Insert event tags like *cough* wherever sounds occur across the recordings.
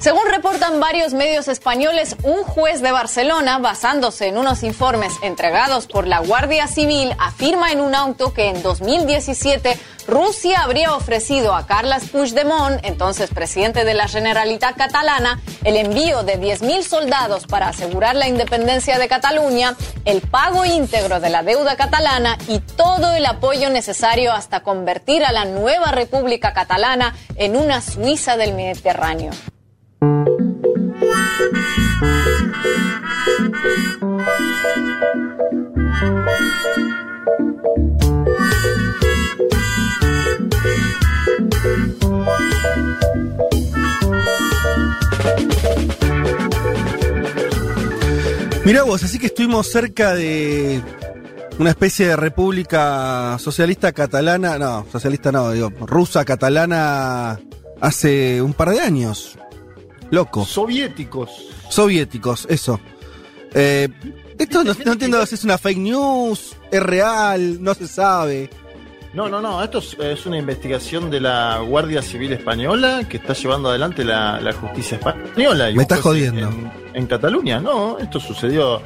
Según reportan varios medios españoles, un juez de Barcelona, basándose en unos informes entregados por la Guardia Civil, afirma en un auto que en 2017 Rusia habría ofrecido a Carles Puigdemont, entonces presidente de la Generalitat catalana, el envío de 10.000 soldados para asegurar la independencia de Cataluña, el pago íntegro de la deuda catalana y todo el apoyo necesario hasta convertir a la nueva República Catalana en una Suiza del Mediterráneo. Mirá vos, así que estuvimos cerca de una especie de república socialista catalana, no, socialista no, digo, rusa catalana hace un par de años. Loco. Soviéticos. Soviéticos, eso. Eh, esto no, no entiendo si es una fake news, es real, no se sabe. No, no, no, esto es, es una investigación de la Guardia Civil Española que está llevando adelante la, la justicia española. y Me estás jodiendo. En, en Cataluña, no, esto sucedió.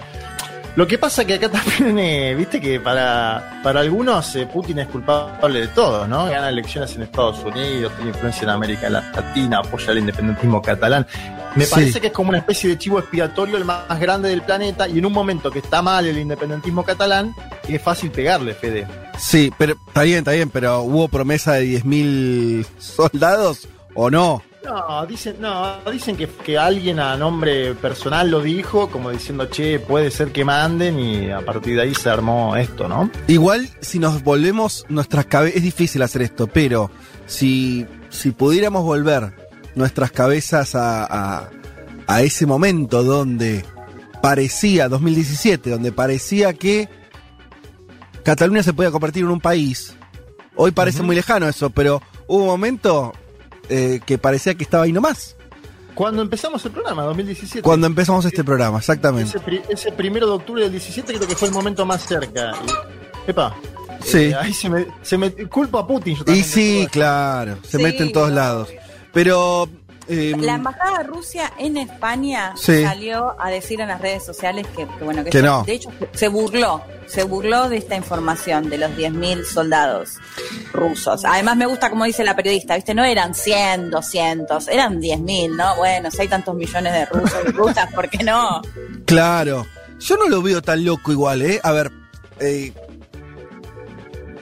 Lo que pasa que acá también, eh, viste que para, para algunos eh, Putin es culpable de todo, ¿no? Gana elecciones en Estados Unidos, tiene influencia en América Latina, apoya el independentismo catalán. Me Sí. parece que es como una especie de chivo expiatorio el más grande del planeta y en un momento que está mal el independentismo catalán, es fácil pegarle, Fede. Sí, pero está bien, está bien, pero ¿hubo promesa de 10.000 soldados o no? No, dicen, no, dicen que, que alguien a nombre personal lo dijo, como diciendo, che, puede ser que manden, y a partir de ahí se armó esto, ¿no? Igual, si nos volvemos nuestras cabezas, es difícil hacer esto, pero si, si pudiéramos volver nuestras cabezas a, a, a ese momento donde parecía, 2017, donde parecía que Cataluña se podía convertir en un país, hoy parece muy lejano eso, pero hubo un momento eh, que parecía que estaba ahí nomás, Cuando empezamos el programa, 2017. cuando empezamos este programa, exactamente. ese, pri- ese primero de octubre del 17 creo que fue el momento más cerca. Y- epa. Sí. eh, ahí se me, se me culpo a Putin. yo Y sí, claro, se Sí, mete en todos no. lados. Pero... eh, La embajada de Rusia en España Sí. salió a decir en las redes sociales que, que bueno que, no. de hecho se burló, se burló de esta información de los 10.000 soldados rusos. Además me gusta como dice la periodista, ¿viste? No eran 100, 200, eran 10.000, ¿no? Bueno, si hay tantos millones de rusos y rusas, ¿por qué no? Claro. Yo no lo veo tan loco igual, ¿eh? A ver, eh,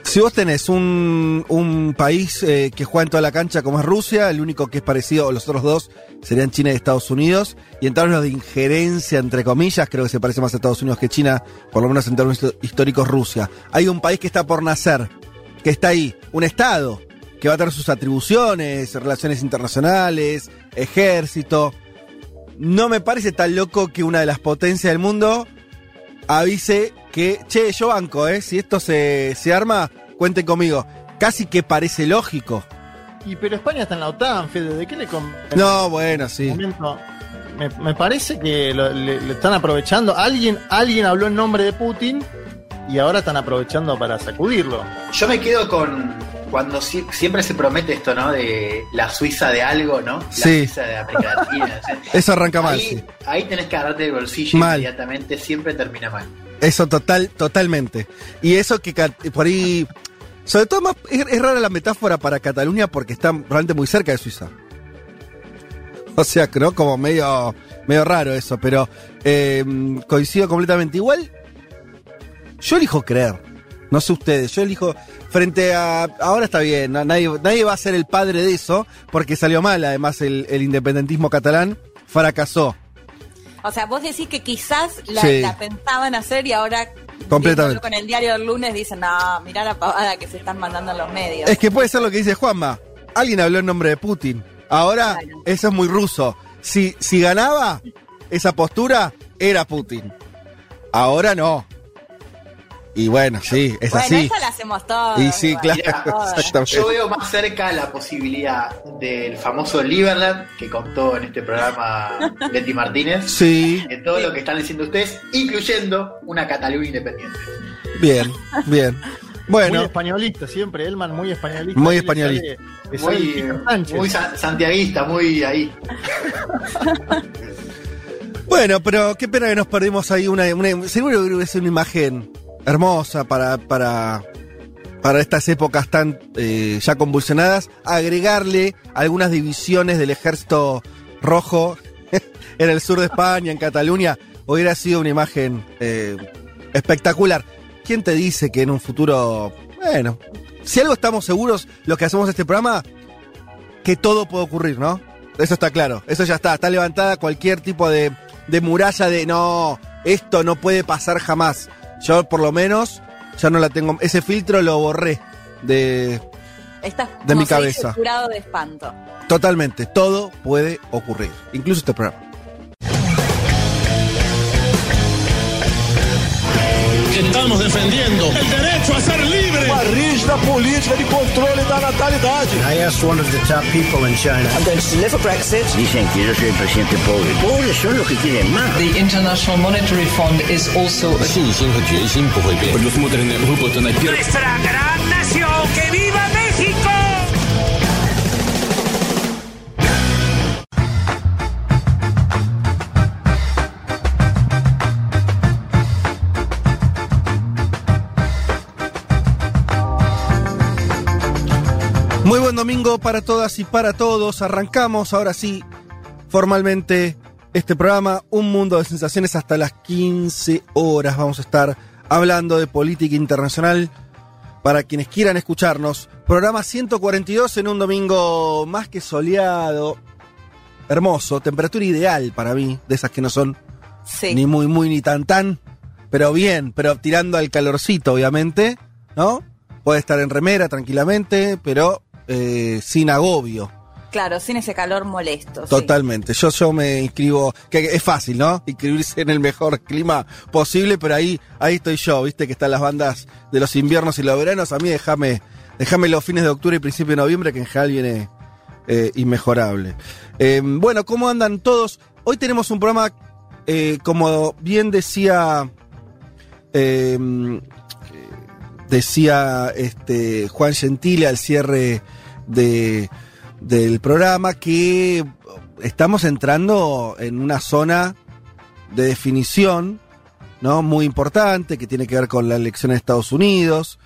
si vos tenés un, un país eh, que juega en toda la cancha como es Rusia, el único que es parecido, los otros dos, serían China y Estados Unidos, y en términos de injerencia, entre comillas, creo que se parece más a Estados Unidos que China, por lo menos en términos históricos Rusia. Hay un país que está por nacer, que está ahí, un Estado, que va a tener sus atribuciones, relaciones internacionales, ejército. No me parece tan loco que una de las potencias del mundo avise que, che, yo banco, ¿eh? Si esto se, se arma, cuenten conmigo. Casi que parece lógico. Y pero España está en la OTAN, Fede, ¿de qué le conviene? No, bueno, sí. momento, me, me parece que lo- le, le están aprovechando. Alguien, alguien habló en nombre de Putin y ahora están aprovechando para sacudirlo. Yo me quedo con cuando si- siempre se promete esto, ¿no? De la Suiza de algo, ¿no? La Sí. Suiza de América Latina. *laughs* o sea, Eso arranca mal, ahí, sí. ahí tenés que agarrarte el bolsillo Mal. inmediatamente, siempre termina mal. Eso total, totalmente. Y eso que por ahí. Sobre todo más, es, rara la metáfora para Cataluña porque está realmente muy cerca de Suiza. O sea, creo como medio, medio raro eso, pero eh, coincido completamente. Igual, yo elijo creer. No sé ustedes, yo elijo frente a... Ahora está bien, no- nadie, nadie va a ser el padre de eso porque salió mal. Además, el, el independentismo catalán fracasó. O sea, vos decís que quizás la, Sí. la pensaban hacer y ahora Completamente. con el diario del lunes dicen, no, mirá la pavada que se están mandando en los medios. Es que puede ser lo que dice Juanma. Alguien habló en nombre de Putin. Ahora, Claro. eso es muy ruso. Si, si ganaba esa postura, era Putin. Ahora no. Y bueno, sí, es bueno, así. esa la hacemos todos. Y sí, claro. Mira, Exactamente. Yo veo más cerca la posibilidad del famoso Liberland que contó en este programa Leti Martínez. Sí, De todo lo que están diciendo ustedes, incluyendo una Cataluña independiente. bien, bien. Muy Bueno, españolista siempre, Elman muy españolista. Muy españolista. sale Que sale Muy, muy sa- santiaguista, muy ahí. Bueno, pero qué pena que nos perdimos ahí una, una- seguro que es una imagen hermosa para, para, para estas épocas tan eh, ya convulsionadas, agregarle algunas divisiones del ejército rojo *laughs* en el sur de España, en Cataluña, hubiera sido una imagen eh, espectacular. ¿Quién te dice que en un futuro, bueno, si algo estamos seguros, los que hacemos este programa, que todo puede ocurrir, ¿no? Eso está claro, eso ya está, está levantada cualquier tipo de, de muralla de no, esto no puede pasar jamás. Yo por lo menos ya no la tengo, ese filtro lo borré de Estás De mi cabeza. curado de espanto. totalmente, todo puede ocurrir, incluso este programa. estamos defendiendo el derecho a ser libre. Uma rígida política de controle da natalidade. I asked one of the top people in China. I'm going to deliver Brexit. Dicen que yo soy presidente pobre. Que más. The International Monetary Fund is also a... Pues, pues, pues. Nuestra gran nación que Muy buen domingo para todas y para todos. Arrancamos ahora sí formalmente este programa, Un Mundo de Sensaciones, hasta las 15 horas. Vamos a estar hablando de política internacional para quienes quieran escucharnos. Programa 142 en un domingo más que soleado, hermoso, temperatura ideal para mí, de esas que no son Sí. ni muy, muy, ni tan, tan, pero bien, pero tirando al calorcito, obviamente, ¿no? Puede estar en remera tranquilamente, pero eh, sin agobio, Claro, sin ese calor molesto. sí. totalmente. Yo, yo me inscribo, que es fácil, ¿no? Inscribirse en el mejor clima posible, pero ahí, ahí estoy yo, viste que están las bandas de los inviernos y los veranos. A mí déjame, déjame los fines de octubre y principio de noviembre, que en general viene eh, inmejorable. Eh, bueno, ¿cómo andan todos? Hoy tenemos un programa, eh, como bien decía, decía este Juan Gentile al cierre de, del programa, que estamos entrando en una zona de definición, ¿no? Muy importante, que tiene que ver con la elección en Estados Unidos.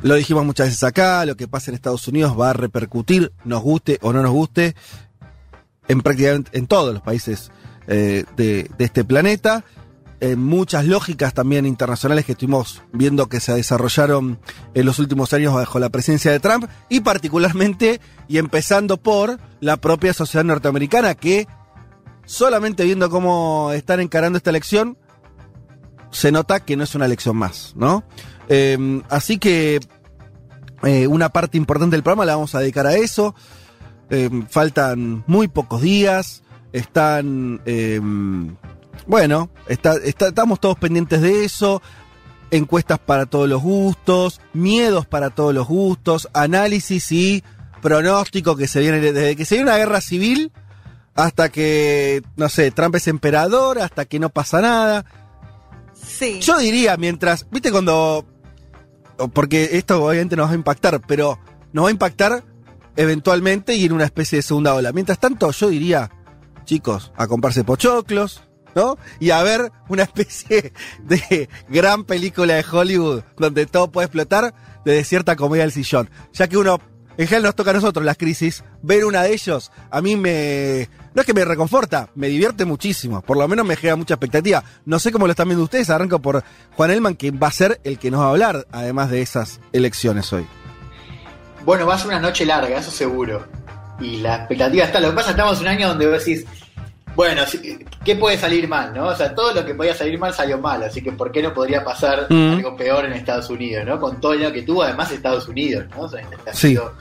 Lo dijimos muchas veces acá, lo que pasa en Estados Unidos va a repercutir, nos guste o no nos guste, en prácticamente en todos los países eh, de, de este planeta. Muchas lógicas también internacionales que estuvimos viendo que se desarrollaron en los últimos años bajo la presencia de Trump y particularmente y empezando por la propia sociedad norteamericana que solamente viendo cómo están encarando esta elección se nota que no es una elección más, ¿no? Eh, así que eh, una parte importante del programa la vamos a dedicar a eso. Eh, faltan muy pocos días. Están. Bueno, está, está- estamos todos pendientes de eso. Encuestas para todos los gustos, miedos para todos los gustos, análisis y pronóstico que se viene desde que se viene una guerra civil hasta que, no sé, Trump es emperador, hasta que no pasa nada. Sí. Yo diría, mientras, viste cuando, porque esto obviamente nos va a impactar, pero nos va a impactar eventualmente y en una especie de segunda ola. Mientras tanto, yo diría, chicos, a comprarse pochoclos, ¿no? Y a ver una especie de gran película de Hollywood donde todo puede explotar de cierta comedia del sillón. Ya que uno, en general nos toca a nosotros las crisis, ver una de ellos, a mí me... No es que me reconforta, me divierte muchísimo. Por lo menos me genera mucha expectativa. No sé cómo lo están viendo ustedes. Arranco por Juan Elman, que va a ser el que nos va a hablar, además de esas elecciones hoy. Bueno, va a ser una noche larga, eso seguro. Y la expectativa está. Lo que pasa estamos en un año donde vos decís, bueno, ¿qué puede salir mal, no? O sea, todo lo que podía salir mal salió mal, así que ¿por qué no podría pasar Mm. algo peor en Estados Unidos, no? Con todo lo que tuvo además Estados Unidos, ¿no? O sea, ha Sí. sido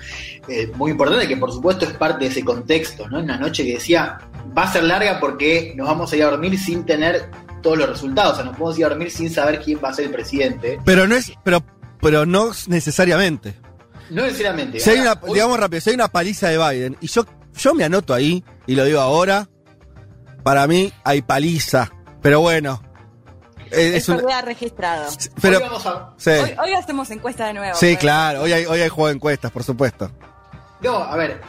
eh, muy importante que por supuesto es parte de ese contexto, ¿no? Una noche que decía, va a ser larga porque nos vamos a ir a dormir sin tener todos los resultados, o sea, nos podemos ir a dormir sin saber quién va a ser el presidente. Pero no es, pero, pero no necesariamente. No necesariamente. Si hay una, digamos rápido, si hay una paliza de Biden, y yo, yo me anoto ahí, y lo digo ahora, para mí hay paliza. Pero bueno. eh, es Eso un- queda registrado. pero, hoy vamos a- sí, Hoy, hoy hacemos encuesta de nuevo. sí, claro, hoy hay, hoy hay juego de encuestas, por supuesto. No, a ver,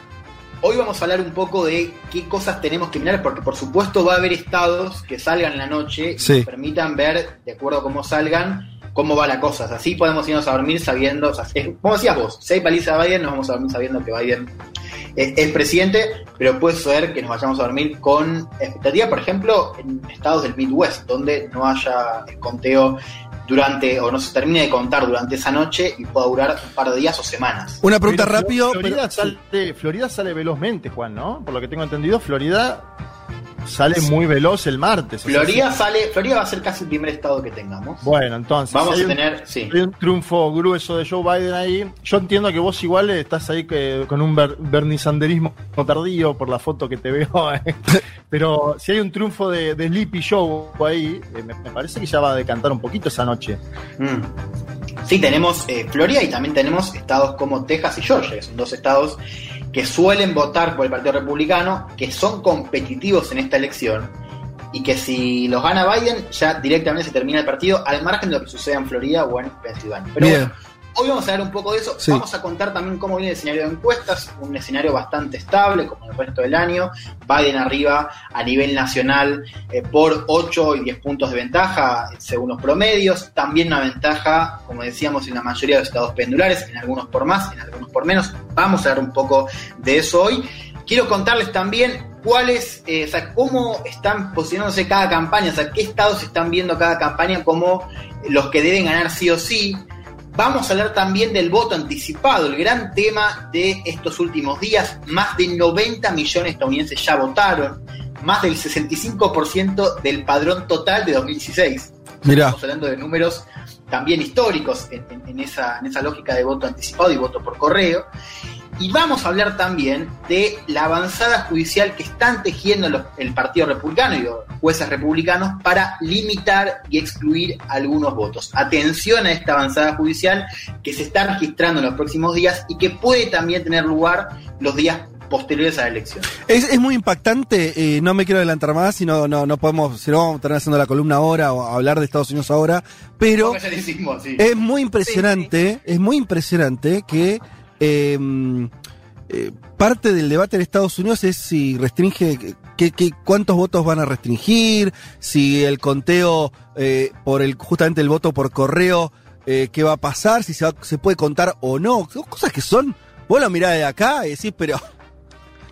hoy vamos a hablar un poco de qué cosas tenemos que mirar, porque por supuesto va a haber estados que salgan en la noche y Sí. nos permitan ver, de acuerdo a cómo salgan, cómo va la cosa. O sea, así podemos irnos a dormir sabiendo, o sea, es- como decías vos, si hay paliza de Biden, nos vamos a dormir sabiendo que Biden es, es presidente, pero puede ser que nos vayamos a dormir con expectativa, por ejemplo, en estados del Midwest, donde no haya el conteo durante, o no se termine de contar durante esa noche y pueda durar un par de días o semanas. Una pregunta Pero rápido. Florida, pero- sale, Florida sale velozmente, Juan, ¿no? Por lo que tengo entendido, Florida sale muy veloz el martes. ¿es Florida así? sale, Florida va a ser casi el primer estado que tengamos. Bueno, entonces. Vamos a hay un- tener, sí. Hay un triunfo grueso de Joe Biden ahí. Yo entiendo que vos igual estás ahí que- con un ber- bernisanderismo tardío por la foto que te veo. *laughs* eh. Pero si hay un triunfo de, de Sleepy Joe ahí, eh, me, me parece que ya va a decantar un poquito esa noche. Mm. Sí, tenemos eh, Florida y también tenemos estados como Texas y Georgia, que son dos estados que suelen votar por el Partido Republicano, que son competitivos en esta elección y que si los gana Biden ya directamente se termina el partido al margen de lo que suceda en Florida o en Pensilvania. Pero Bien. bueno, hoy vamos a ver un poco de eso. Sí. Vamos a contar también cómo viene el escenario de encuestas, un escenario bastante estable como el resto del año. Biden arriba a nivel nacional eh, por 8 y 10 puntos de ventaja según los promedios. También una ventaja, como decíamos, en la mayoría de los estados pendulares, en algunos por más, en algunos por menos. Vamos a ver un poco de eso hoy. Quiero contarles también cuáles, eh, o sea, cómo están posicionándose cada campaña, o sea, qué estados están viendo cada campaña como los que deben ganar sí o sí. Vamos a hablar también del voto anticipado, el gran tema de estos últimos días. Más de 90 millones de estadounidenses ya votaron, más del 65% del padrón total de 2016. Mirá. Estamos hablando de números también históricos en, en- en esa, en esa lógica de voto anticipado y voto por correo. Y vamos a hablar también de la avanzada judicial que están tejiendo los- el Partido Republicano y los jueces republicanos para limitar y excluir algunos votos. Atención a esta avanzada judicial que se está registrando en los próximos días y que puede también tener lugar los días posteriores a la elección. Es, es muy impactante, eh, no me quiero adelantar más, si no, no, no podemos, si no vamos a estar haciendo la columna ahora o hablar de Estados Unidos ahora, pero hicimos, sí. es muy impresionante, es muy impresionante que eh, eh, parte del debate en Estados Unidos es si restringe, cuántos votos van a restringir, si el conteo eh, por el justamente el voto por correo, eh, qué va a pasar, si se, puede contar o no, Son cosas que son, vos lo mirás de acá y decís, pero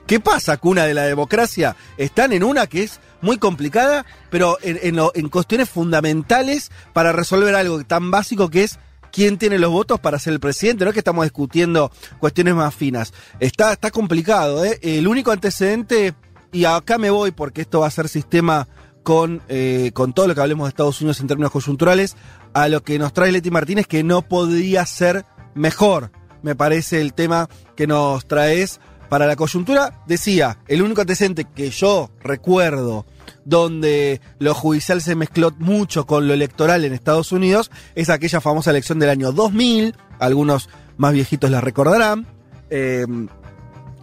¿Qué pasa, cuna de la democracia? Están en una que es muy complicada, pero en, en cuestiones fundamentales para resolver algo tan básico que es quién tiene los votos para ser el presidente. No es que estamos discutiendo cuestiones más finas. Está, está complicado, ¿eh? El único antecedente, y acá me voy porque esto va a ser sistema con, eh, con todo lo que hablemos de Estados Unidos en términos coyunturales, a lo que nos trae Leti Martínez, que no podría ser mejor. Me parece el tema que nos traes para la coyuntura. Decía, el único antecedente que yo recuerdo donde lo judicial se mezcló mucho con lo electoral en Estados Unidos es aquella famosa elección del año 2000, algunos más viejitos la recordarán, eh,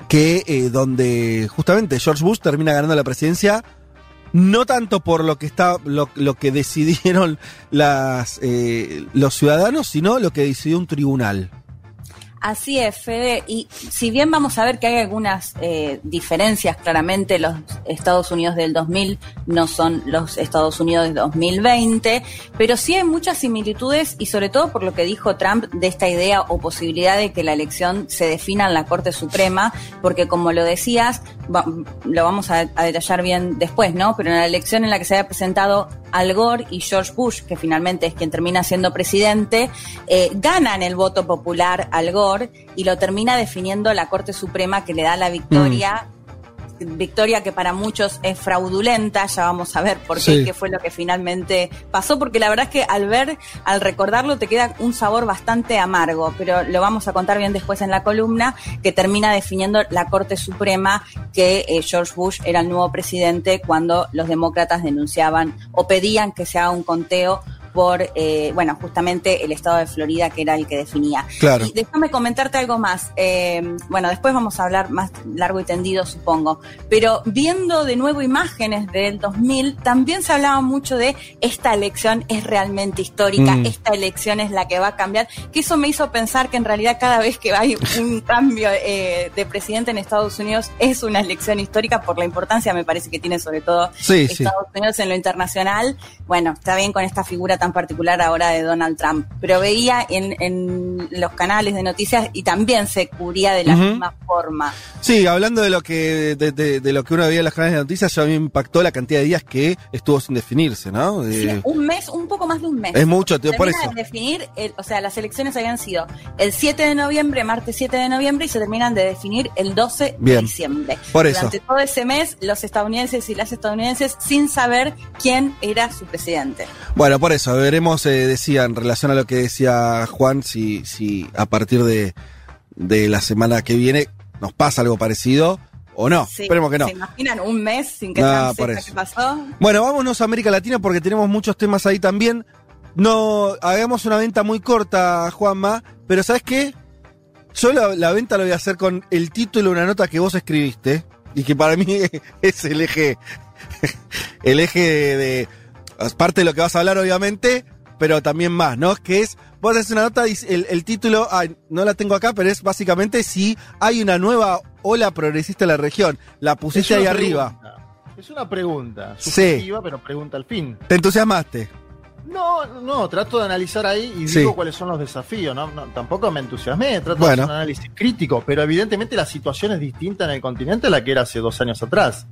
que eh, donde justamente George Bush termina ganando la presidencia no tanto por lo que está lo, lo que decidieron las eh, los ciudadanos, sino lo que decidió un tribunal. Así es, Fede. Y si bien vamos a ver que hay algunas eh, diferencias, claramente los Estados Unidos del 2000 no son los Estados Unidos del 2020, pero sí hay muchas similitudes y sobre todo por lo que dijo Trump de esta idea o posibilidad de que la elección se defina en la Corte Suprema, porque como lo decías, va- lo vamos a, a detallar bien después, ¿no? Pero en la elección en la que se había presentado Al Gore y George Bush, que finalmente es quien termina siendo presidente, eh, ganan el voto popular Al Gore y lo termina definiendo la Corte Suprema que le da la victoria. Victoria que para muchos es fraudulenta, ya vamos a ver por qué, Sí. qué fue lo que finalmente pasó, porque la verdad es que al ver, al recordarlo, te queda un sabor bastante amargo, pero lo vamos a contar bien después en la columna, que termina definiendo la Corte Suprema que eh, George Bush era el nuevo presidente cuando los demócratas denunciaban o pedían que se haga un conteo por, eh, bueno, justamente el estado de Florida, que era el que definía. Claro. Y déjame comentarte algo más. Eh, bueno, después vamos a hablar más largo y tendido, supongo. Pero viendo de nuevo imágenes del 2000, también se hablaba mucho de esta elección es realmente histórica, Mm. esta elección es la que va a cambiar, que eso me hizo pensar que en realidad cada vez que hay un *laughs* cambio eh, de presidente en Estados Unidos es una elección histórica por la importancia, me parece que tiene sobre todo Sí, sí. Estados Unidos en lo internacional. Bueno, está bien con esta figura tan particular ahora de Donald Trump, pero veía en, en los canales de noticias y también se cubría de la misma forma. Sí, hablando de lo que de, de- de lo que uno veía en las canales de noticias, ya a mí me impactó la cantidad de días que estuvo sin definirse, ¿no? Sí, un mes, un poco más de un mes. Es mucho, tío, por Terminan eso. de definir, el- o sea, las elecciones habían sido el 7 de noviembre, martes 7 de noviembre, y se terminan de definir el 12 de diciembre. Por eso. Durante todo ese mes, los estadounidenses y las estadounidenses sin saber quién era su presidente. Bueno, por eso, veremos, eh, decía, en relación a lo que decía Juan, si, si a partir de, de la semana que viene nos pasa algo parecido o no. Sí, Esperemos que no. ¿Se imaginan un mes sin que sepa eso. qué pasó? Bueno, vámonos a América Latina porque tenemos muchos temas ahí también. No, hagamos una venta muy corta, Juanma, pero ¿sabes qué? Yo la, la venta lo voy a hacer con el título de una nota que vos escribiste y que para mí *laughs* es el eje, el eje de, de- es parte de lo que vas a hablar obviamente, pero también más, ¿no? Que es, vos haces una nota, el, el título, no la tengo acá, pero es básicamente si hay una nueva ola progresista en la región. La pusiste ahí arriba. Es una pregunta. Sí. Subjetiva, pero pregunta al fin. Te entusiasmaste. No, no, trato de analizar ahí y Sí. digo cuáles son los desafíos. ¿no? No, tampoco me entusiasmé, trato de hacer un análisis crítico, pero evidentemente la situación es distinta en el continente a la que era hace dos años atrás.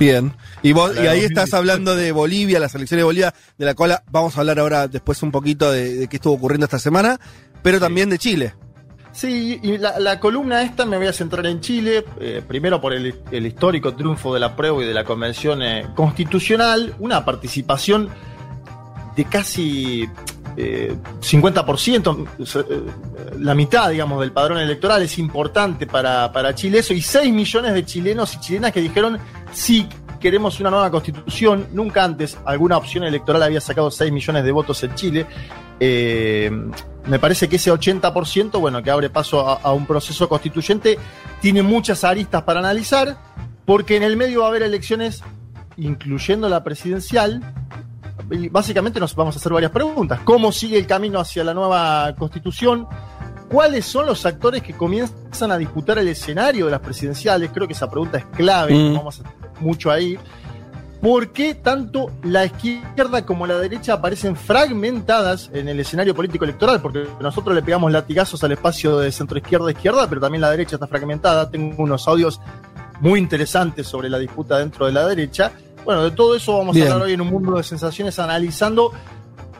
Bien. Y vos, y ahí 2018. estás hablando de Bolivia, la selección de Bolivia, de la cual vamos a hablar ahora después un poquito de, de qué estuvo ocurriendo esta semana, pero también de Chile. Sí, y la, la columna esta me voy a centrar en Chile, eh, primero por el, el histórico triunfo de la prueba y de la convención eh, constitucional, una participación de casi eh, 50%, eh, la mitad, digamos, del padrón electoral es importante para, para Chile eso, y 6 millones de chilenos y chilenas que dijeron sí. Queremos una nueva constitución. Nunca antes alguna opción electoral había sacado 6 millones de votos en Chile. Eh, me parece que ese 80%, bueno, que abre paso a, un proceso constituyente, tiene muchas aristas para analizar, porque en el medio va a haber elecciones, incluyendo la presidencial, básicamente nos vamos a hacer varias preguntas. ¿Cómo sigue el camino hacia la nueva constitución? ¿Cuáles son los actores que comienzan a disputar el escenario de las presidenciales? Creo que esa pregunta es clave, Mm. vamos a mucho ahí. ¿Por qué tanto la izquierda como la derecha aparecen fragmentadas en el escenario político electoral? Porque nosotros le pegamos latigazos al espacio de centro izquierda izquierda, pero también la derecha está fragmentada. Tengo unos audios muy interesantes sobre la disputa dentro de la derecha. Bueno, de todo eso vamos Bien. a hablar hoy en un mundo de sensaciones analizando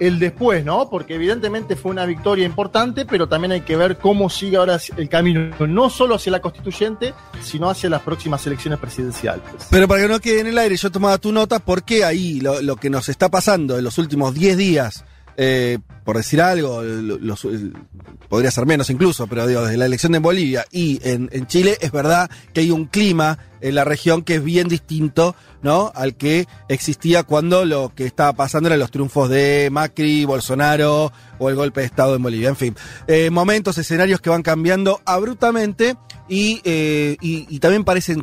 el después, ¿no? Porque evidentemente fue una victoria importante, pero también hay que ver cómo sigue ahora el camino, no solo hacia la constituyente, sino hacia las próximas elecciones presidenciales. Pero para que no quede en el aire, yo tomaba tu nota porque ahí lo, lo que nos está pasando en los últimos 10 días, eh, por decir algo, podría ser menos incluso, pero digo, desde la elección de Bolivia y en, en Chile, es verdad que hay un clima en la región que es bien distinto, ¿no? Al que existía cuando lo que estaba pasando eran los triunfos de Macri, Bolsonaro o el golpe de Estado en Bolivia. En fin, eh, momentos, escenarios que van cambiando abruptamente y, eh, y, también parecen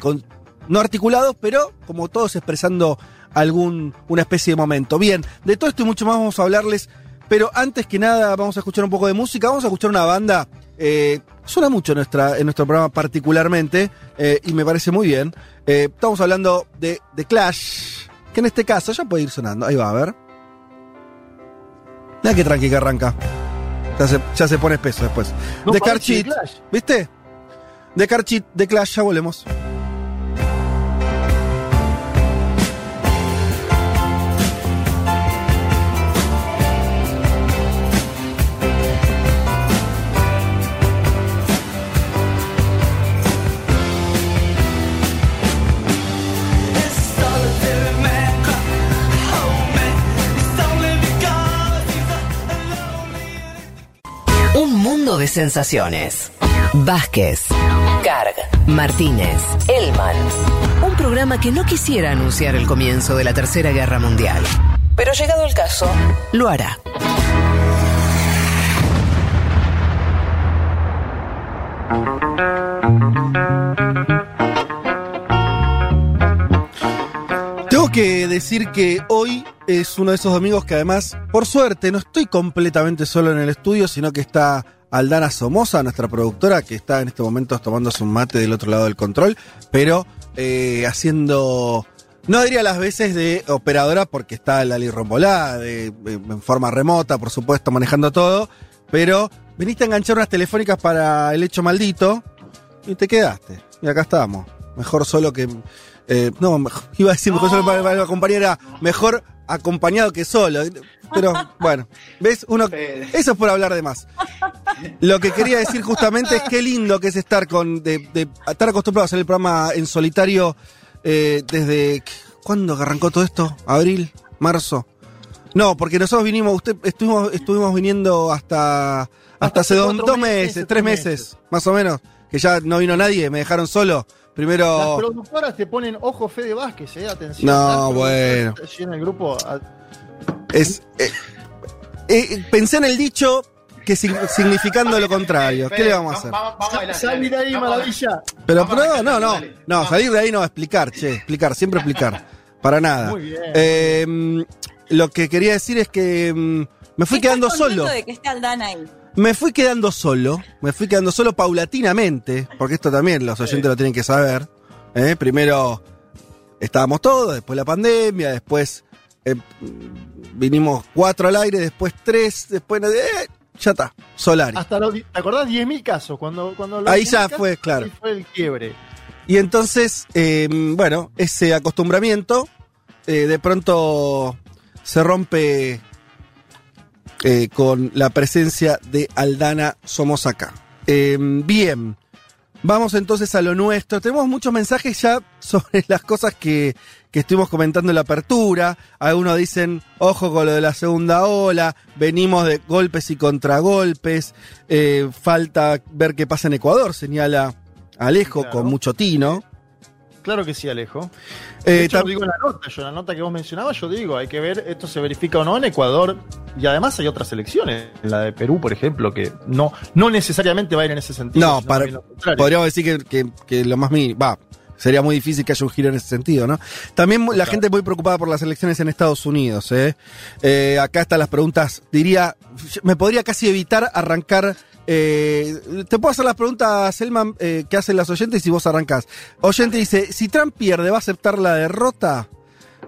no articulados, pero como todos expresando algún, una especie de momento. Bien, de todo esto y mucho más vamos a hablarles, pero antes que nada vamos a escuchar un poco de música, vamos a escuchar una banda, eh, suena mucho en, nuestra, en nuestro programa particularmente, eh, y me parece muy bien. Eh, estamos hablando de The Clash, que en este caso ya puede ir sonando, ahí va, a ver. Mira qué tranqui que arranca. Ya se, ya se pone espeso después. No The Car Cheat. ¿viste? The Car Cheat, The Clash, ya volvemos. de sensaciones. Vázquez, Carg, Martínez, Elman. Un programa que no quisiera anunciar el comienzo de la Tercera Guerra Mundial. Pero llegado el caso, lo hará. Que decir que hoy es uno de esos domingos que además, por suerte, no estoy completamente solo en el estudio, sino que está Aldana Somoza, nuestra productora, que está en este momento tomándose un mate del otro lado del control, pero eh, haciendo, no diría las veces de operadora porque está Lali Rombolá, de- en forma remota, por supuesto, manejando todo, pero viniste a enganchar unas telefónicas para el hecho maldito y te quedaste. Y acá estamos. Mejor solo que... eh, no, mejor- *laughs* iba a decir mejor solo para, para la compañera, mejor acompañado que solo. Pero *laughs* bueno, ¿ves? Uno, eso es por hablar de más. Lo que quería decir justamente es qué lindo que es estar con de, de estar acostumbrado a hacer el programa en solitario eh, desde ¿cuándo arrancó todo esto? ¿Abril? ¿Marzo? No, porque nosotros vinimos, usted estuvimos, estuvimos viniendo hasta hasta hace hace dos, meses, tres meses, más o menos, que ya no vino nadie, me dejaron solo. Las Primero, productoras te ponen ojo Fede Vázquez, eh, atención. No, Las bueno. allí en el grupo. es eh, eh, pensé en el dicho que sin- significando lo contrario. ¿Qué le vamos a hacer? Vamos. Salir dale. ahí, Vamos maravilla. Pero a no, no, no, salir de ahí no, explicar, che, explicar, siempre explicar. Para nada. Muy bien. Eh, lo que quería decir es que mm, me fui ¿Estás quedando solo. de que esté Aldana ahí? Me fui quedando solo, me fui quedando solo paulatinamente, porque esto también los oyentes lo tienen que saber. ¿eh? Primero estábamos todos, después la pandemia, después eh, vinimos cuatro al aire, después tres, después eh, ya está, Solari. Hasta los, ¿Te acordás? 10.000 casos. Cuando, cuando Ahí 10.000 ya casos, fue, claro. ahí fue el quiebre. Y entonces, eh, bueno, ese acostumbramiento eh, de pronto se rompe eh, con la presencia de Aldana Somos acá. Eh, bien, vamos entonces a lo nuestro. Tenemos muchos mensajes ya sobre las cosas que, que estuvimos comentando en la apertura. Algunos dicen, ojo con lo de la segunda ola, venimos de golpes y contragolpes, eh, falta ver qué pasa en Ecuador, señala Alejo Claro. con mucho tino. Claro que sí, Alejo. Eh, De hecho, tam- lo digo en la nota, yo en la nota que vos mencionabas, yo digo, hay que ver esto se verifica o no en Ecuador. Y además hay otras elecciones, la de Perú, por ejemplo, que no, no necesariamente va a ir en ese sentido. No, para- podríamos decir que, que- que lo más mínimo, va, sería muy difícil que haya un giro en ese sentido, ¿no? También la Claro. gente muy preocupada por las elecciones en Estados Unidos, ¿eh? Eh, acá están las preguntas, diría, me podría casi evitar arrancar, eh, te puedo hacer las preguntas, Selman, eh, que hacen las oyentes y vos arrancás. Oyente dice, si Trump pierde, ¿va a aceptar la derrota?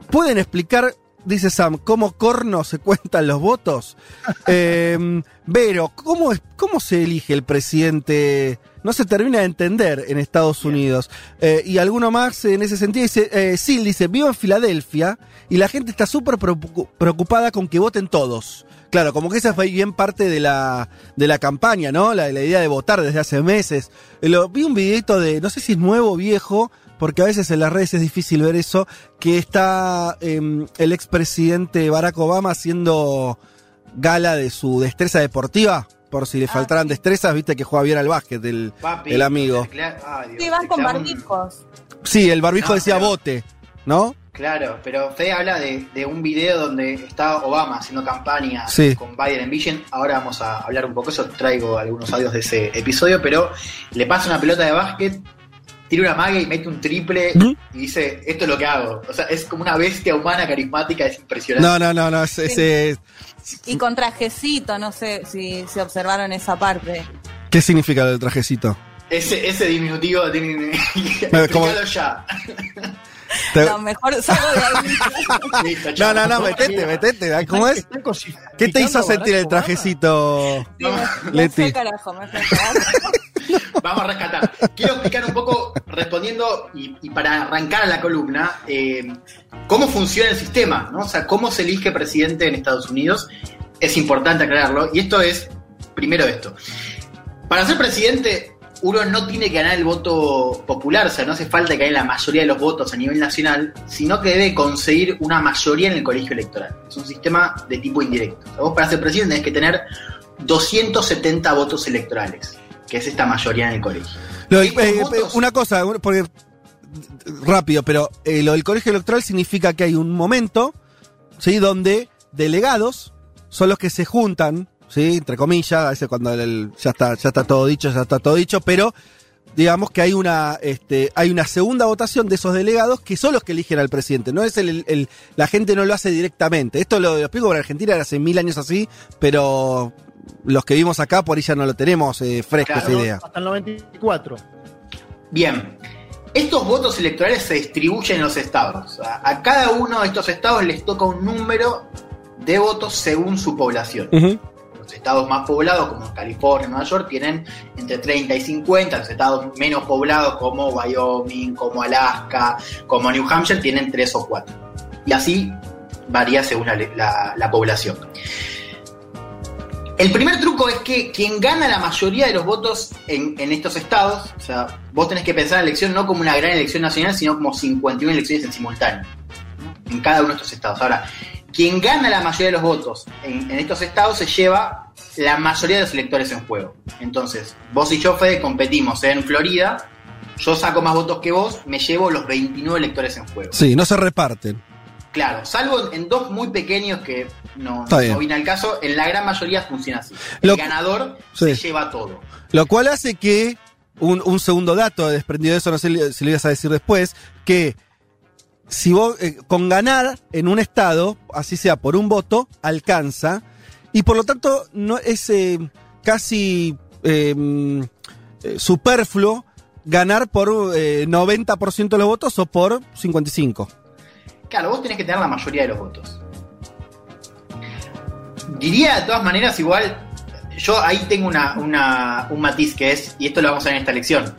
¿Pueden explicar, dice Sam, cómo corno se cuentan los votos? *laughs* Eh, Vero, ¿cómo, es, ¿cómo se elige el presidente? No se termina de entender en Estados Unidos. Eh, y alguno más en ese sentido dice, eh, Sil dice, vivo en Filadelfia y la gente está súper preocu- preocupada con que voten todos. Claro, como que esa fue bien parte de la, de la campaña, ¿no? La, la idea de votar desde hace meses. Eh, Lo, vi un videito de, no sé si es nuevo o viejo, porque a veces en las redes es difícil ver eso, que está em, el expresidente Barack Obama haciendo gala de su destreza deportiva, por si le faltaran destrezas, viste que juega bien al básquet el, Papi, el amigo. ah, Dios, Sí, te con barbijos. Sí, el barbijo No, decía pero- bote, ¿no? Claro, pero Fede habla de, de un video donde está Obama haciendo campaña Sí. con Biden en Vision. Ahora vamos a hablar un poco de eso. Traigo algunos audios de ese episodio, pero le pasa una pelota de básquet, tira una maga y mete un triple ¿Mm? y dice: Esto es lo que hago. O sea, es como una bestia humana carismática, es impresionante. No, no, no, no, ese, ese- Y con trajecito, no sé si se observaron esa parte. ¿Qué significa del trajecito? Ese, ese diminutivo tiene *laughs* ya. *laughs* Te- Lo mejor salgo de ahí. *laughs* No, no, no, metete, metete. ¿Cómo es? ¿Qué te hizo a sentir el trajecito? Sí, me- me Leti. carajo, me. *laughs* Vamos a rescatar. Quiero explicar un poco, respondiendo y, y para arrancar la columna, eh, cómo funciona el sistema, ¿no? O sea, cómo se elige presidente en Estados Unidos. Es importante aclararlo. Y esto es, primero esto. Para ser presidente, uno no tiene que ganar el voto popular, o sea, no hace falta que haya la mayoría de los votos a nivel nacional, sino que debe conseguir una mayoría en el colegio electoral. Es un sistema de tipo indirecto. O sea, vos para ser presidente tenés que tener 270 votos electorales, que es esta mayoría en el colegio. Lo- eh, eh, una cosa, porque rápido, pero eh, lo del colegio electoral significa que hay un momento, ¿sí? Donde delegados son los que se juntan, ¿sí? Entre comillas, a veces cuando el- el- ya, está, ya está todo dicho, ya está todo dicho, pero digamos que hay una, este, hay una segunda votación de esos delegados que son los que eligen al presidente. No es el, el- el- la gente no lo hace directamente. Esto lo, lo explico por Argentina, era hace mil años así, pero los que vivimos acá por ahí ya no lo tenemos eh, fresco Claro. esa idea. Hasta el 94. Bien, estos votos electorales se distribuyen en los estados. A, a cada uno de estos estados les toca un número de votos según su población. Ujú. Los estados más poblados, como California, Nueva York, tienen entre 30 y 50. Los estados menos poblados, como Wyoming, como Alaska, como New Hampshire, tienen 3 o 4. Y así varía según la, la- la población. El primer truco es que quien gana la mayoría de los votos en, en estos estados, o sea, vos tenés que pensar la elección no como una gran elección nacional, sino como 51 elecciones en simultáneo, ¿no? en cada uno de estos estados. Ahora, quien gana la mayoría de los votos en, en estos estados se lleva la mayoría de los electores en juego. Entonces, vos y yo, Fede, competimos en Florida, yo saco más votos que vos, me llevo los 29 electores en juego. Sí, no se reparten. Claro, salvo en dos muy pequeños que no, no viene al caso, en la gran mayoría funciona así. Lo- El ganador Sí. se lleva todo. Lo cual hace que, un, un segundo dato desprendido de eso, no sé si lo ibas a decir después, que si vos, eh, con ganar en un estado, así sea por un voto, alcanza, y por lo tanto no es eh, casi mm, eh, superfluo ganar por eh, 90% de los votos o por 55. Claro, vos tenés que tener la mayoría de los votos. Diría de todas maneras, igual, yo ahí tengo una- un matiz que es, y esto lo vamos a ver en esta elección.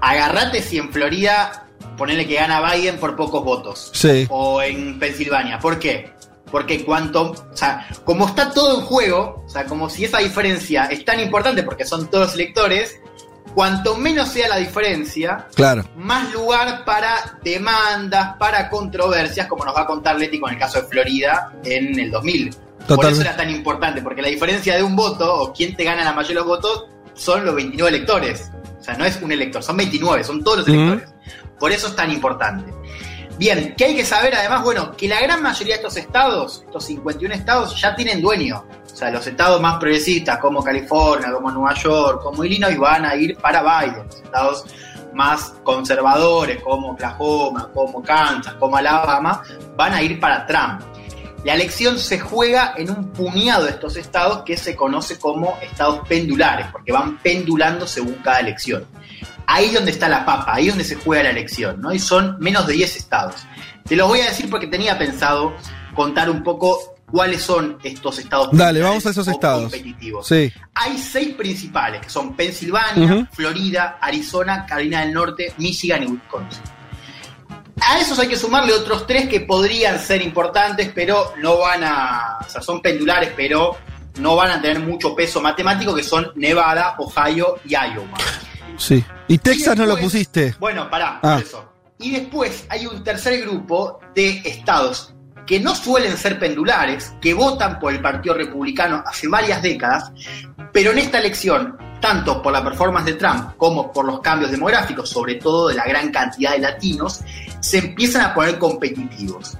Agarrate si en Florida, ponele que gana Biden por pocos votos. Sí. O en Pensilvania. ¿Por qué? Porque cuanto, o sea, como está todo en juego, o sea, como si esa diferencia es tan importante porque son todos electores, cuanto menos sea la diferencia, Claro. más lugar para demandas, para controversias, como nos va a contar Leti con el caso de Florida en el 2000. Por Totalmente. eso era tan importante, porque la diferencia de un voto, o quién te gana la mayoría de los votos, son los 29 electores. O sea, no es un elector, son 29, son todos los electores. Por eso es tan importante. Bien, ¿qué hay que saber además? Bueno, que la gran mayoría de estos estados, estos 51 estados, ya tienen dueño. O sea, los estados más progresistas, como California, como Nueva York, como Illinois, van a ir para Biden. Los estados más conservadores, como Oklahoma, como Kansas, como Alabama, van a ir para Trump. La elección se juega en un puñado de estos estados que se conoce como estados pendulares, porque van pendulando según cada elección. Ahí es donde está la papa, ahí es donde se juega la elección, ¿no? Y son menos de 10 estados. Te los voy a decir porque tenía pensado contar un poco cuáles son estos estados. Dale, vamos a esos estados. competitivos. Sí. Hay seis principales, que son Pensilvania. Florida, Arizona, Carolina del Norte, Michigan y Wisconsin. A esos hay que sumarle otros tres que podrían ser importantes, pero no van a. O sea, son pendulares, pero no van a tener mucho peso matemático, que son Nevada, Ohio y Iowa. Sí. Y Texas no lo pusiste. Bueno, pará, Ah. por eso. Y después hay un tercer grupo de estados que no suelen ser pendulares, que votan por el Partido Republicano hace varias décadas, pero en esta elección, tanto por la performance de Trump como por los cambios demográficos, sobre todo de la gran cantidad de latinos, se empiezan a poner competitivos.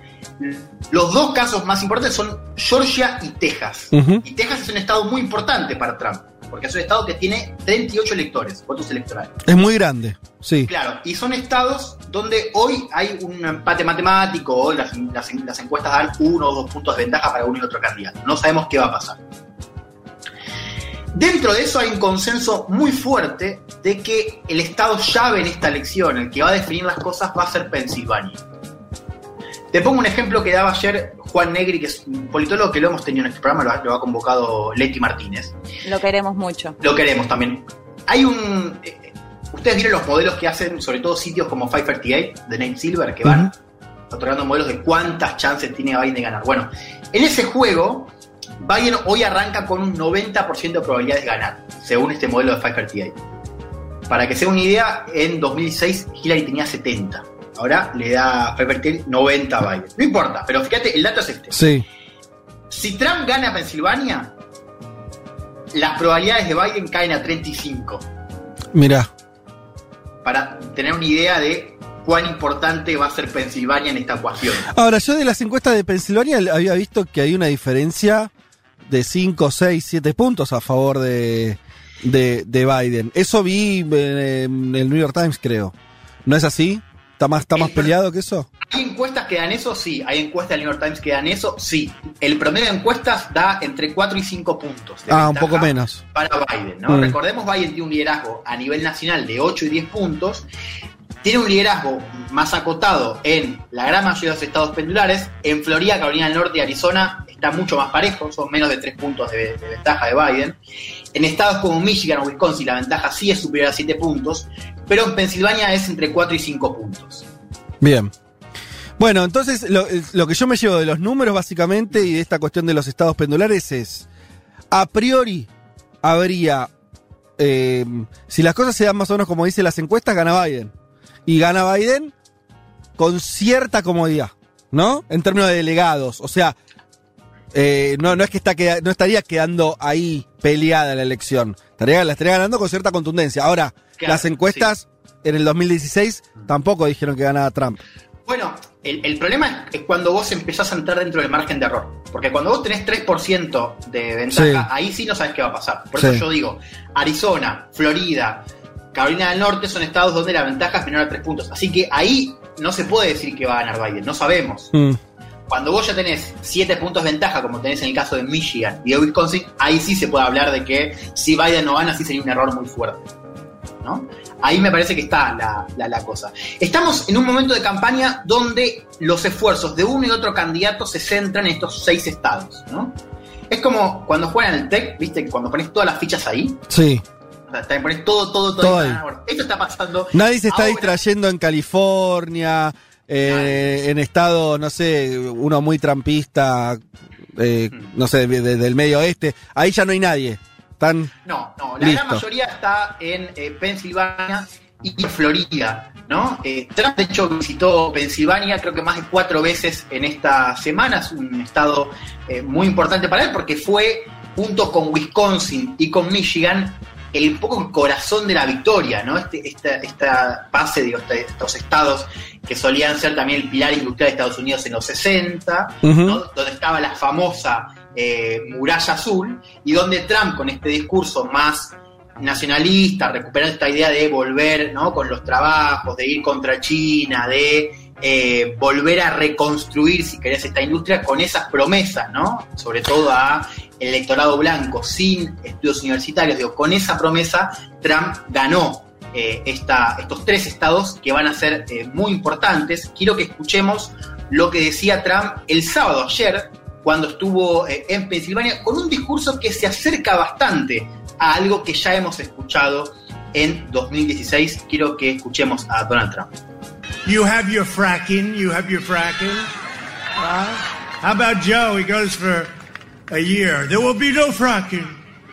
Los dos casos más importantes son Georgia y Texas. Y Texas es un estado muy importante para Trump, porque es un estado que tiene 38 electores, votos electorales. Es muy grande. Sí. Claro, y son estados donde hoy hay un empate matemático, hoy las, las- las encuestas dan uno o dos puntos de ventaja para uno y otro candidato. No sabemos qué va a pasar. Dentro de eso hay un consenso muy fuerte de que el estado llave en esta elección, el que va a definir las cosas, va a ser Pensilvania. Te pongo un ejemplo que daba ayer Juan Negri, que es un politólogo que lo hemos tenido en este programa, lo ha, lo ha convocado Leti Martínez Lo queremos mucho. lo queremos también. Hay un. eh, Ustedes vieron los modelos que hacen, sobre todo sitios como 538 de Nate Silver, que van otorgando modelos de cuántas chances tiene Biden de ganar. Bueno, en ese juego, Biden hoy arranca con un 90% de probabilidades de ganar, según este modelo de 538. Para que sea una idea, en 2006 Hillary tenía 70. Ahora le da 538 90 a Biden. No importa, pero fíjate, el dato es este. Sí. Si Trump gana Pensilvania, las probabilidades de Biden caen a 35. Mirá. Para tener una idea de cuán importante va a ser Pensilvania en esta ecuación. Ahora, yo de las encuestas de Pensilvania había visto que hay una diferencia de 5, 6, 7 puntos a favor de, de, de Biden. Eso vi en el New York Times, creo. ¿No es así? ¿Está más, está más El- peleado que eso? ¿Hay encuestas que dan eso? Sí. ¿Hay encuestas del New York Times que dan eso? Sí. El promedio de encuestas da entre 4 y 5 puntos. de Ah, un poco menos. Para Biden, ¿no? Mm. Recordemos, Biden tiene un liderazgo a nivel nacional de 8 y 10 puntos. Tiene un liderazgo más acotado en la gran mayoría de los estados pendulares. En Florida, Carolina del Norte y Arizona está mucho más parejo, son menos de 3 puntos de, ventaja de Biden. En estados como Michigan o Wisconsin la ventaja sí es superior a 7 puntos, pero en Pensilvania es entre 4 y 5 puntos. Bien. Bueno, entonces lo, lo que yo me llevo de los números básicamente y de esta cuestión de los estados pendulares es, a priori habría, eh, si las cosas se dan más o menos como dicen las encuestas, gana Biden. Y gana Biden con cierta comodidad, ¿no? En términos de delegados. O sea, eh, no, no es que está queda- no estaría quedando ahí peleada la elección. Estaría, la estaría ganando con cierta contundencia. Ahora, Claro, las encuestas en el 2016 tampoco dijeron que ganaba Trump. Bueno, el, el problema es, es cuando vos empezás a entrar dentro del margen de error. Porque cuando vos tenés 3% de ventaja, Sí. ahí sí no sabes qué va a pasar. Por Sí. eso yo digo, Arizona, Florida, Carolina del Norte son estados donde la ventaja es menor a 3 puntos. Así que ahí no se puede decir que va a ganar Biden, no sabemos. Mm. Cuando vos ya tenés 7 puntos de ventaja, como tenés en el caso de Michigan y de Wisconsin, ahí sí se puede hablar de que si Biden no gana, sí sería un error muy fuerte. ¿no? Ahí me parece que está la, la- la cosa. Estamos en un momento de campaña donde los esfuerzos de uno y otro candidato se centran en estos seis estados. ¿no? Es como cuando juegan al TEC, ¿viste? Cuando pones todas las fichas ahí, Sí. Te pones todo, todo, todo. Todo ahí. ahí. Bueno, esto está pasando. Nadie se está ahora. distrayendo en California, eh, en estados, no sé, uno muy trampista, eh, Mm. no sé, de- de- del medio oeste. Ahí ya no hay nadie. Están. No, no, la Listo. gran mayoría está en eh, Pensilvania y Florida, ¿no? Eh, Trump, de hecho, visitó Pensilvania creo que más de cuatro veces en esta semana, es un estado eh, muy importante para él porque fue, junto con Wisconsin y con Michigan, el poco el corazón de la victoria, ¿no? Este, esta, esta base, este- estos estados que solían ser también el pilar industrial de Estados Unidos en los 60, Ujú. ¿no? donde estaba la famosa eh, muralla azul, y donde Trump, con este discurso más nacionalista, recuperando esta idea de volver ¿no? con los trabajos, de ir contra China, de eh, volver a reconstruir, si querés, esta industria con esas promesas, ¿no? Sobre todo a electorado blanco, sin estudios universitarios, digo, con esa promesa, Trump ganó eh, estos tres estados que van a ser eh, muy importantes. Quiero que escuchemos lo que decía Trump el sábado ayer, cuando estuvo eh, en Pensilvania, con un discurso que se acerca bastante a algo que ya hemos escuchado en 2016. Quiero que escuchemos a Donald Trump. You have your fracking. You have your fracking. Uh, how about Joe? He goes for a year. There will be no fracking.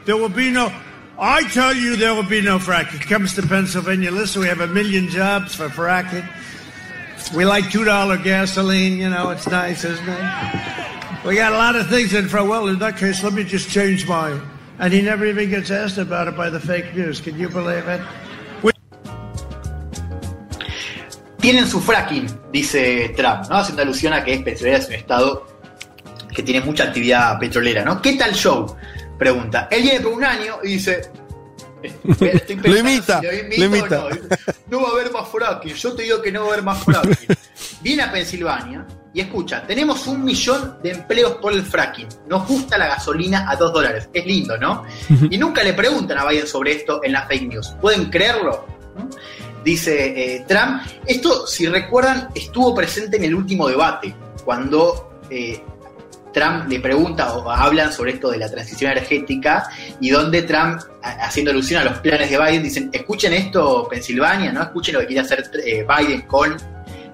There will be no. I tell you, there will be no fracking. Comes to Pennsylvania. Listen, we have a million jobs for fracking. We like two dollar gasoline. You know, it's nice, isn't it? We got a lot of things in front. Well, in that case, let me just change mine. And he never even gets asked about it by the fake news. Can you believe it? Tienen su fracking, dice Trump, ¿no? Haciendo alusión a que es Pensilvania es un estado que tiene mucha actividad petrolera, ¿no? ¿Qué tal show? Pregunta. Él viene por un año y dice. estoy *laughs* Lo imita, si lo invito o imita. No. No va a haber más fracking. Yo te digo que no va a haber más fracking. *laughs* Viene a Pensilvania y escucha: tenemos un millón de empleos por el fracking. Nos gusta la gasolina a dos dólares. Es lindo, ¿no? Y nunca le preguntan a Biden sobre esto en las fake news. ¿Pueden creerlo? ¿No? Dice eh, Trump. Esto, si recuerdan, estuvo presente en el último debate, cuando eh, Trump le pregunta o hablan sobre esto de la transición energética y donde Trump, haciendo alusión a los planes de Biden, dicen, escuchen esto Pensilvania, ¿no? Escuchen lo que quiere hacer eh, Biden con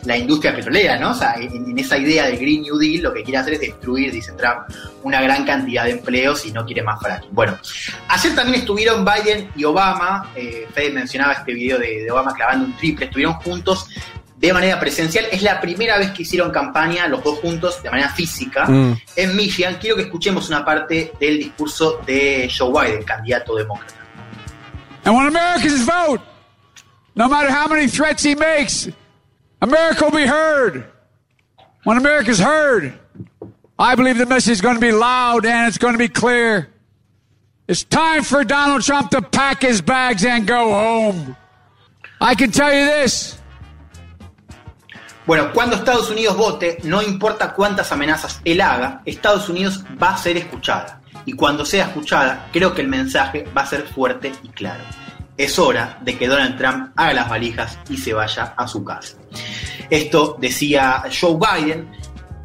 la industria petrolera, ¿no? O sea, en, esa idea del Green New Deal lo que quiere hacer es destruir, dice Trump, una gran cantidad de empleos y no quiere más fracking. Bueno, ayer también estuvieron Biden y Obama, eh, Fede mencionaba este video de, de Obama clavando un triple, estuvieron juntos de manera presencial. Es la primera vez que hicieron campaña los dos juntos de manera física Mm. en Michigan. Quiero que escuchemos una parte del discurso de Joe Biden, candidato demócrata. And when Americans vote, no matter how many threats he makes, America will be heard. When America's heard, I believe the message is going to be loud and it's going to be clear. It's time for Donald Trump to pack his bags and go home. I can tell you this. Bueno, cuando Estados Unidos vote, no importa cuántas amenazas él haga, Estados Unidos va a ser escuchada. Y cuando sea escuchada, creo que el mensaje va a ser fuerte y claro. Es hora de que Donald Trump haga las valijas y se vaya a su casa. Esto decía Joe Biden.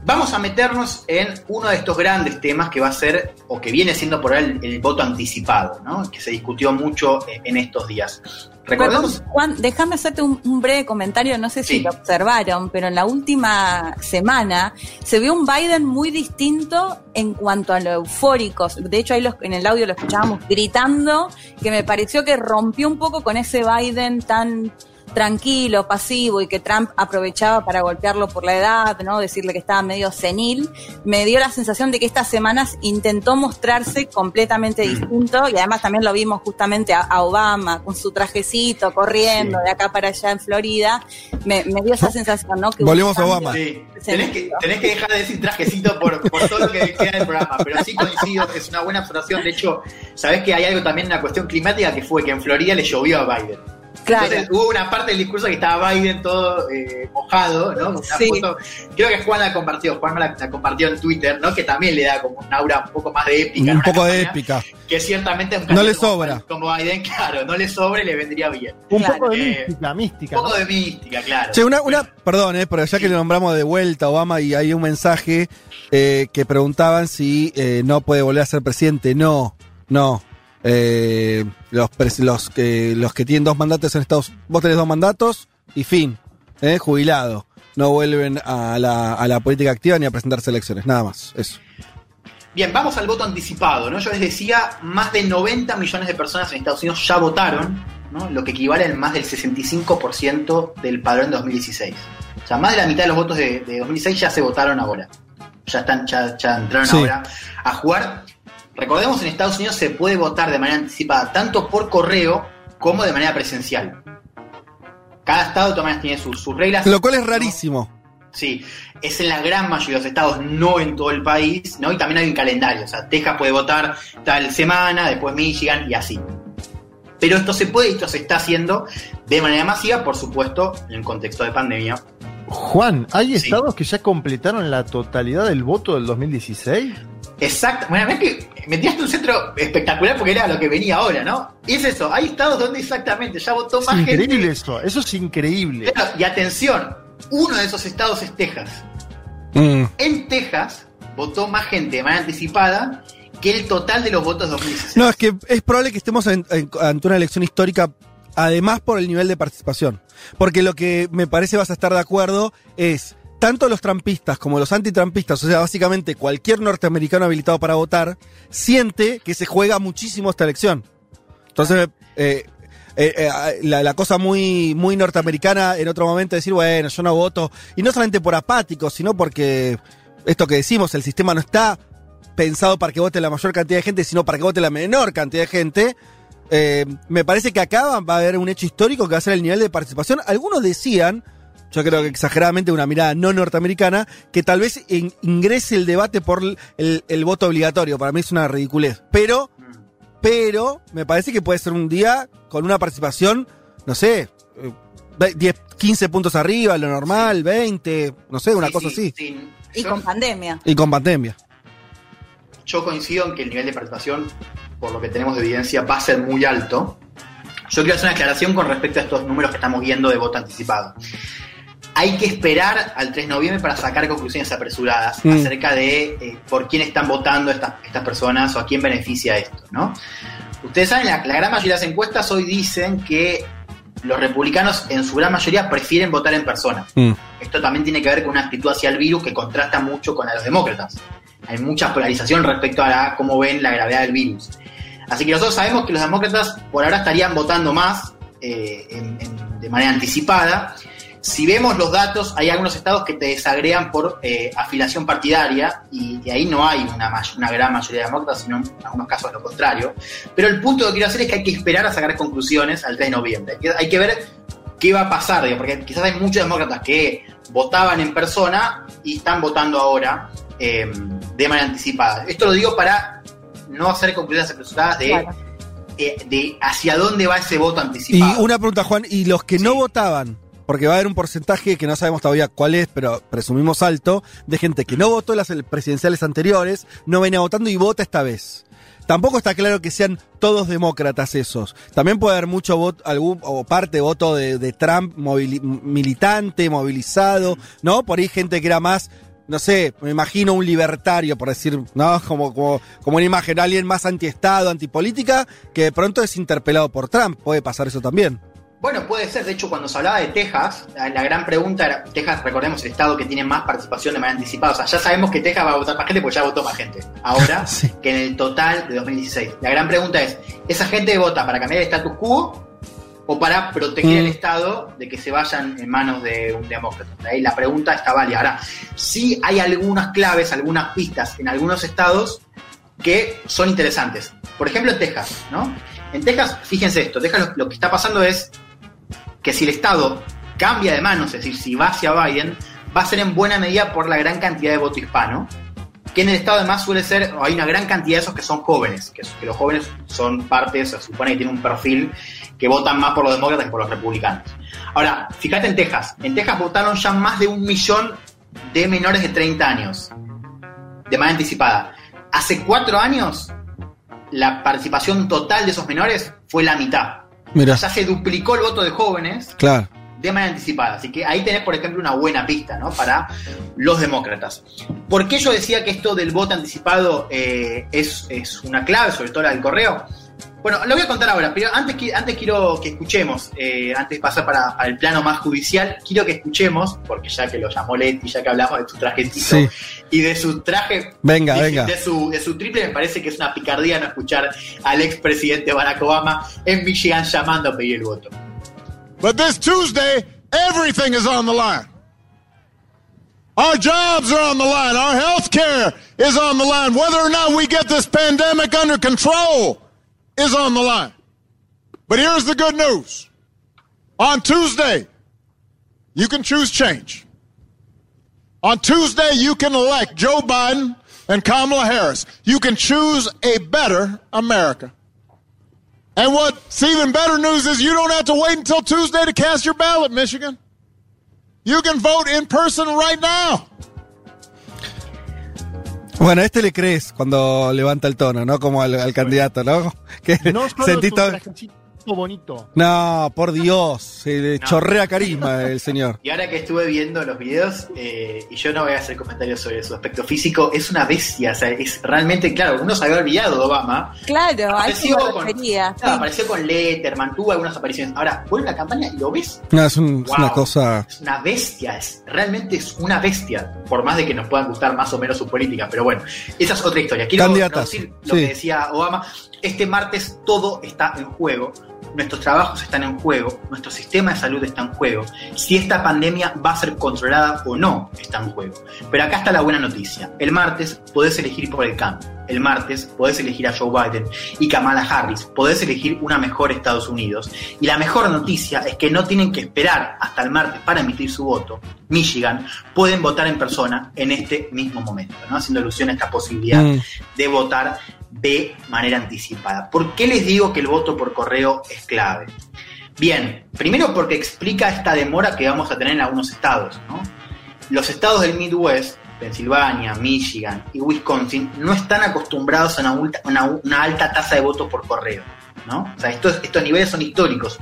Vamos a meternos en uno de estos grandes temas que va a ser, o que viene siendo por él, el voto anticipado, ¿no? que se discutió mucho en estos días. Recordemos. Juan, déjame hacerte un, un, breve comentario, no sé si lo observaron, pero en la última semana se vio un Biden muy distinto en cuanto a lo eufóricos. De hecho, ahí los, en el audio lo escuchábamos gritando, que me pareció que rompió un poco con ese Biden tan tranquilo, pasivo y que Trump aprovechaba para golpearlo por la edad, ¿no? Decirle que estaba medio senil, me dio la sensación de que estas semanas intentó mostrarse completamente distinto y además también lo vimos justamente a, a Obama con su trajecito corriendo sí. de acá para allá en Florida. Me, me dio esa sensación, ¿no? Que Volvemos a Obama. Sí. Tenés, que, tenés que dejar de decir trajecito por, por todo lo que queda del programa, pero sí coincido, es una buena observación. De hecho, sabés que hay algo también, una cuestión climática, que fue que en Florida le llovió a Biden. Claro. Entonces hubo una parte del discurso que estaba Biden todo eh, mojado, ¿no? Una Sí. foto, creo que Juan la compartió, Juan la, la compartió en Twitter, ¿no? Que también le da como un aura un poco más de épica. Un poco de épica. Que ciertamente un No le como- sobra. Como Biden, *laughs* claro, no le sobre, le vendría bien. Un Claro. poco de Eh, mística, mística. Un poco ¿no? de mística, claro. Che, una, una, perdón, eh, pero ya que le nombramos de vuelta a Obama y hay un mensaje eh, que preguntaban si eh, no puede volver a ser presidente. No, no. Eh, los, que, los que tienen dos mandatos en Estados vos tenés dos mandatos y fin, eh, jubilado. No vuelven a la, a la política activa ni a presentarse elecciones, nada más. Eso. Bien, vamos al voto anticipado, ¿no? Yo les decía, más de 90 millones de personas en Estados Unidos ya votaron, ¿no? Lo que equivale a más del 65% del padrón de 2016. O sea, más de la mitad de los votos de, de 2016 ya se votaron ahora. Ya están, ya, ya entraron Sí. ahora a jugar. Recordemos, en Estados Unidos se puede votar de manera anticipada, tanto por correo como de manera presencial. Cada estado maneras tiene sus, sus reglas. Lo cual es ¿no? rarísimo. Sí, es en la gran mayoría de los estados, no en todo el país, ¿no? Y también hay un calendario, o sea, Texas puede votar tal semana, después Michigan y así. Pero esto se puede y esto se está haciendo de manera masiva, por supuesto, en el contexto de pandemia. Juan, ¿hay Sí. estados que ya completaron la totalidad del voto del 2016? Exacto, bueno, ves que me tiraste un centro espectacular porque era lo que venía ahora, ¿no? Y es eso, hay estados donde exactamente ya votó Es más increíble gente. eso, eso es increíble. Claro, Y atención, uno de esos estados es Texas. Mm. En Texas votó más gente de manera anticipada que el total de los votos de 2016. No, es que es probable que estemos en- en- ante una elección histórica, además por el nivel de participación. Porque lo que me parece vas a estar de acuerdo es, tanto los trampistas como los antitrampistas, o sea, básicamente cualquier norteamericano habilitado para votar, siente que se juega muchísimo esta elección. Entonces, eh, eh, eh, la, cosa muy, muy norteamericana en otro momento decir, bueno, yo no voto, y no solamente por apático, sino porque esto que decimos, el sistema no está pensado para que vote la mayor cantidad de gente, sino para que vote la menor cantidad de gente. Me parece que acá va a haber un hecho histórico que va a ser el nivel de participación. Algunos decían, yo creo que exageradamente una mirada no norteamericana, que tal vez in- ingrese el debate por el, voto obligatorio. Para mí es una ridiculez. Pero, pero, me parece que puede ser un día con una participación, no sé, eh, ve- 10, 15 puntos arriba, lo normal, 20, no sé, una Sí, cosa sí, así. sí. Y Yo- con pandemia. Y con pandemia. yo coincido en que el nivel de participación, por lo que tenemos de evidencia, va a ser muy alto. Yo quiero hacer una aclaración con respecto a estos números que estamos viendo de voto anticipado. Hay que esperar al 3 de noviembre para sacar conclusiones apresuradas Mm. acerca de eh, por quién están votando estas, estas personas o a quién beneficia esto, ¿no? Ustedes saben, la, la gran mayoría de las encuestas hoy dicen que los republicanos en su gran mayoría prefieren votar en persona. Mm. Esto también tiene que ver con una actitud hacia el virus que contrasta mucho con la de los demócratas. Hay mucha polarización respecto a la- cómo ven la gravedad del virus. Así que nosotros sabemos que los demócratas por ahora estarían votando más eh, en- en- de manera anticipada. Si vemos los datos, hay algunos estados que te desagregan por eh, afiliación partidaria y, y ahí no hay una, gran mayoría de demócratas, sino en algunos casos lo contrario. Pero el punto que quiero hacer es que hay que esperar a sacar conclusiones al 3 de noviembre. Hay que, hay que ver qué va a pasar, digo, porque quizás hay muchos demócratas que votaban en persona y están votando ahora eh, de manera anticipada. Esto lo digo para no hacer conclusiones apresuradas de, Claro. eh, de hacia dónde va ese voto Y anticipado. una pregunta, Juan, ¿y los que no votaban? Porque va a haber un porcentaje que no sabemos todavía cuál es, pero presumimos alto, de gente que no votó en las presidenciales anteriores, no venía votando y vota esta vez. Tampoco está claro que sean todos demócratas esos. También puede haber mucho voto, algún, o parte voto de, Trump militante, movilizado, ¿no? Por ahí gente que era más, no sé, me imagino un libertario, por decir, ¿no? Como, como, como una imagen, alguien más antiestado, antipolítica, que de pronto es interpelado por Trump. Puede pasar eso también. Bueno, puede ser. De hecho, cuando se hablaba de Texas, la, la gran pregunta era, Texas, recordemos, el estado que tiene más participación de manera anticipada. O sea, ya sabemos que Texas va a votar más gente porque ya votó más gente. Ahora, *laughs* que en el total de 2016. La gran pregunta es, ¿esa gente vota para cambiar el status quo o para proteger el Mm. Estado de que se vayan en manos de un demócrata? Ahí la pregunta está válida. Ahora, sí hay algunas claves, algunas pistas en algunos estados que son interesantes. Por ejemplo, en Texas, ¿no? En Texas, fíjense esto, Texas lo, lo que está pasando es que si el Estado cambia de manos, es decir, si va hacia Biden, va a ser en buena medida por la gran cantidad de voto hispano, que en el Estado además suele ser, hay una gran cantidad de esos que son jóvenes, que, que los jóvenes son parte, se supone que tienen un perfil que votan más por los demócratas que por los republicanos. Ahora, fíjate en Texas, en Texas votaron ya más de un millón de menores de 30 años, de manera anticipada. Hace cuatro años, la participación total de esos menores fue la mitad. Mira. Ya se duplicó el voto de jóvenes Claro. de manera anticipada. Así que ahí tenés, por ejemplo, una buena pista ¿no? para los demócratas. ¿Por qué yo decía que esto del voto anticipado eh, es, es una clave, sobre todo la del correo? Bueno, lo voy a contar ahora, pero antes, antes quiero que escuchemos, eh, antes de pasar para, para el plano más judicial, quiero que escuchemos, porque ya que lo llamó Leti, ya que hablamos de su trajecito Sí. y de su traje Venga, de, venga. de su, de su triple, me parece que es una picardía no escuchar al expresidente Barack Obama en Michigan llamando a pedir el voto. But this Tuesday, everything is on the line. Our jobs are on the line. Our health care is on the line. Whether or not we get this pandemic under control is on the line. But here's the good news. On Tuesday, you can choose change. On Tuesday, you can elect Joe Biden and Kamala Harris. You can choose a better America. And what's even better news is you don't have to wait until Tuesday to cast your ballot, Michigan. You can vote in person right now. Bueno, a este le crees cuando levanta el tono, ¿no? Como al, al candidato, ¿no? *laughs* Que No solo tu todo- trajecito bonito. No, por Dios, se le No. chorrea carisma el señor. Y ahora que estuve viendo los videos, eh, y yo no voy a hacer comentarios sobre su aspecto físico, es una bestia. O sea, es realmente, claro, uno se había olvidado de Obama. Claro, Apareció con, refería. claro, apareció con Letterman, tuvo algunas apariciones. Ahora, vuelve a la campaña y lo ves. No, es, un- es Wow. una cosa. Es una bestia, es, realmente es una bestia. Por más de que nos puedan gustar más o menos su política. Pero bueno, esa es otra historia. Quiero decir lo sí. que decía Obama. Este martes todo está en juego. Nuestros trabajos están en juego, nuestro sistema de salud está en juego, si esta pandemia va a ser controlada o no está en juego. Pero acá está la buena noticia. El martes podés elegir por el cambio. El martes podés elegir a Joe Biden y Kamala Harris. Podés elegir una mejor Estados Unidos. Y la mejor noticia es que no tienen que esperar hasta el martes para emitir su voto. Michigan pueden votar en persona en este mismo momento, ¿no? haciendo alusión a esta posibilidad Mm. de votar de manera anticipada. ¿Por qué les digo que el voto por correo es clave? Bien, primero porque explica esta demora que vamos a tener en algunos estados. ¿no? Los estados del Midwest, Pensilvania, Michigan y Wisconsin, no están acostumbrados a una, alta tasa de votos por correo. ¿no? O sea, estos, niveles son históricos.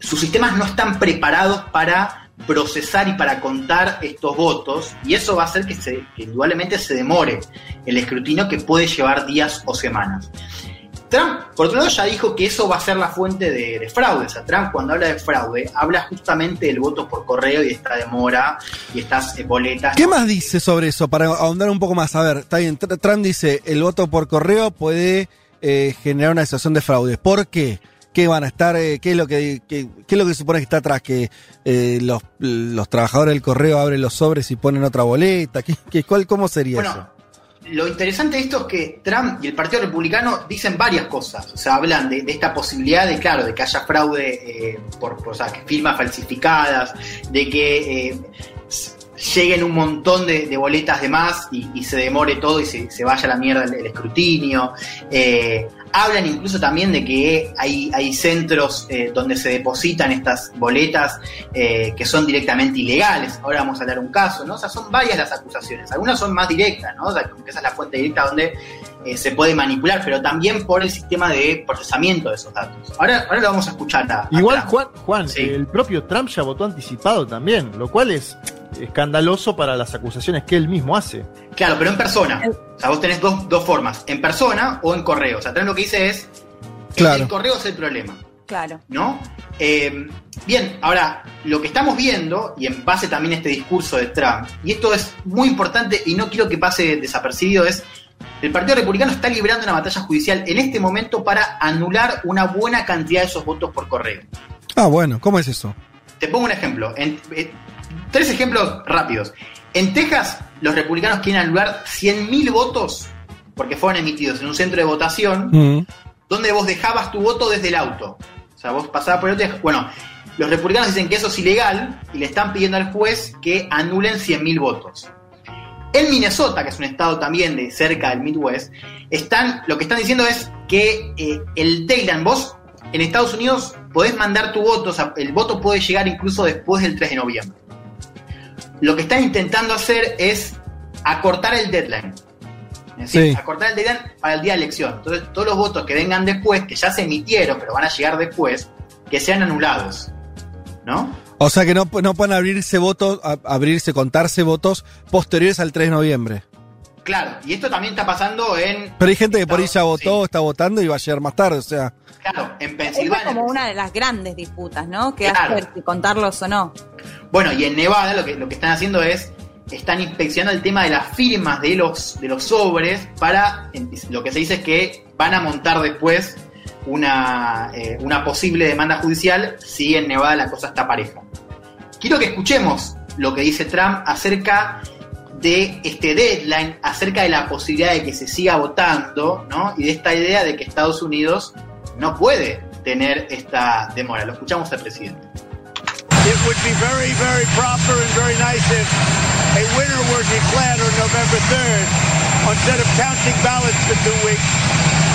Sus sistemas no están preparados para procesar y para contar estos votos y eso va a hacer que indudablemente se demore el escrutinio que puede llevar días o semanas. Trump, por otro lado, ya dijo que eso va a ser la fuente de, de fraude. O sea, Trump cuando habla de fraude, habla justamente del voto por correo y esta demora y estas eh, boletas. ¿Qué más dice sobre eso? Para ahondar un poco más. A ver, está bien. Tr- Trump dice: el voto por correo puede eh, generar una situación de fraude. ¿Por qué? ¿Qué van a estar? eh, ¿Qué es lo que, qué, qué es lo que supone que está atrás? ¿Que eh, los, los trabajadores del correo abren los sobres y ponen otra boleta? ¿Qué, qué- cuál, ¿Cómo sería eso? Lo interesante de esto es que Trump y el Partido Republicano dicen varias cosas. O sea, hablan de, esta posibilidad de, claro, de que haya fraude eh, por, o sea, firmas falsificadas, de que eh, lleguen un montón de, boletas de más y, se demore todo y se, vaya a la mierda el, el escrutinio. Eh, hablan incluso también de que hay, hay centros eh, donde se depositan estas boletas eh, que son directamente ilegales. Ahora vamos a hablar un caso, ¿no? O sea, son varias las acusaciones. Algunas son más directas, ¿no? O sea, como que esa es la fuente directa donde eh, se puede manipular, pero también por el sistema de procesamiento de esos datos. Ahora, ahora lo vamos a escuchar. A, a Igual, Trump. Juan, Juan Sí. el propio Trump ya votó anticipado también, lo cual es escandaloso para las acusaciones que él mismo hace. Claro, pero en persona. O sea, vos tenés dos, dos formas, en persona o en correo. O sea, Trump lo que dice es, Claro. el correo es el problema. Claro. ¿no? Eh, bien, ahora, lo que estamos viendo, y en base también a este discurso de Trump, y esto es muy importante y no quiero que pase desapercibido, es el Partido Republicano está librando una batalla judicial en este momento para anular una buena cantidad de esos votos por correo. Ah, bueno, ¿cómo es eso? Te pongo un ejemplo, en- eh, tres ejemplos rápidos. En Texas, los republicanos quieren anular 100.000 votos porque fueron emitidos en un centro de votación Mm. donde vos dejabas tu voto desde el auto. O sea, vos pasabas por el auto Bueno, los republicanos dicen que eso es ilegal y le están pidiendo al juez que anulen 100.000 votos. En Minnesota, que es un estado también de cerca del Midwest, están, lo que están diciendo es que eh, el deadline, vos en Estados Unidos podés mandar tu voto, o sea, el voto puede llegar incluso después del 3 de noviembre. Lo que están intentando hacer es acortar el deadline. Es decir, Sí. acortar el deadline para el día de elección. Entonces, todos los votos que vengan después, que ya se emitieron, pero van a llegar después, que sean anulados. ¿No? O sea que no, no pueden abrirse votos, a- abrirse, contarse votos posteriores al 3 de noviembre. Claro, y esto también está pasando en. Pero hay gente que por ahí ya votó, está votando y va a llegar más tarde, o sea. Claro, en Pensilvania. es como una de las grandes disputas, ¿no? Que Claro. hacer, si contarlos o no. Bueno, y en Nevada lo que, lo que están haciendo es, están inspeccionando el tema de las firmas de los, de los sobres para, lo que se dice es que van a montar después una, eh, una posible demanda judicial si en Nevada la cosa está pareja. Quiero que escuchemos lo que dice Trump acerca de este deadline, acerca de la posibilidad de que se siga votando, ¿no? Y de esta idea de que Estados Unidos no puede tener esta demora. Lo escuchamos al presidente. It would be very, very proper and very nice if a winner were declared on November 3rd instead of counting ballots for two weeks,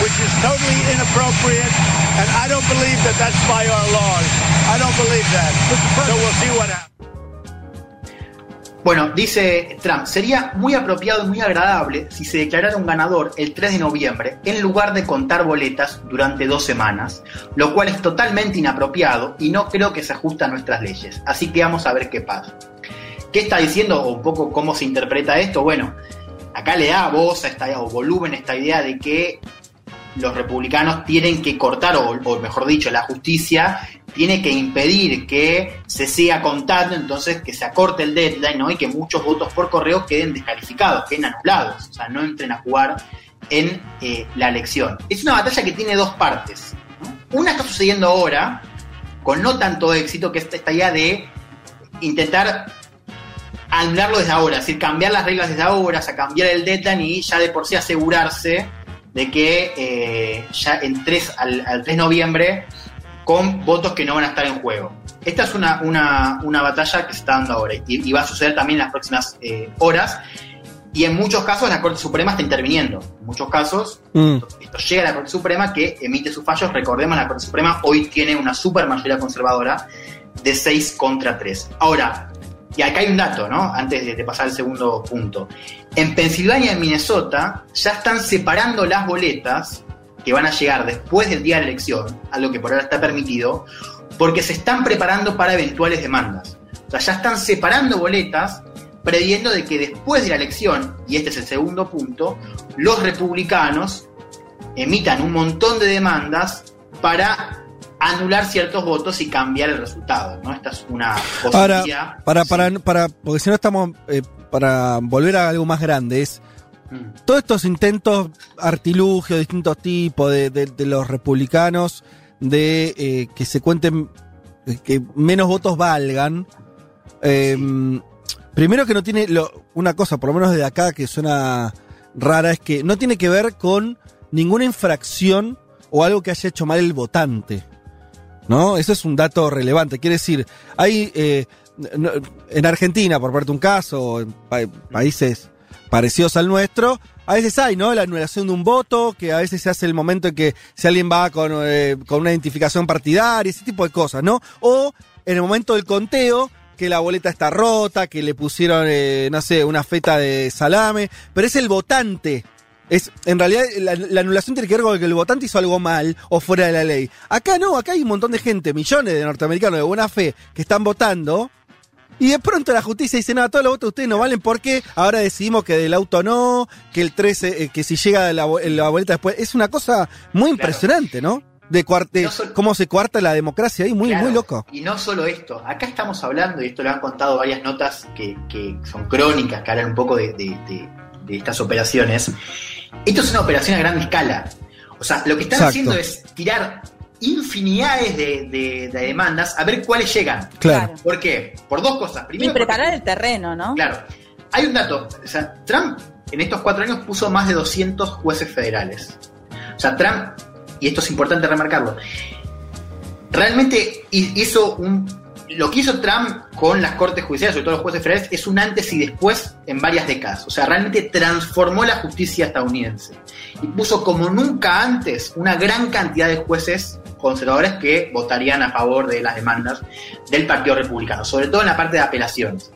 which is totally inappropriate, and I don't believe that that's by our laws. I don't believe that. So we'll see what happens. Bueno, dice Trump, sería muy apropiado y muy agradable si se declarara un ganador el 3 de noviembre en lugar de contar boletas durante dos semanas, lo cual es totalmente inapropiado y no creo que se ajuste a nuestras leyes. Así que vamos a ver qué pasa. ¿Qué está diciendo o un poco cómo se interpreta esto? Bueno, acá le da voz a esta, o volumen a esta idea de que los republicanos tienen que cortar, o, o mejor dicho, la justicia tiene que impedir que se siga contando, entonces que se acorte el deadline ¿no? y que muchos votos por correo queden descalificados, queden anulados, o sea, no entren a jugar en eh, la elección. Es una batalla que tiene dos partes. Una está sucediendo ahora, con no tanto éxito, que es esta idea de intentar anularlo desde ahora, es decir, cambiar las reglas desde ahora, o sea, cambiar el deadline y ya de por sí asegurarse de que eh, ya en 3, al, al 3 de noviembre con votos que no van a estar en juego. Esta es una, una, una batalla que se está dando ahora y, y va a suceder también en las próximas eh, horas. Y en muchos casos la Corte Suprema está interviniendo. En muchos casos Mm. esto llega a la Corte Suprema que emite sus fallos. Recordemos, la Corte Suprema hoy tiene una super mayoría conservadora de 6 contra 3. Ahora, y acá hay un dato, ¿no? Antes de, pasar al segundo punto. En Pensilvania y Minnesota ya están separando las boletas que van a llegar después del día de la elección, algo que por ahora está permitido, porque se están preparando para eventuales demandas. O sea, ya están separando boletas previendo de que después de la elección, y este es el segundo punto, los republicanos emitan un montón de demandas para anular ciertos votos y cambiar el resultado, ¿no? Esta es una Ahora, posibilidad. para, para, para, porque si no estamos, eh, para volver a algo más grande, es Mm. todos estos intentos, artilugios, distintos tipos de, de- de los republicanos, de eh, que se cuenten, eh, que menos votos valgan. eh, primero que no tiene, lo- una cosa, por lo menos desde acá, que suena rara, es que no tiene que ver con ninguna infracción o algo que haya hecho mal el votante. ¿No? Eso es un dato relevante. Quiere decir, hay eh, en Argentina, por parte un caso, en pa- países parecidos al nuestro, a veces hay, ¿no? La anulación de un voto, que a veces se hace el momento en que si alguien va con, eh, con una identificación partidaria, ese tipo de cosas, ¿no? O en el momento del conteo, que la boleta está rota, que le pusieron, eh, no sé, una feta de salame, pero es el votante. Es, en realidad, la, la anulación tiene que ver con que el votante hizo algo mal o fuera de la ley. Acá no, acá hay un montón de gente, millones de norteamericanos de buena fe que están votando. Y de pronto la justicia dice, no, todos los votos de ustedes no valen porque ahora decidimos que del auto no, que el 13, eh, que si llega la, la boleta después. Es una cosa muy impresionante, ¿no? De, cuarte, cómo se cuarta la democracia ahí, muy, Claro, muy loco. Y no solo esto, acá estamos hablando, y esto lo han contado varias notas que, que son crónicas, que hablan un poco de, de- de- de estas operaciones. Esto es una operación a gran escala. O sea, lo que están Exacto. haciendo es tirar infinidades de, de- de demandas a ver cuáles llegan. Claro. ¿Por qué? Por dos cosas. Y Primero, porque- preparar el terreno, ¿no? Claro. Hay un dato. O sea, Trump en estos cuatro años puso más de 200 jueces federales. O sea, Trump, y esto es importante remarcarlo, realmente hi- hizo un... Lo que hizo Trump con las cortes judiciales, sobre todo los jueces federales, es un antes y después en varias décadas. O sea, realmente transformó la justicia estadounidense. Y puso como nunca antes una gran cantidad de jueces conservadores que votarían a favor de las demandas del Partido Republicano, sobre todo en la parte de apelaciones.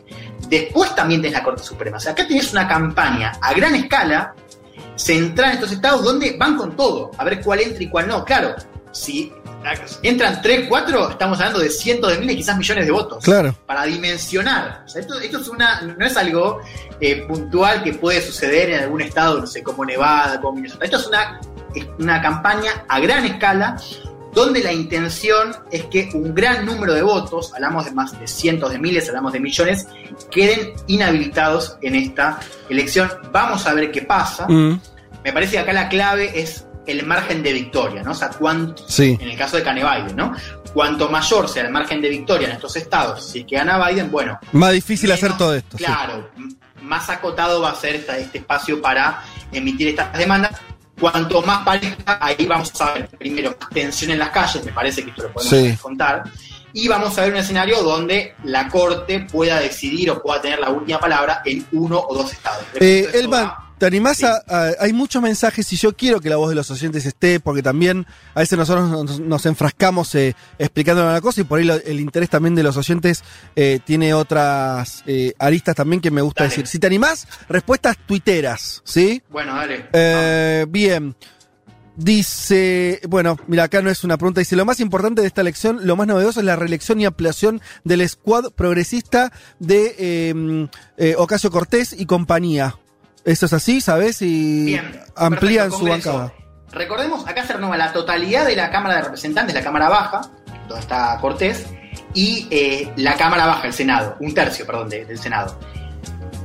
Después también tenés la Corte Suprema. O sea, acá tenés una campaña a gran escala centrada en estos estados donde van con todo, a ver cuál entra y cuál no. Claro, si entran 3, 4, estamos hablando de cientos de miles, quizás millones de votos. Claro. Para dimensionar. O sea, esto, esto es una, no es algo eh, puntual que puede suceder en algún estado, no sé, como Nevada, como Minnesota. Esto es una, una campaña a gran escala donde la intención es que un gran número de votos, hablamos de más de cientos de miles, hablamos de millones, queden inhabilitados en esta elección. Vamos a ver qué pasa. Mm, Me parece que acá la clave es el margen de victoria, ¿no? O sea, cuánto, sí. en el caso de Kanye Biden, ¿no? Cuanto mayor sea el margen de victoria en estos estados, si es que gana Biden, bueno, Más difícil menos- hacer todo esto. Claro, más acotado va a ser esta- este espacio para emitir estas demandas. Cuanto más pareja, ahí vamos a ver primero más tensión en las calles, me parece que esto lo podemos Sí. contar. Y vamos a ver un escenario donde la corte pueda decidir o pueda tener la última palabra en uno o dos estados. Eh, Elman, ¿te animás a, a- Hay muchos mensajes y yo quiero que la voz de los oyentes esté, porque también a veces nosotros nos, nos enfrascamos eh, explicando una cosa y por ahí lo- el interés también de los oyentes eh, tiene otras eh, aristas también que me gusta Dale. decir. Si te animás, respuestas tuiteras, ¿sí? Bueno, dale. Eh, bien. Dice, bueno, mira, acá no es una pregunta, dice, lo más importante de esta elección, lo más novedoso es la reelección y ampliación del squad progresista de eh, eh, Ocasio Cortés y compañía. ¿Eso es así, sabes? Y Bien, amplían su bancada. Recordemos, acá se renueva la totalidad de la Cámara de Representantes, la Cámara Baja, donde está Cortés, y eh, la Cámara Baja, el Senado, un tercio, perdón, de- del Senado.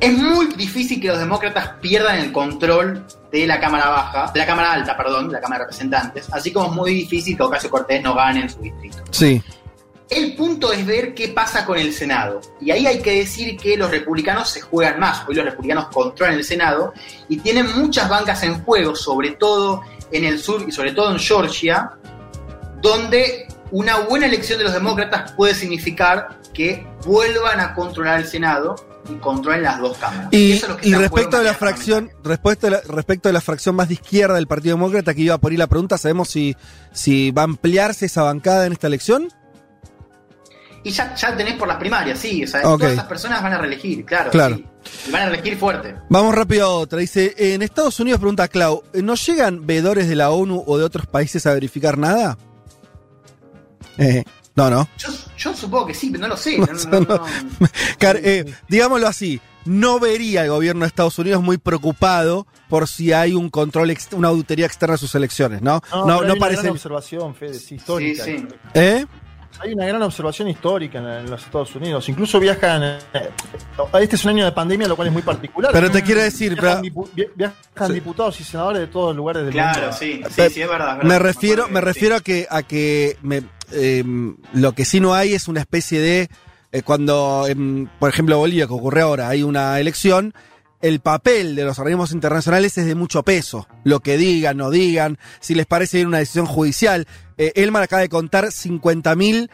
Es muy difícil que los demócratas pierdan el control de la Cámara Baja, de la Cámara Alta, perdón, de la Cámara de Representantes, así como es muy difícil que Ocasio Cortés no gane en su distrito. Sí. El punto es ver qué pasa con el Senado. Y ahí hay que decir que los republicanos se juegan más. Hoy los republicanos controlan el Senado y tienen muchas bancas en juego, sobre todo en el sur y sobre todo en Georgia, donde una buena elección de los demócratas puede significar que vuelvan a controlar el Senado y controlen las dos cámaras. Y, Eso es lo que y está en juego respecto a la materia fracción, respecto a la, respecto a la fracción más de izquierda del Partido Demócrata que iba por ahí la pregunta, ¿sabemos si, si va a ampliarse esa bancada en esta elección? Y ya, ya tenés por las primarias, sí. O sea, todas esas personas van a reelegir, claro. Claro. sí. Y van a reelegir fuerte. Vamos rápido a otra. Dice, en Estados Unidos, pregunta Clau, ¿no llegan veedores de la ONU o de otros países a verificar nada? Eh, no, no. Yo, yo supongo que sí, pero no lo sé. *laughs* No, no, no, no. *laughs* Car- eh, digámoslo así, no vería el gobierno de Estados Unidos muy preocupado por si hay un control, ex- una auditoría externa a sus elecciones, ¿no? No, No, parece... una gran observación, Fede, sí, histórica. Sí, sí. ¿Eh? Hay una gran observación histórica en, en los Estados Unidos. Incluso viajan. eh, este es un año de pandemia, lo cual es muy particular. Pero te quiero decir, Viajan, pero- dipu- vi- viajan diputados y senadores de todos los lugares del Claro, mundo. sí, sí, Pe- sí, es verdad. es verdad. Me refiero, me refiero a que, a que me, eh, lo que sí no hay es una especie de eh, cuando, en, por ejemplo, Bolivia, que ocurre ahora, hay una elección, el papel de los organismos internacionales es de mucho peso. Lo que digan, no digan, si les parece bien una decisión judicial. Eh, Elman acaba de contar 50.000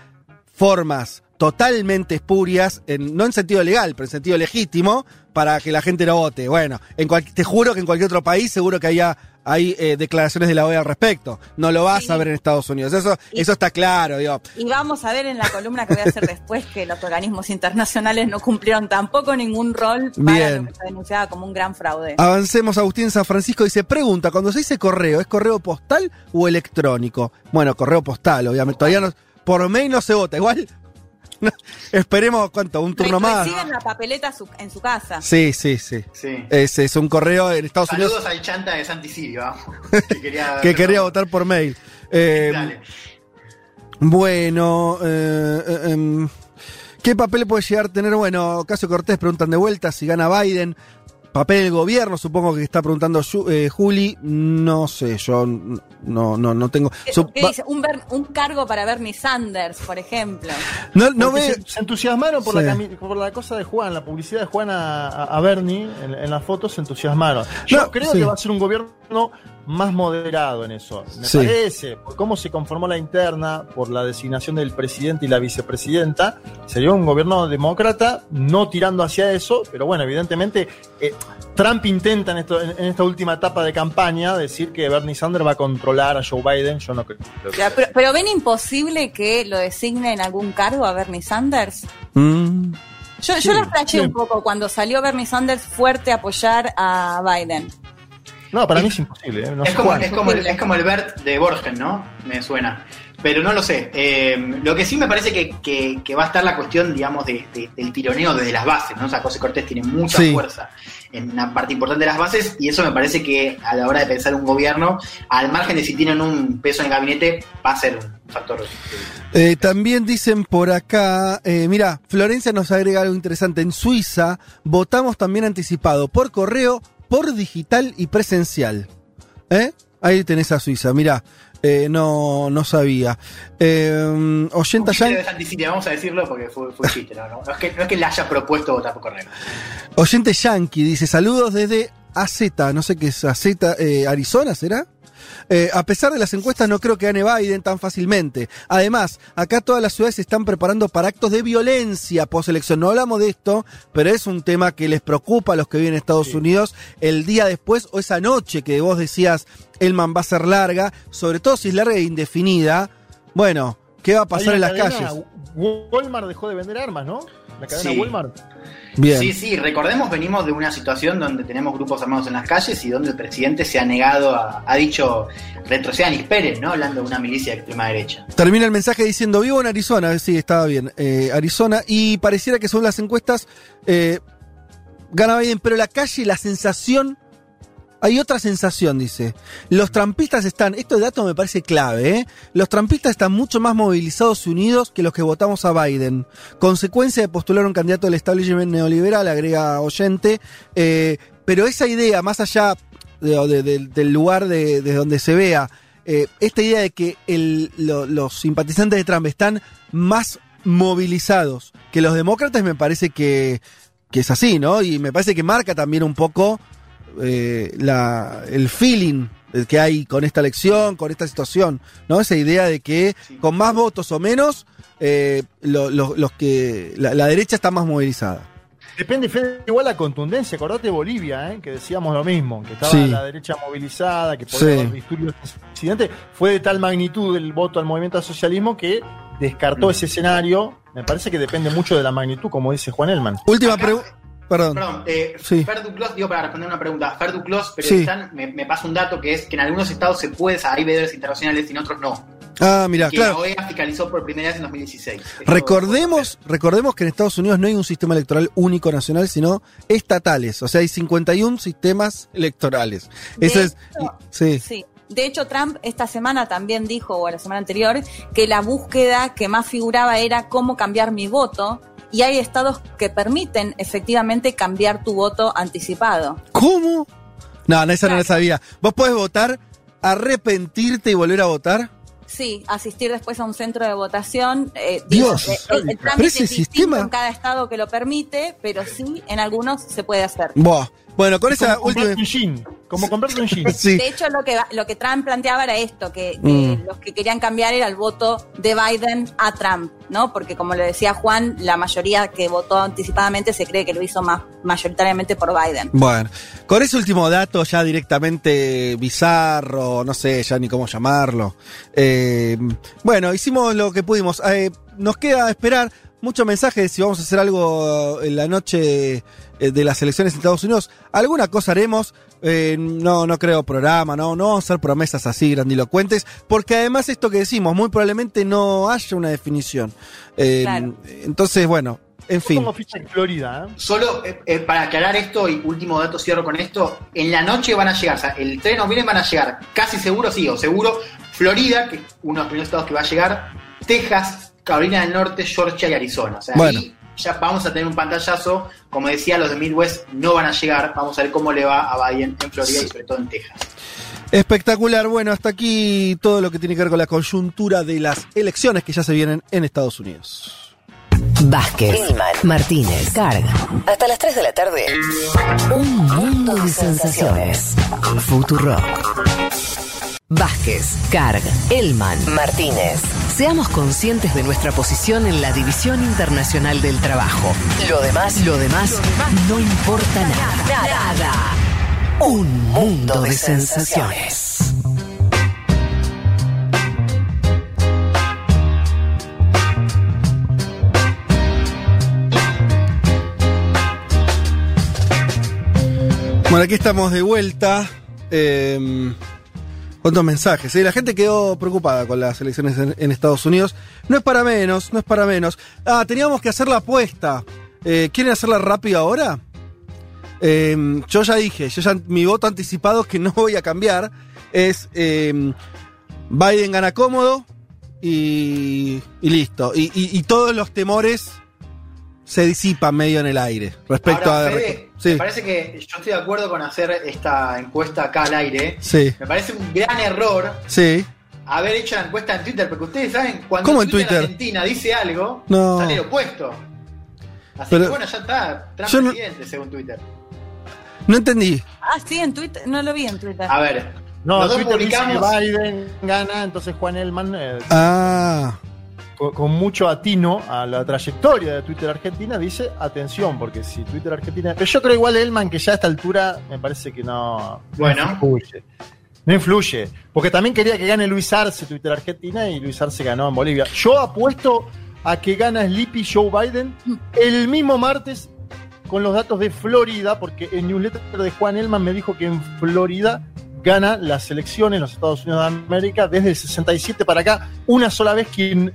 formas totalmente espurias, en- no en sentido legal, pero en sentido legítimo, para que la gente no vote. Bueno, en cual- te juro que en cualquier otro país seguro que haya, hay eh, declaraciones de la OEA al respecto. No lo vas a ver en Estados Unidos. Eso, eso está claro, digo. Y vamos a ver en la columna que voy a hacer después que los organismos internacionales no cumplieron tampoco ningún rol para Bien. lo que se denunciaba como un gran fraude. Avancemos, Agustín San Francisco dice, pregunta, cuando se dice correo, ¿es correo postal o electrónico? Bueno, correo postal, obviamente. Todavía no, por mail no se vota. Igual, esperemos, ¿cuánto? Un turno más. Reciben la papeleta su- en su casa. Sí, sí, sí. Sí. Es, es un correo en Estados Saludos Unidos al chanta de Santi Sirio, vamos. *laughs* Que quería, que quería votar por mail. Eh, Dale. bueno, eh, eh, em, ¿qué papel puede llegar a tener? Bueno, Casio Cortés preguntan de vuelta si gana Biden. Papel del gobierno, supongo que está preguntando eh, Juli. No sé, yo no, no, no tengo. ¿Qué, Sup- qué dice? Un, Ber- un cargo para Bernie Sanders, por ejemplo. no, no ve. se, se entusiasmaron por, Sí. la por la cosa de Juan, la publicidad de Juan a, a- Bernie en, en la foto se entusiasmaron. Yo No, creo sí. que va a ser un gobierno más moderado en eso. Me Sí. parece, por cómo se conformó la interna, por la designación del presidente y la vicepresidenta, sería un gobierno demócrata, no tirando hacia eso, pero bueno, evidentemente eh, Trump intenta en, esto- en- en esta última etapa de campaña decir que Bernie Sanders va a controlar a Joe Biden. Yo no creo. Ya, Pero, pero ven imposible que lo designe en algún cargo a Bernie Sanders. Mm, Yo, Sí, yo lo flasheé sí. un poco cuando salió Bernie Sanders fuerte a apoyar a Biden. No, para mí es imposible. ¿eh? No es, como, es, como el, es como el Bert de Borgen, ¿no? Me suena. Pero no lo sé. Eh, lo que sí me parece que, que- que va a estar la cuestión, digamos, de- de- del tironeo desde las bases, ¿no? O sea, José Cortés tiene mucha Sí. fuerza en una parte importante de las bases y eso me parece que a la hora de pensar un gobierno, al margen de si tienen un peso en el gabinete, va a ser un factor. Eh, también dicen por acá, eh, mira, Florencia nos agrega algo interesante. En Suiza votamos también anticipado por correo, por digital y presencial. ¿Eh? Ahí tenés a Suiza, mira, eh, no, no sabía. Eh, oyenta Yan- de vamos a decirlo porque fue, fue un chiste, ¿no? No, No es que, no es que le haya propuesto votar por correo. oyente Yankee dice, saludos desde AZ, no sé qué es AZ, eh, Arizona, ¿será? Eh, a pesar de las encuestas, no creo que gane Biden tan fácilmente. Además, acá todas las ciudades se están preparando para actos de violencia post-elección. No hablamos de esto, pero es un tema que les preocupa a los que viven en Estados Unidos el día después o esa noche que vos decías, Elman va a ser larga, sobre todo si es larga e indefinida. Bueno, ¿qué va a pasar en las cadena, calles? Walmart dejó de vender armas, ¿no? La cadena Sí. Walmart. Bien. Sí, sí, recordemos, venimos de una situación donde tenemos grupos armados en las calles y donde el presidente se ha negado a, ha dicho, retrocedan y esperen, ¿no? Hablando de una milicia de extrema derecha. Termina el mensaje diciendo, vivo en Arizona, sí, estaba bien, eh, Arizona, y pareciera que según las encuestas eh, gana Biden, pero la calle, la sensación, hay otra sensación, dice. Los trampistas están, esto de dato me parece clave, ¿eh? los trampistas están mucho más movilizados y unidos que los que votamos a Biden. Consecuencia de postular un candidato del establishment neoliberal, agrega oyente, eh, pero esa idea, más allá de- de- de- del lugar de, de donde se vea, eh, esta idea de que los simpatizantes de Trump están más movilizados que los demócratas me parece que, que es así, ¿no? Y me parece que marca también un poco eh, la, el feeling que hay con esta elección, con esta situación, ¿no? Esa idea de que con más votos o menos, eh, lo- lo- los que la, la derecha está más movilizada. Depende, igual la contundencia. Acordate Bolivia, ¿eh? que decíamos lo mismo, que estaba Sí. la derecha movilizada, que podía Sí. haber disturbios presidente. Fue de tal magnitud el voto al movimiento al socialismo que descartó ese escenario. Me parece que depende mucho de la magnitud, como dice Juan Elman. Última pregunta. Perdón. Perdón, eh, Sí. Fer Duclos, digo para responder una pregunta, Fer Duclos, pero Sí. están- me, me pasa un dato que es que en algunos estados se puede, hay veedores internacionales y en otros no. Ah, mira, claro. la OEA fiscalizó por primera vez en 2016. Esto- Recordemos, recordemos que en Estados Unidos no hay un sistema electoral único nacional, sino estatales. O sea, hay 51 sistemas electorales. Eso De es. hecho, Sí. Sí. De hecho, Trump esta semana también dijo, o la semana anterior, que la búsqueda que más figuraba era cómo cambiar mi voto. Y hay estados que permiten efectivamente cambiar tu voto anticipado. ¿Cómo? No, no, esa no la sabía. ¿Vos podés votar, arrepentirte y volver a votar? Sí, asistir después a un centro de votación. eh, Dios, digo, eh, el, el pero trámite ese es distinto sistema- en cada estado que lo permite, pero sí, en algunos se puede hacer. Buah. Bueno, con esa Como última. comprar un jean. Como comprarte un *laughs* jean. De hecho, lo que, lo que Trump planteaba era esto, que, que Mm. los que querían cambiar era el voto de Biden a Trump, ¿no? Porque como le decía Juan, la mayoría que votó anticipadamente se cree que lo hizo más mayoritariamente por Biden. Bueno, con ese último dato ya directamente bizarro, no sé ya ni cómo llamarlo. eh, bueno, hicimos lo que pudimos. Eh, nos queda esperar muchos mensajes de si vamos a hacer algo en la noche eh, de las elecciones en Estados Unidos. Alguna cosa haremos. eh, no, no creo programa, no, no vamos a hacer promesas así grandilocuentes, porque además esto que decimos, muy probablemente no haya una definición. Eh, Claro. Entonces, bueno, en fin. Como ficha en Florida, ¿eh? Solo eh, eh, para aclarar esto y último dato cierro con esto, en la noche van a llegar, o sea, el 3 de noviembre van a llegar, casi seguro, sí, o seguro, Florida, que es uno de los primeros estados que va a llegar, Texas, Carolina del Norte, Georgia y Arizona. O sea, Bueno. ahí ya vamos a tener un pantallazo, como decía, los de Midwest no van a llegar, vamos a ver cómo le va a Biden en Florida y sobre todo en Texas. Espectacular. Bueno, hasta aquí todo lo que tiene que ver con la coyuntura de las elecciones que ya se vienen en Estados Unidos. Vázquez, Martínez, Carga. Hasta las 3 de la tarde. Un mundo de sensaciones. Futurock. Vázquez, Carg, Elman, Martínez. Seamos conscientes de nuestra posición en la División Internacional del Trabajo. Lo demás, lo demás, no importa nada. Nada. Un mundo de sensaciones. Bueno, aquí estamos de vuelta. Eh, ¿Cuántos mensajes? eh? La gente quedó preocupada con las elecciones en, Estados Unidos. No es para menos, no es para menos. Ah, teníamos que hacer la apuesta. Eh, ¿Quieren hacerla rápido ahora? Eh, yo ya dije, yo ya, mi voto anticipado que no voy a cambiar es eh, Biden gana cómodo y, y listo. Y todos los temores se disipan medio en el aire respecto Ahora, a... Fede, sí, me parece que yo estoy de acuerdo con hacer esta encuesta acá al aire. sí, Me parece un gran error sí. haber hecho la encuesta en Twitter, porque ustedes saben, cuando ¿Cómo en Twitter? Argentina dice algo, No. sale lo opuesto. Así Pero- que bueno, ya está, Trump no- presidente, según Twitter. No entendí. Ah, sí, en Twitter, no lo vi en Twitter. A ver, No, Los dos Twitter dice publicamos- que Biden gana, entonces Juan Elman, eh, Ah, con, con mucho atino a la trayectoria de Twitter Argentina, dice atención, porque si Twitter Argentina. Pero yo creo igual Elman que ya a esta altura me parece que no, Bueno. no influye. No influye. Porque también quería que gane Luis Arce Twitter Argentina y Luis Arce ganó en Bolivia. Yo apuesto a que gana Sleepy Joe Biden el mismo martes con los datos de Florida, porque el newsletter de Juan Elman me dijo que en Florida gana las elecciones en los Estados Unidos de América desde el 67 para acá. Una sola vez quien,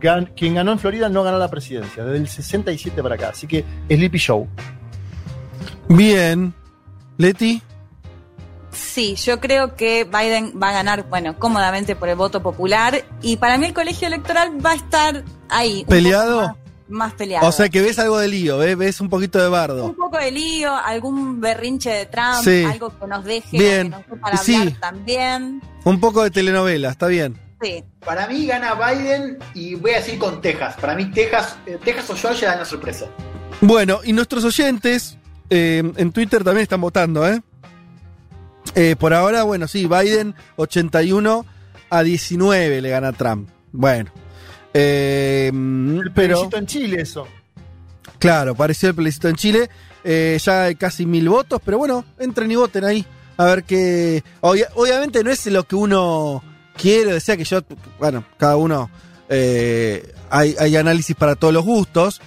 gan- quien ganó en Florida no ganó la presidencia, desde el 67 para acá. Así que Sleepy Show. bien. Leti. Sí, yo creo que Biden va a ganar, bueno, cómodamente por el voto popular y para mí el colegio electoral va a estar ahí. un ¿Peleado? Más, peleado. O sea que ves algo de lío, ¿eh? ves un poquito de un bardo. poco de lío, algún berrinche de Trump, Sí. algo que nos deje Bien. que nos dé para Sí. hablar también. Un poco de telenovela, está bien. Sí. para mí gana Biden y voy a decir con Texas. Para mí Texas, eh, Texas o Georgia dan la sorpresa. Bueno, y nuestros oyentes eh, en Twitter también están votando, ¿eh? Eh, Por ahora, bueno, sí, Biden 81 a 19 le gana a Trump. Bueno. Eh, El pero, plebiscito en Chile, eso. claro, pareció el plebiscito en Chile. Eh, ya hay casi mil votos, pero bueno, entren y voten ahí. A ver qué. obvia- obviamente no es lo que uno quiere, decía que yo. Bueno, cada uno. eh, hay, hay análisis para todos los gustos.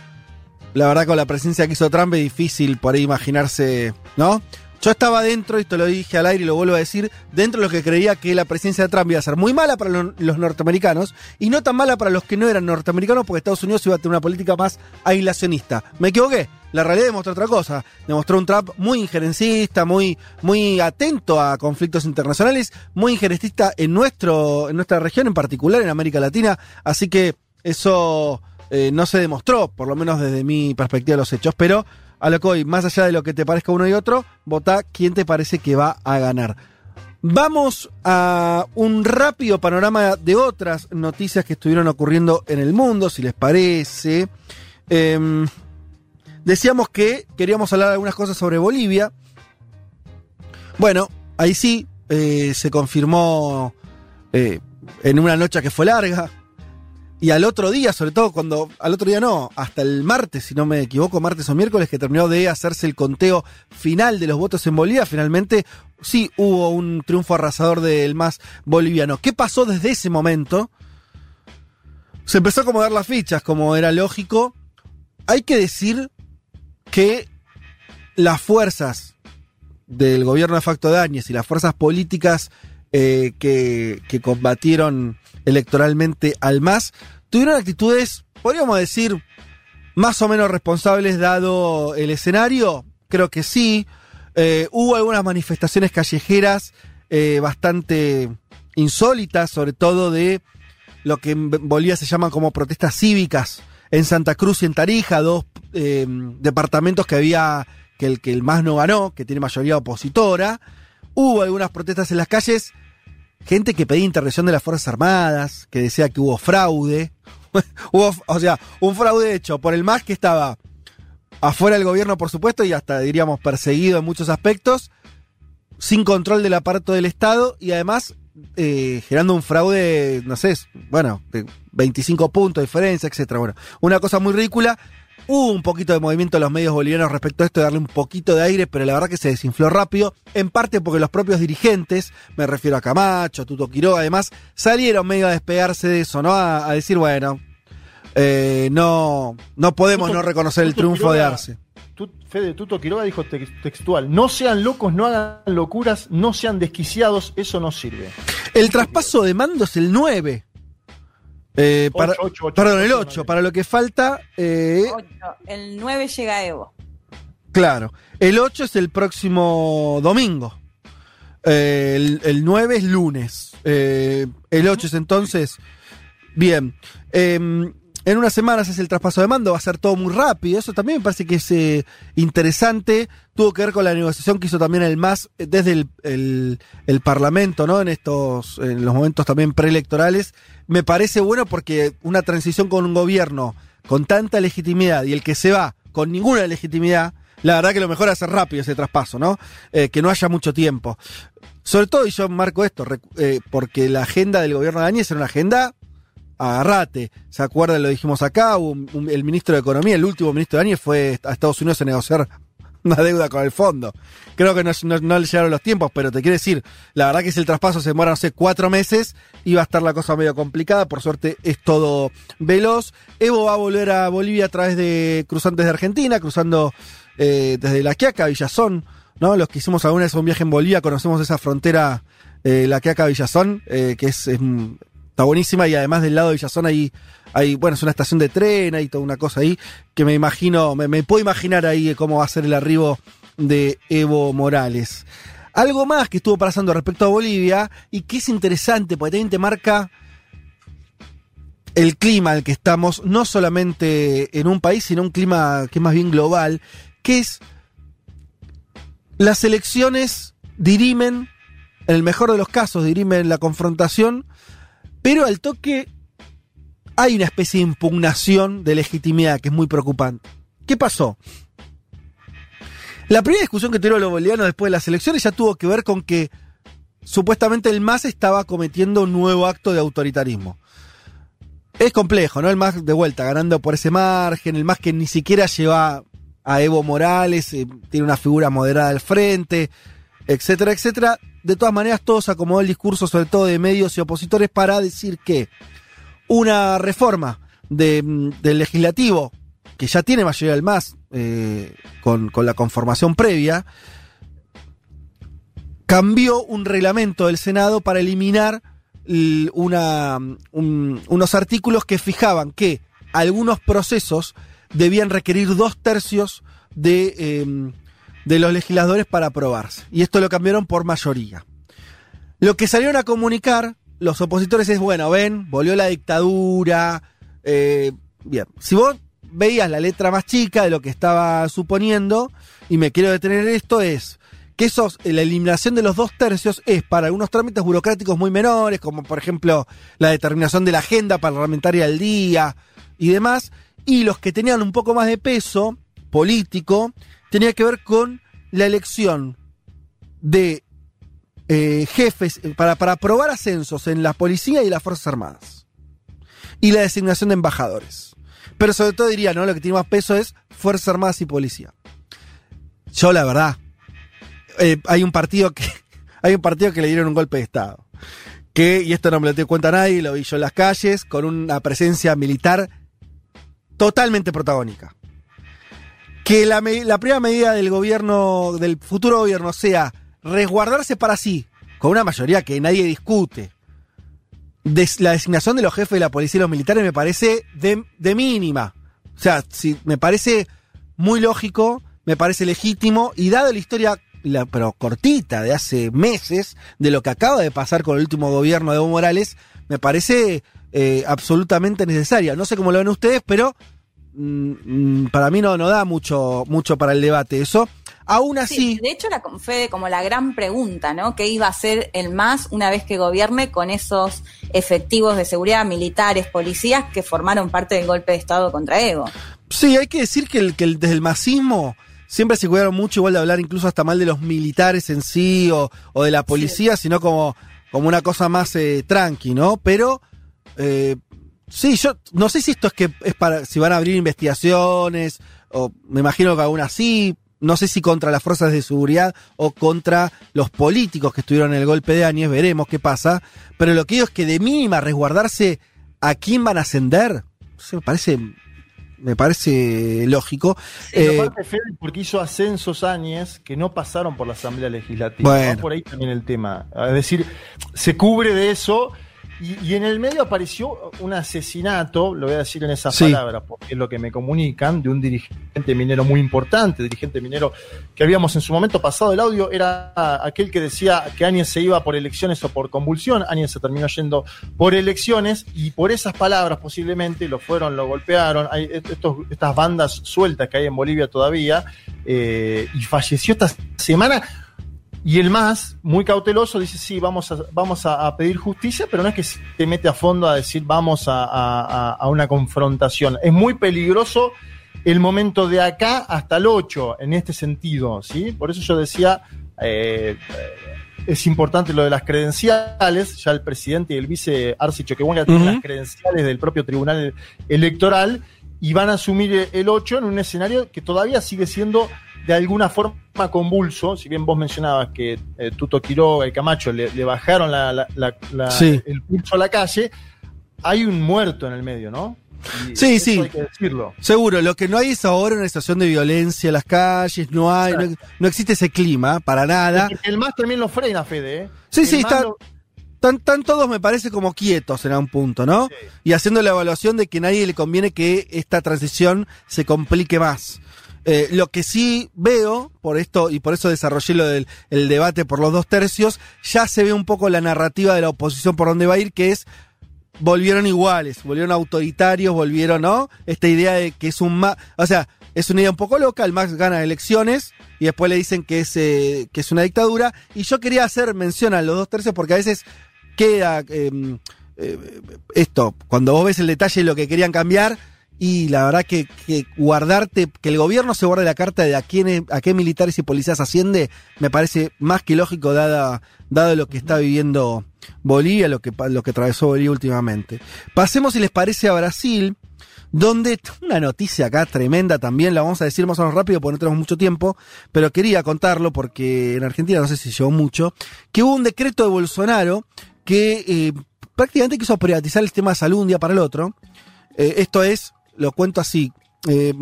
La verdad, con la presencia que hizo Trump es difícil por ahí imaginarse, ¿no? Yo estaba dentro, y esto lo dije al aire y lo vuelvo a decir, dentro de lo que creía que la presencia de Trump iba a ser muy mala para lo- los norteamericanos y no tan mala para los que no eran norteamericanos porque Estados Unidos iba a tener una política más aislacionista. Me equivoqué. La realidad demostró otra cosa. Demostró un Trump muy injerencista, muy, muy atento a conflictos internacionales, muy injerencista en, nuestro, en nuestra región, en particular en América Latina. Así que eso eh, no se demostró, por lo menos desde mi perspectiva de los hechos. Pero a lo que hoy, más allá de lo que te parezca uno y otro, vota quién te parece que va a ganar. Vamos a un rápido panorama de otras noticias que estuvieron ocurriendo en el mundo, si les parece. Em, decíamos que queríamos hablar algunas cosas sobre Bolivia. Bueno, ahí sí eh, se confirmó eh, en una noche que fue larga. Y al otro día, sobre todo cuando, al otro día no, hasta el martes, si no me equivoco, martes o miércoles, que terminó de hacerse el conteo final de los votos en Bolivia, finalmente sí hubo un triunfo arrasador del más boliviano. ¿Qué pasó desde ese momento? Se empezó a acomodar las fichas, como era lógico. Hay que decir que las fuerzas del gobierno de facto de Áñez y las fuerzas políticas eh, que, que combatieron electoralmente al MAS tuvieron actitudes, podríamos decir, más o menos responsables dado el escenario. Creo que sí. Eh, hubo algunas manifestaciones callejeras eh, bastante insólitas, sobre todo de lo que en Bolivia se llaman como protestas cívicas en Santa Cruz y en Tarija, dos eh, departamentos que había que el que el más no ganó, que tiene mayoría opositora. Hubo algunas protestas en las calles, gente que pedía intervención de las Fuerzas Armadas, que decía que hubo fraude. *laughs* hubo, o sea, un fraude hecho por el más que estaba afuera del gobierno, por supuesto, y hasta diríamos perseguido en muchos aspectos, sin control del aparato del Estado y además eh, generando un fraude, no sé, bueno, de 25 puntos de diferencia, etcétera. Bueno, una cosa muy ridícula. Hubo un poquito de movimiento en los medios bolivianos respecto a esto, de darle un poquito de aire, pero la verdad que se desinfló rápido, en parte porque los propios dirigentes, me refiero a Camacho, a Tuto Quiroga, además, salieron medio a despegarse de eso, ¿no? A, a decir, bueno, eh, no, no podemos Tuto- no reconocer el Tuto triunfo de Arce. Tu- Fede Tuto Quiroga dijo tex- textual: No sean locos, no hagan locuras, no sean desquiciados, eso no sirve. El traspaso de mando es el 9. Eh, para- Ocho, ocho, ocho, perdón, el ocho, 8. Para lo que falta, eh. El 9 llega a Evo. claro. El 8 es el próximo domingo. Eh, el, el 9 es lunes. Eh, el 8 es entonces. Bien. En unas semanas es el traspaso de mando, va a ser todo muy rápido. Eso también me parece que es eh, interesante. Tuvo que ver con la negociación que hizo también el MAS eh, desde el, Parlamento, ¿no? En estos, en los momentos también preelectorales. Me parece bueno porque una transición con un gobierno con tanta legitimidad y el que se va con ninguna legitimidad, la verdad que lo mejor es hacer rápido ese traspaso, ¿no? Eh, que no haya mucho tiempo. Sobre todo, y yo marco esto, eh, porque la agenda del gobierno de Áñez era una agenda agarrate. ¿Se acuerdan? Lo dijimos acá. el ministro de Economía, el último ministro de Áñez, fue a Estados Unidos a negociar una deuda con el fondo. Creo que no, no- le llegaron los tiempos, pero te quiero decir, la verdad que si el traspaso se demora, no sé, cuatro meses, iba a estar la cosa medio complicada. Por suerte es todo veloz. Evo va a volver a Bolivia a través de cruzantes de Argentina, cruzando eh, desde La Quiaca, Villazón. ¿no? Los que hicimos alguna vez un viaje en Bolivia, conocemos esa frontera, eh, La Quiaca, Villazón, eh, que es, es, está buenísima y además del lado de Villazón hay, bueno, es una estación de tren, hay toda una cosa ahí que me imagino, me, me puedo imaginar ahí cómo va a ser el arribo de Evo Morales. Algo más que estuvo pasando respecto a Bolivia y que es interesante porque también te marca el clima al que estamos, no solamente en un país, sino un clima que es más bien global, que es las elecciones dirimen, en el mejor de los casos, dirimen la confrontación, pero al toque hay una especie de impugnación de legitimidad que es muy preocupante. ¿Qué pasó? La primera discusión que tuvieron los bolivianos después de las elecciones ya tuvo que ver con que supuestamente el MAS estaba cometiendo un nuevo acto de autoritarismo. Es complejo, ¿no? El MAS de vuelta, ganando por ese margen, el MAS que ni siquiera lleva a Evo Morales, eh, tiene una figura moderada al frente, etcétera, etcétera. De todas maneras, todo se acomodó el discurso, sobre todo de medios y opositores, para decir que una reforma de, mm, del legislativo, que ya tiene mayoría del MAS, eh, con, con la conformación previa, cambió un reglamento del Senado para eliminar un- unos artículos que fijaban que algunos procesos debían requerir dos tercios de, eh, de los legisladores para aprobarse. Y esto lo cambiaron por mayoría. Lo que salieron a comunicar los opositores es, bueno, ven, volvió la dictadura. eh, bien, si vos veías la letra más chica de lo que estaba suponiendo, y me quiero detener en esto, es que esos, la eliminación de los dos tercios es para algunos trámites burocráticos muy menores, como por ejemplo la determinación de la agenda parlamentaria al día y demás, y los que tenían un poco más de peso político, tenía que ver con la elección de eh, jefes, para, para aprobar ascensos en la policía y las Fuerzas Armadas. Y la designación de embajadores. Pero sobre todo diría, ¿no? Lo que tiene más peso es Fuerzas Armadas y Policía. Yo, la verdad, eh, hay un partido que. *laughs* Hay un partido que le dieron un golpe de Estado. Que, y esto no me lo te cuenta nadie, lo vi yo en las calles, con una presencia militar totalmente protagónica. Que la, me- la primera medida del gobierno, del futuro gobierno, sea resguardarse para sí, con una mayoría que nadie discute. La designación de los jefes de la policía y los militares me parece de, mínima. O sea, me parece muy lógico, me parece legítimo, y dado la historia, la- pero cortita, de hace meses, de lo que acaba de pasar con el último gobierno de Evo Morales, me parece eh, absolutamente necesaria. No sé cómo lo ven ustedes, pero mm, mm, para mí no, no da mucho, mucho para el debate eso. Aún así, Sí, de hecho, la, fue como la gran pregunta, ¿no? ¿Qué iba a hacer el MAS una vez que gobierne con esos efectivos de seguridad militares, policías que formaron parte del golpe de Estado contra Evo? Sí, hay que decir que, el, que el- desde el masismo siempre se cuidaron mucho igual de hablar incluso hasta mal de los militares en sí o, o de la policía, sino como, como una cosa más eh, tranqui, ¿no? Pero eh, sí, yo no sé si esto es que es para si van a abrir investigaciones o me imagino que aún así, no sé si contra las fuerzas de seguridad o contra los políticos que estuvieron en el golpe de Áñez, veremos qué pasa, pero lo que digo es que de mínima resguardarse a quién van a ascender, sé, me parece me parece lógico. Pero Eh, aparte, Fede, porque hizo ascensos Áñez que no pasaron por la Asamblea Legislativa. Bueno. Por ahí también el tema. Es decir, se cubre de eso. Y, y en el medio apareció un asesinato, lo voy a decir en esas Sí. palabras, porque es lo que me comunican, de un dirigente minero muy importante, dirigente minero que habíamos en su momento pasado el audio, era aquel que decía que Áñez se iba por elecciones o por convulsión, Áñez se terminó yendo por elecciones, y por esas palabras posiblemente lo fueron, lo golpearon, hay estos, estas bandas sueltas que hay en Bolivia todavía, eh, y falleció esta semana. Y el más, muy cauteloso, dice, sí, vamos a, vamos a, a pedir justicia, pero no es que se mete a fondo a decir vamos a, a- una confrontación. Es muy peligroso el momento de acá hasta el 8, en este sentido, ¿sí? Por eso yo decía, eh, es importante lo de las credenciales, ya el presidente y el vice Arce Choquehuanca tienen Ujú. las credenciales del propio Tribunal Electoral y van a asumir el 8 en un escenario que todavía sigue siendo de alguna forma convulso, si bien vos mencionabas que eh, Tuto Quiroga y Camacho le, le bajaron la- la- la- la- Sí. el pulso a la calle, hay un muerto en el medio, ¿no? Y Sí, sí. Hay que decirlo. Seguro, lo que no hay es ahora una situación de violencia en las calles, no hay, no, no existe ese clima, para nada. El más también lo frena, Fede. ¿eh? Sí, El sí, MAS está- lo- Están, están todos, me parece, como quietos en algún punto, ¿no? Y haciendo la evaluación de que a nadie le conviene que esta transición se complique más. Eh, lo que sí veo, por esto, y por eso desarrollé lo del el debate por los dos tercios, ya se ve un poco la narrativa de la oposición por dónde va a ir, que es volvieron iguales, volvieron autoritarios, volvieron, ¿no? Esta idea de que es un más, o sea, es una idea un poco loca, el Max gana elecciones y después le dicen que es, eh, que es una dictadura. Y yo quería hacer mención a los dos tercios porque a veces queda eh, eh, esto, cuando vos ves el detalle de lo que querían cambiar, y la verdad que, que guardarte, que el gobierno se guarde la carta de a quién, a qué militares y policías asciende, me parece más que lógico dada, dado lo que está viviendo Bolivia, lo que, lo que atravesó Bolivia últimamente. Pasemos, si les parece, a Brasil, donde una noticia acá tremenda también, la vamos a decir más o menos rápido porque no tenemos mucho tiempo, pero quería contarlo porque en Argentina no sé si llevó mucho, que hubo un decreto de Bolsonaro que eh, prácticamente quiso privatizar el tema de salud un día para el otro. Eh, esto es, lo cuento así, eh,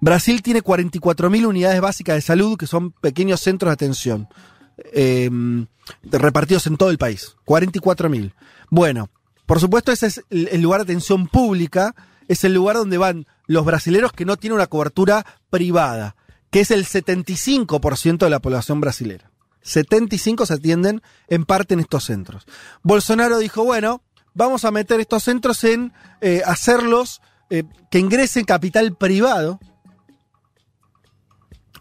Brasil tiene 44.000 unidades básicas de salud que son pequeños centros de atención, eh, repartidos en todo el país. 44.000. Bueno, por supuesto ese es el, lugar de atención pública, es el lugar donde van los brasileros que no tienen una cobertura privada, que es el 75% de la población brasilera. 75 se atienden en parte en estos centros. Bolsonaro dijo, bueno, vamos a meter estos centros en eh, hacerlos eh, que ingresen capital privado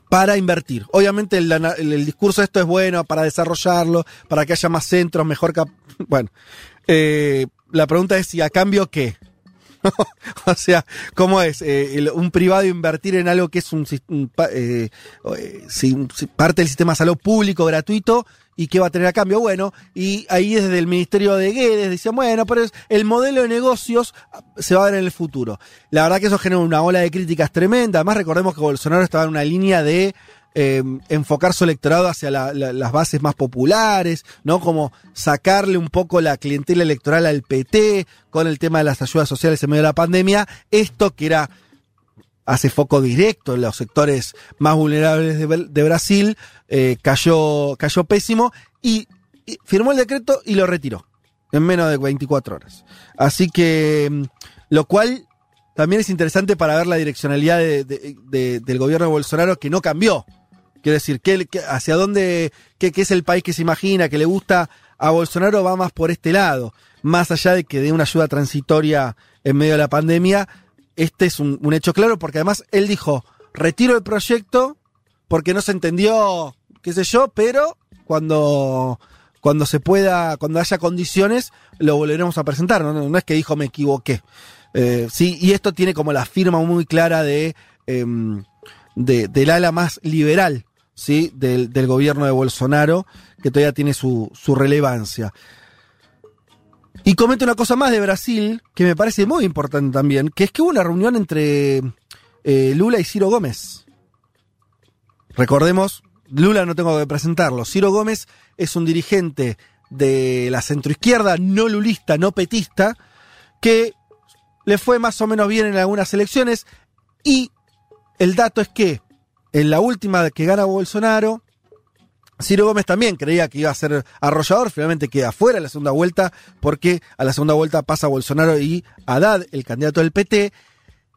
para invertir. Obviamente el, el- discurso de esto es bueno para desarrollarlo, para que haya más centros, mejor... cap- bueno, eh, la pregunta es, ¿y a cambio qué? *laughs* o sea, ¿cómo es? Eh, un privado invertir en algo que es un, un eh, eh, parte del sistema de salud público, gratuito, y qué va a tener a cambio. Bueno, y ahí desde el Ministerio de Guedes decían, bueno, pero el modelo de negocios se va a ver en el futuro. La verdad que eso genera una ola de críticas tremenda. Además, recordemos que Bolsonaro estaba en una línea de eh, enfocar su electorado hacia la- la- las bases más populares, ¿no? Como sacarle un poco la clientela electoral al PT con el tema de las ayudas sociales en medio de la pandemia. Esto que era hace foco directo en los sectores más vulnerables de, Brasil, eh, cayó, cayó pésimo y, firmó el decreto y lo retiró en menos de 24 horas. Así que, mm, lo cual también es interesante para ver la direccionalidad de- de- de- del gobierno de Bolsonaro que no cambió. Quiero decir, ¿qué, qué- hacia dónde, qué, qué es el país que se imagina, que le gusta a Bolsonaro, va más por este lado. Más allá de que dé una ayuda transitoria en medio de la pandemia, este es un, un hecho claro, porque además él dijo, retiro el proyecto porque no se entendió, qué sé yo, pero cuando, cuando se pueda, cuando haya condiciones, lo volveremos a presentar. No, es que dijo me equivoqué. Eh, sí, y esto tiene como la firma muy clara de, em, de- del ala más liberal, ¿sí? Del, del gobierno de Bolsonaro, que todavía tiene su, su relevancia. Y comento una cosa más de Brasil, que me parece muy importante también, que es que hubo una reunión entre eh, Lula y Ciro Gómez. Recordemos, Lula no tengo que presentarlo. Ciro Gómez es un dirigente de la centroizquierda, no lulista, no petista, que le fue más o menos bien en algunas elecciones. Y el dato es que en la última que gana Bolsonaro, Ciro Gómez también creía que iba a ser arrollador, finalmente queda fuera en la segunda vuelta, porque a la segunda vuelta pasa Bolsonaro y Haddad, el candidato del PT.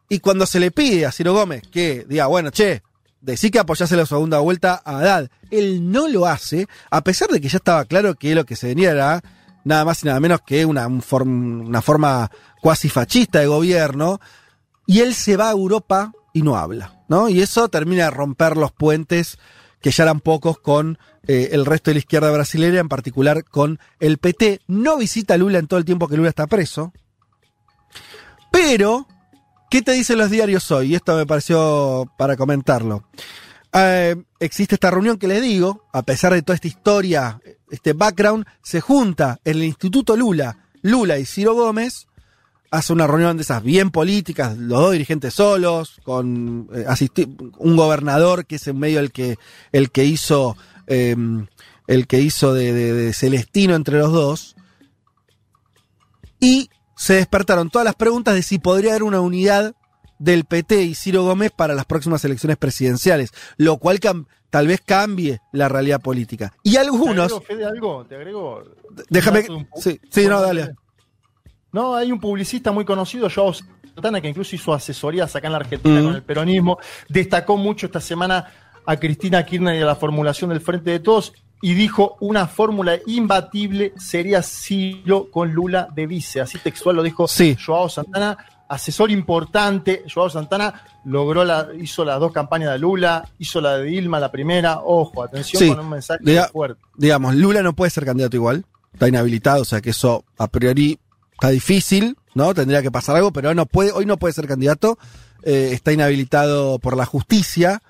Y cuando se le pide a Ciro Gómez que diga, bueno, che, decí que apoyase la segunda vuelta a Haddad, él no lo hace, a pesar de que ya estaba claro que lo que se venía era nada más y nada menos que una, una forma cuasi fascista de gobierno, y él se va a Europa y no habla, ¿no? Y eso termina de romper los puentes que ya eran pocos con eh, el resto de la izquierda brasileña, en particular con el PT. No visita a Lula en todo el tiempo que Lula está preso. Pero, ¿qué te dicen los diarios hoy? Y esto me pareció para comentarlo. Eh, existe esta reunión que les digo, a pesar de toda esta historia, este background, se junta en el Instituto Lula, Lula y Ciro Gómez, hace una reunión de esas bien políticas, los dos dirigentes solos, con eh, un gobernador que es en medio el que, el que hizo, eh, el que hizo de, de- de Celestino entre los dos. Y se despertaron todas las preguntas de si podría haber una unidad del PT y Ciro Gómez para las próximas elecciones presidenciales, lo cual tal vez cambie la realidad política. Y algunos, ¿Te agrego, Fede, algo? ¿Te agrego? déjame, un- sí, no, dale. No, hay un publicista muy conocido, Joao Santana, que incluso hizo asesorías acá en la Argentina Mm. con el peronismo. Destacó mucho esta semana a Cristina Kirchner y a la formulación del Frente de Todos y dijo una fórmula imbatible sería Ciro con Lula de vice. Así textual lo dijo Joao Santana, asesor importante. Joao Santana logró la, hizo las dos campañas de Lula, hizo la de Dilma, la primera. Ojo, atención Sí. con un mensaje Diga- fuerte. digamos, Lula no puede ser candidato igual, está inhabilitado, o sea que eso a priori está difícil, ¿no? Tendría que pasar algo, pero no puede, hoy no puede ser candidato, eh, está inhabilitado por la justicia,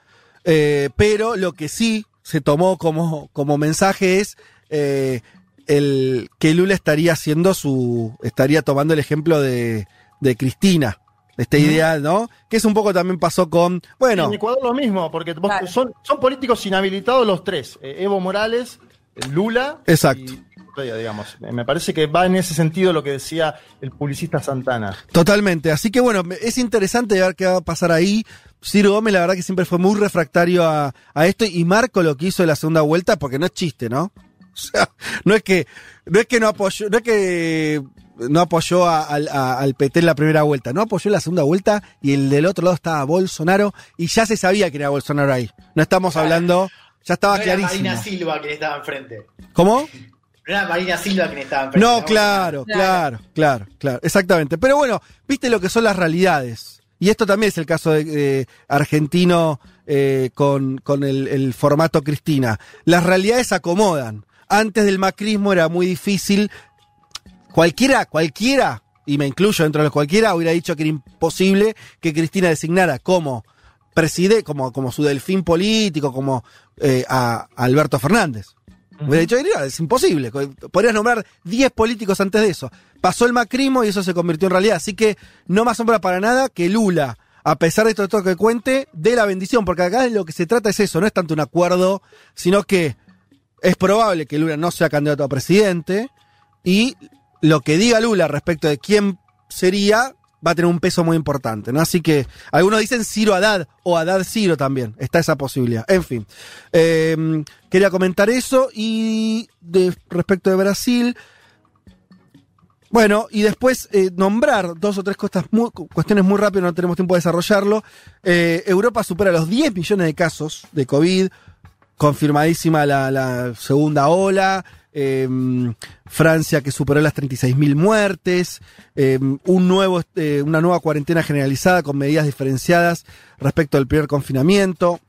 eh, pero lo que sí se tomó como, como mensaje es eh, el que Lula estaría haciendo su, estaría tomando el ejemplo de, de Cristina, esta Ujú. idea, ¿no? Que es un poco también pasó con, bueno, En Ecuador lo mismo, porque vos- son, son políticos inhabilitados los tres. Eh, Evo Morales, Lula. Exacto. y Digamos. Me parece que va en ese sentido lo que decía el publicista Santana. Totalmente. Así que bueno, es interesante ver qué va a pasar ahí. Ciro Gómez, la verdad que siempre fue muy refractario a, a esto y Marco lo que hizo en la segunda vuelta, porque no es chiste, ¿no? *laughs* O sea, no es que, no es que no apoyó, no es que no apoyó a- al, a- al PT en la primera vuelta, no apoyó en la segunda vuelta y el del otro lado estaba Bolsonaro y ya se sabía que era Bolsonaro ahí. No estamos hablando, ya estaba no era clarísimo. Marina Silva quien estaba enfrente. ¿Cómo? No era Marina Silva quien estaba enfrente. No, claro, claro, claro, claro, exactamente. Pero bueno, viste lo que son las realidades. Y esto también es el caso de, de argentino eh, con, con el, el formato Cristina. Las realidades se acomodan. Antes del macrismo era muy difícil. Cualquiera, cualquiera y me incluyo dentro de los cualquiera, hubiera dicho que era imposible que Cristina designara como preside, como, como su delfín político, como eh, a, a Alberto Fernández. Hubiera dicho, "Mira, es imposible. Podrías nombrar 10 políticos antes de eso. Pasó el macrimo y eso se convirtió en realidad. Así que no me asombra para nada que Lula, a pesar de todo esto que cuente, dé la bendición. Porque acá de lo que se trata es eso, no es tanto un acuerdo, sino que es probable que Lula no sea candidato a presidente. Y lo que diga Lula respecto de quién sería va a tener un peso muy importante, ¿no? Así que algunos dicen Ciro Haddad o Haddad Ciro también, está esa posibilidad. En fin, eh, quería comentar eso y de, respecto de Brasil, bueno, y después eh, nombrar dos o tres cosas muy, cuestiones muy rápidas, no tenemos tiempo de desarrollarlo. Eh, Europa supera los 10 millones de casos de COVID, confirmadísima la, la segunda ola. Eh, Francia que superó las 36.000 muertes, eh, un nuevo, eh, una nueva cuarentena generalizada con medidas diferenciadas respecto al primer confinamiento.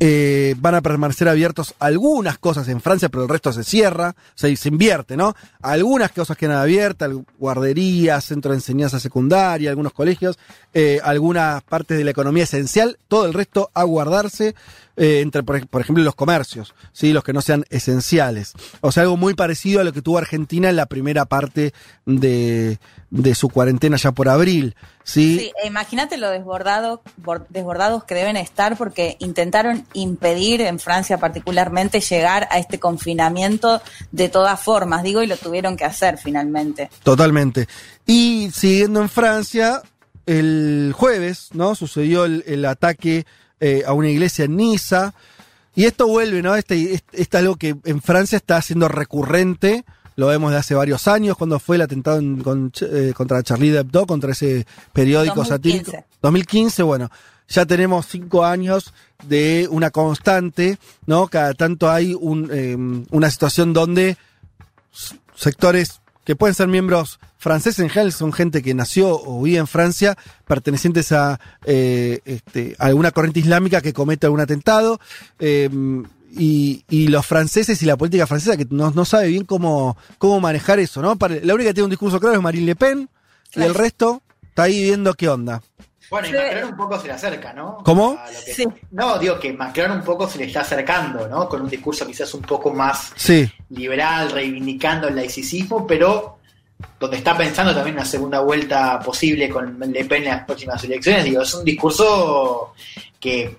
Eh, van a permanecer abiertos algunas cosas en Francia, pero el resto se cierra, y se invierte, ¿no? Algunas cosas quedan abiertas, guarderías, centro de enseñanza secundaria, algunos colegios, eh, algunas partes de la economía esencial, todo el resto a guardarse, eh, entre, por, por, ejemplo, los comercios, ¿sí? los que no sean esenciales. O sea, algo muy parecido a lo que tuvo Argentina en la primera parte de, de su cuarentena ya por abril. Sí, sí imagínate lo desbordado, desbordados que deben estar porque intentaron impedir en Francia particularmente llegar a este confinamiento de todas formas, digo, y lo tuvieron que hacer finalmente. Totalmente. Y siguiendo en Francia, el jueves, ¿no? Sucedió el, el ataque eh, a una iglesia en Niza. Y esto vuelve, ¿no? Este, este, este, algo que en Francia está siendo recurrente. Lo vemos de hace varios años, cuando fue el atentado en, con, eh, contra Charlie Hebdo, contra ese periódico 2015. satírico. 2015, bueno, ya tenemos cinco años de una constante, ¿no? Cada tanto hay un, eh, una situación donde sectores que pueden ser miembros franceses en general, son gente que nació o vive en Francia, pertenecientes a, eh, este, a alguna corriente islámica que comete algún atentado. Eh, y, y, los franceses y la política francesa que no, no sabe bien cómo, cómo manejar eso, ¿no? Para, la única que tiene un discurso claro es Marine Le Pen, claro. y el resto está ahí viendo qué onda. Bueno, y Macron un poco se le acerca, ¿no? ¿Cómo? Que, sí. No, digo que Macron un poco se le está acercando, ¿no? Con un discurso quizás un poco más sí. liberal, reivindicando el laicismo, pero donde está pensando también una segunda vuelta posible con Le Pen en las próximas elecciones. Digo, es un discurso que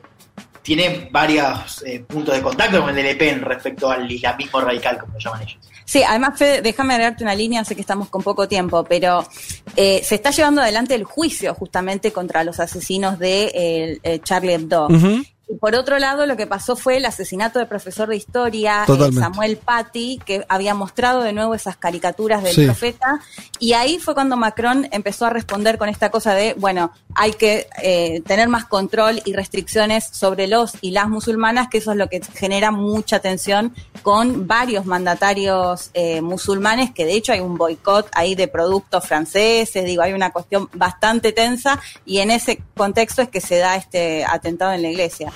tiene varios eh, puntos de contacto con el de Le Pen respecto al islamismo radical, como lo llaman ellos. Sí, además, Fede, déjame agregarte una línea, sé que estamos con poco tiempo, pero eh, se está llevando adelante el juicio justamente contra los asesinos de eh, Charlie Hebdo. Uh -huh. Y por otro lado, lo que pasó fue el asesinato del profesor de historia, eh, Samuel Paty, que había mostrado de nuevo esas caricaturas del sí. profeta. Y ahí fue cuando Macron empezó a responder con esta cosa de, bueno, hay que eh, tener más control y restricciones sobre los y las musulmanas, que eso es lo que genera mucha tensión con varios mandatarios eh, musulmanes, que de hecho hay un boicot ahí de productos franceses, digo, hay una cuestión bastante tensa y en ese contexto es que se da este atentado en la iglesia.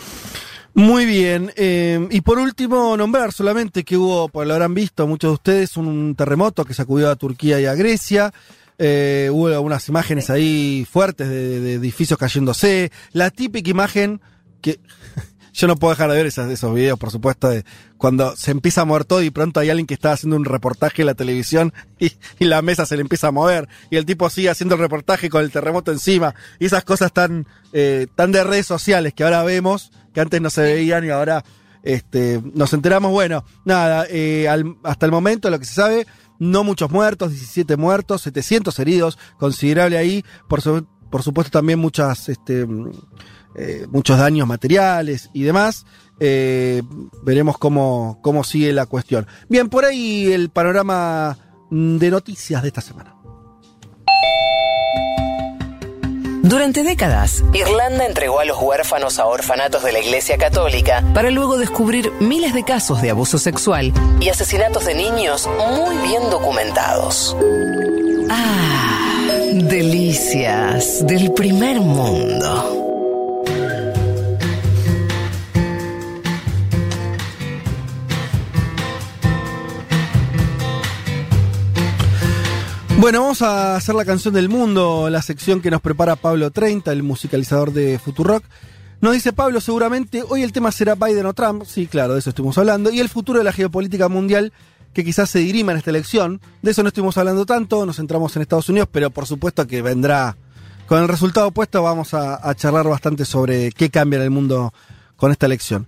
Muy bien. Eh, y por último, nombrar solamente que hubo, pues lo habrán visto muchos de ustedes, un terremoto que sacudió a Turquía y a Grecia. Eh, hubo algunas imágenes ahí fuertes de, de, edificios cayéndose. La típica imagen que yo no puedo dejar de ver esos, esos videos, por supuesto, de cuando se empieza a mover todo y pronto hay alguien que está haciendo un reportaje en la televisión *laughs* y, y, la mesa se le empieza a mover y el tipo sigue haciendo el reportaje con el terremoto encima y esas cosas tan, eh, tan de redes sociales que ahora vemos, que antes no se veían y ahora este, nos enteramos. Bueno, nada, eh, hasta el momento lo que se sabe, no muchos muertos, 17 muertos, 700 heridos, considerable ahí, por, su, por supuesto también muchas... Este, eh, muchos daños materiales y demás. Eh, veremos cómo, cómo sigue la cuestión. Bien, por ahí el panorama de noticias de esta semana. Durante décadas, Irlanda entregó a los huérfanos a orfanatos de la Iglesia Católica para luego descubrir miles de casos de abuso sexual y asesinatos de niños muy bien documentados. Ah, delicias del primer mundo. Bueno, vamos a hacer la canción del mundo, la sección que nos prepara Pablo 30, el musicalizador de Futurock. Nos dice Pablo, seguramente hoy el tema será Biden o Trump, sí, claro, de eso estuvimos hablando, y el futuro de la geopolítica mundial que quizás se dirima en esta elección. De eso no estuvimos hablando tanto, nos centramos en Estados Unidos, pero por supuesto que vendrá con el resultado opuesto, vamos a, a charlar bastante sobre qué cambia en el mundo con esta elección.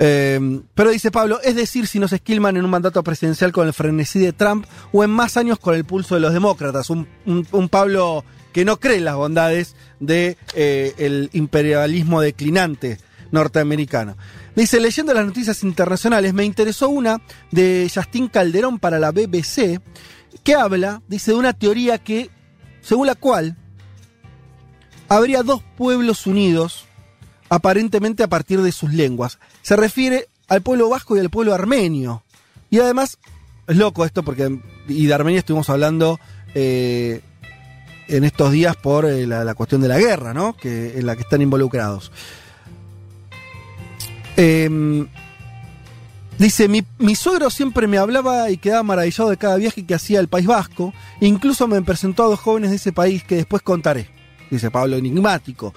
Eh, pero dice Pablo, es decir, si nos esquilman en un mandato presidencial con el frenesí de Trump o en más años con el pulso de los demócratas. Un, Pablo que no cree en las bondades del de, el imperialismo declinante norteamericano. Dice, leyendo las noticias internacionales, me interesó una de Justin Calderón para la BBC, que habla, dice, de una teoría que, según la cual, habría dos pueblos unidos aparentemente a partir de sus lenguas. Se refiere al pueblo vasco y al pueblo armenio. Y además, es loco esto porque, y de Armenia estuvimos hablando eh, en estos días por eh, la, cuestión de la guerra, ¿no? Que, en la que están involucrados. Em, dice, mi, mi suegro siempre me hablaba y quedaba maravillado de cada viaje que hacía al País Vasco. Incluso me presentó a dos jóvenes de ese país que después contaré. Dice Pablo enigmático.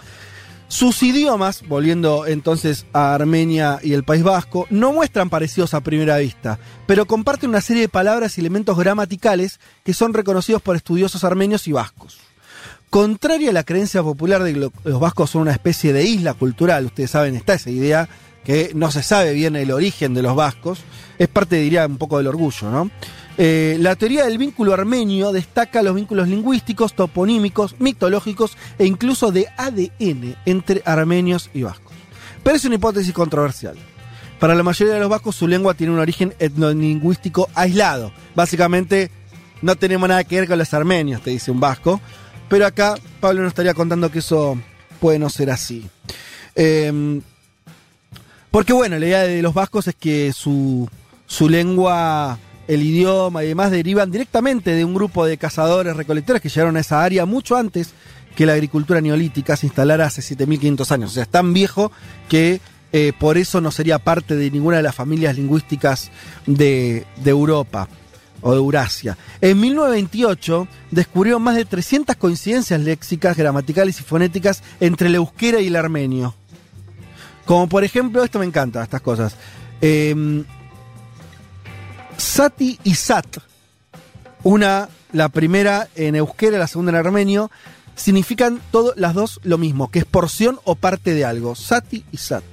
Sus idiomas, volviendo entonces a Armenia y el País Vasco, no muestran parecidos a primera vista, pero comparten una serie de palabras y elementos gramaticales que son reconocidos por estudiosos armenios y vascos. Contraria a la creencia popular de que lo- los vascos son una especie de isla cultural, ustedes saben, está esa idea que no se sabe bien el origen de los vascos, es parte, diría, un poco del orgullo, ¿no? Eh, la teoría del vínculo armenio destaca los vínculos lingüísticos, toponímicos, mitológicos e incluso de ADN entre armenios y vascos. Pero es una hipótesis controversial. Para la mayoría de los vascos su lengua tiene un origen etnolingüístico aislado. Básicamente no tenemos nada que ver con los armenios, te dice un vasco. Pero acá Pablo nos estaría contando que eso puede no ser así. Eh, porque bueno, la idea de los vascos es que su, su lengua, el idioma y demás derivan directamente de un grupo de cazadores recolectores que llegaron a esa área mucho antes que la agricultura neolítica se instalara hace 7500 años. O sea, es tan viejo que eh, por eso no sería parte de ninguna de las familias lingüísticas de, Europa o de Eurasia. En 1928 descubrieron más de 300 coincidencias léxicas, gramaticales y fonéticas entre el euskera y el armenio. Como por ejemplo, esto me encanta, estas cosas. Eh, Sati y Sat, una, la primera en euskera, la segunda en armenio, significan todo, las dos lo mismo, que es porción o parte de algo. Sati y Sat.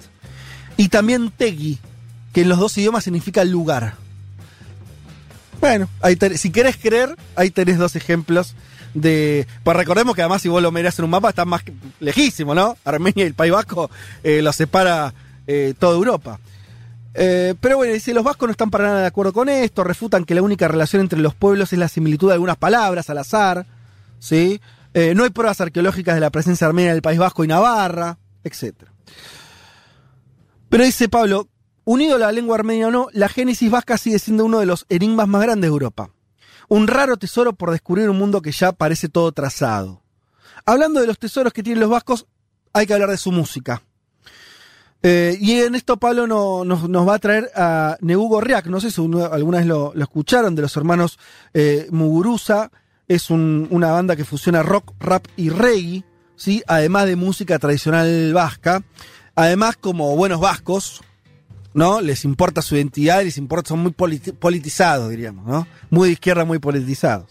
Y también Tegi, que en los dos idiomas significa lugar. Bueno, si querés creer, ahí tenés dos ejemplos de. Pues recordemos que además, si vos lo mirás en un mapa, están más lejísimo, ¿no? Armenia y el País Vasco eh, lo separa eh, toda Europa. Eh, pero bueno, dice, los vascos no están para nada de acuerdo con esto, refutan que la única relación entre los pueblos es la similitud de algunas palabras al azar, ¿sí? Eh, no hay pruebas arqueológicas de la presencia armenia en el País Vasco y Navarra, etc. Pero dice Pablo, unido a la lengua armenia o no, la génesis vasca sigue siendo uno de los enigmas más grandes de Europa. Un raro tesoro por descubrir un mundo que ya parece todo trazado. Hablando de los tesoros que tienen los vascos, hay que hablar de su música. Eh, y en esto Pablo no- nos, va a traer a Negu Gorriak, no sé si uno- alguna vez lo, lo escucharon, de los hermanos eh, Muguruza, es un- una banda que fusiona rock, rap y reggae, ¿sí? además de música tradicional vasca. Además, como buenos vascos, ¿no? Les importa su identidad, les importa, son muy politi- politizados, diríamos, ¿no? Muy de izquierda, muy politizados.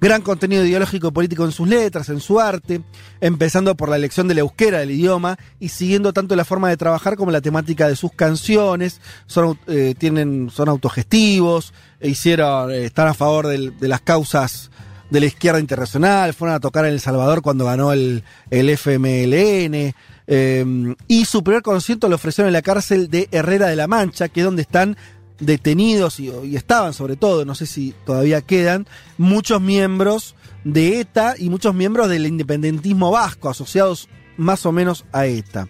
Gran contenido ideológico y político en sus letras, en su arte, empezando por la elección de la euskera del idioma y siguiendo tanto la forma de trabajar como la temática de sus canciones. Son, eh, tienen, son autogestivos, e hicieron, eh, están a favor de las causas de la izquierda internacional, fueron a tocar en El Salvador cuando ganó el, el FMLN, eh, y su primer concierto lo ofrecieron en la cárcel de Herrera de la Mancha, que es donde están detenidos y, estaban sobre todo, no sé si todavía quedan, muchos miembros de ETA y muchos miembros del independentismo vasco, asociados más o menos a ETA.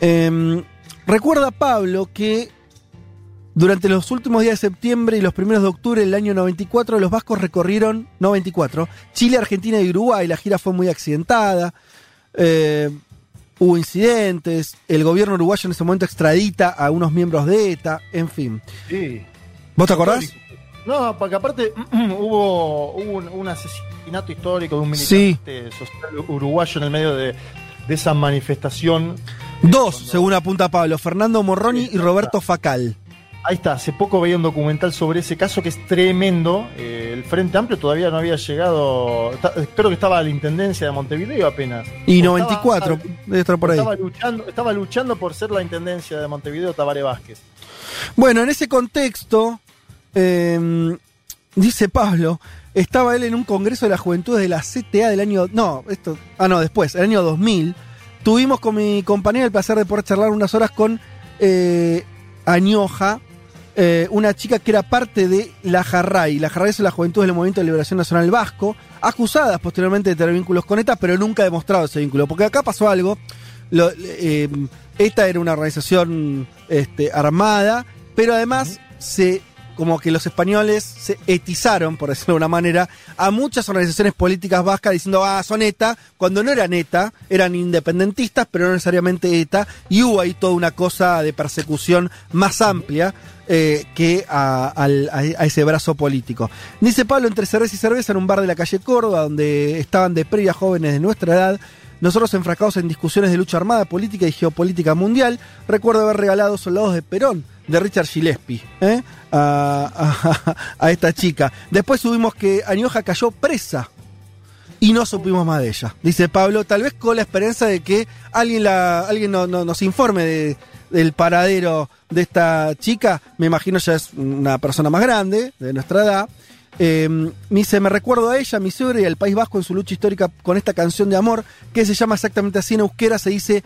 Eh, recuerda Pablo que durante los últimos días de septiembre y los primeros de octubre del año 94, los vascos recorrieron, 94, Chile, Argentina y Uruguay. La gira fue muy accidentada. eh, hubo incidentes. El gobierno uruguayo en ese momento extradita a unos miembros de ETA. En fin. Sí. ¿Vos te acordás? No, porque aparte *clears throat* hubo, hubo un, un asesinato histórico de un Sí. militante social uruguayo en el medio de, de esa manifestación. Dos, según apunta Pablo, Fernando Morroni y Roberto Facal. Ahí está, hace poco veía un documental sobre ese caso que es tremendo. Eh, el Frente Amplio todavía no había llegado, creo que estaba a la Intendencia de Montevideo apenas. Y O 94, estaba- debe estar por ahí. Estaba luchando, estaba luchando por ser la Intendencia de Montevideo Tabaré Vázquez. Bueno, en ese contexto, eh, dice Pablo, estaba él en un congreso de la juventud de la CTA del año. No, esto. Ah, no, después, el año 2000. Tuvimos con mi compañera el placer de poder charlar unas horas con eh, Añoja, eh, una chica que era parte de la Jarray. La Jarray es la Juventud del Movimiento de Liberación Nacional Vasco, acusadas posteriormente de tener vínculos con ETA, pero nunca demostrado ese vínculo. Porque acá pasó algo. Lo- eh, esta era una organización este, armada, pero además se como que los españoles se etizaron, por decirlo de una manera, a muchas organizaciones políticas vascas diciendo, ah, son ETA, cuando no eran ETA, eran independentistas, pero no necesariamente ETA, y hubo ahí toda una cosa de persecución más amplia eh, que a, a- ese brazo político. Dice Pablo, entre cerveza y cerveza en un bar de la calle Córdoba, donde estaban de previa jóvenes de nuestra edad, nosotros enfrascados en discusiones de lucha armada, política y geopolítica mundial, recuerdo haber regalado Soldados de Perón de Richard Gillespie ¿eh? a, a- esta chica. Después subimos que Añoja cayó presa y no supimos más de ella. Dice Pablo, tal vez con la esperanza de que alguien, la, alguien no- no- nos informe de- del paradero de esta chica. Me imagino ya es una persona más grande, de nuestra edad. Eh, me dice, me recuerdo a ella, mi suegra y al País Vasco en su lucha histórica con esta canción de amor, que se llama exactamente así en euskera, se dice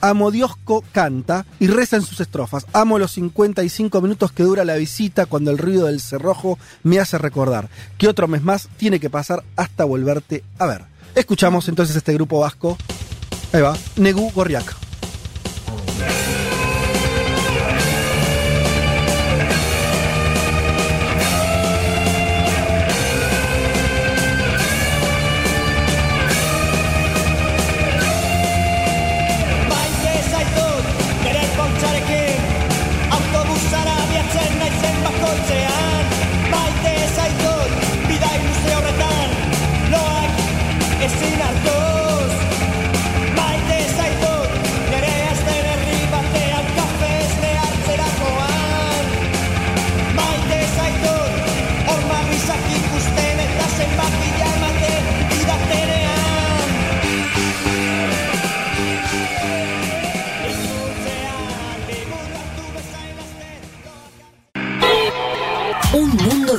Amo Diosco canta y reza en sus estrofas. Amo los 55 minutos que dura la visita cuando el ruido del cerrojo me hace recordar que otro mes más tiene que pasar hasta volverte a ver. Escuchamos entonces este grupo vasco. Ahí va, Negu Gorriak.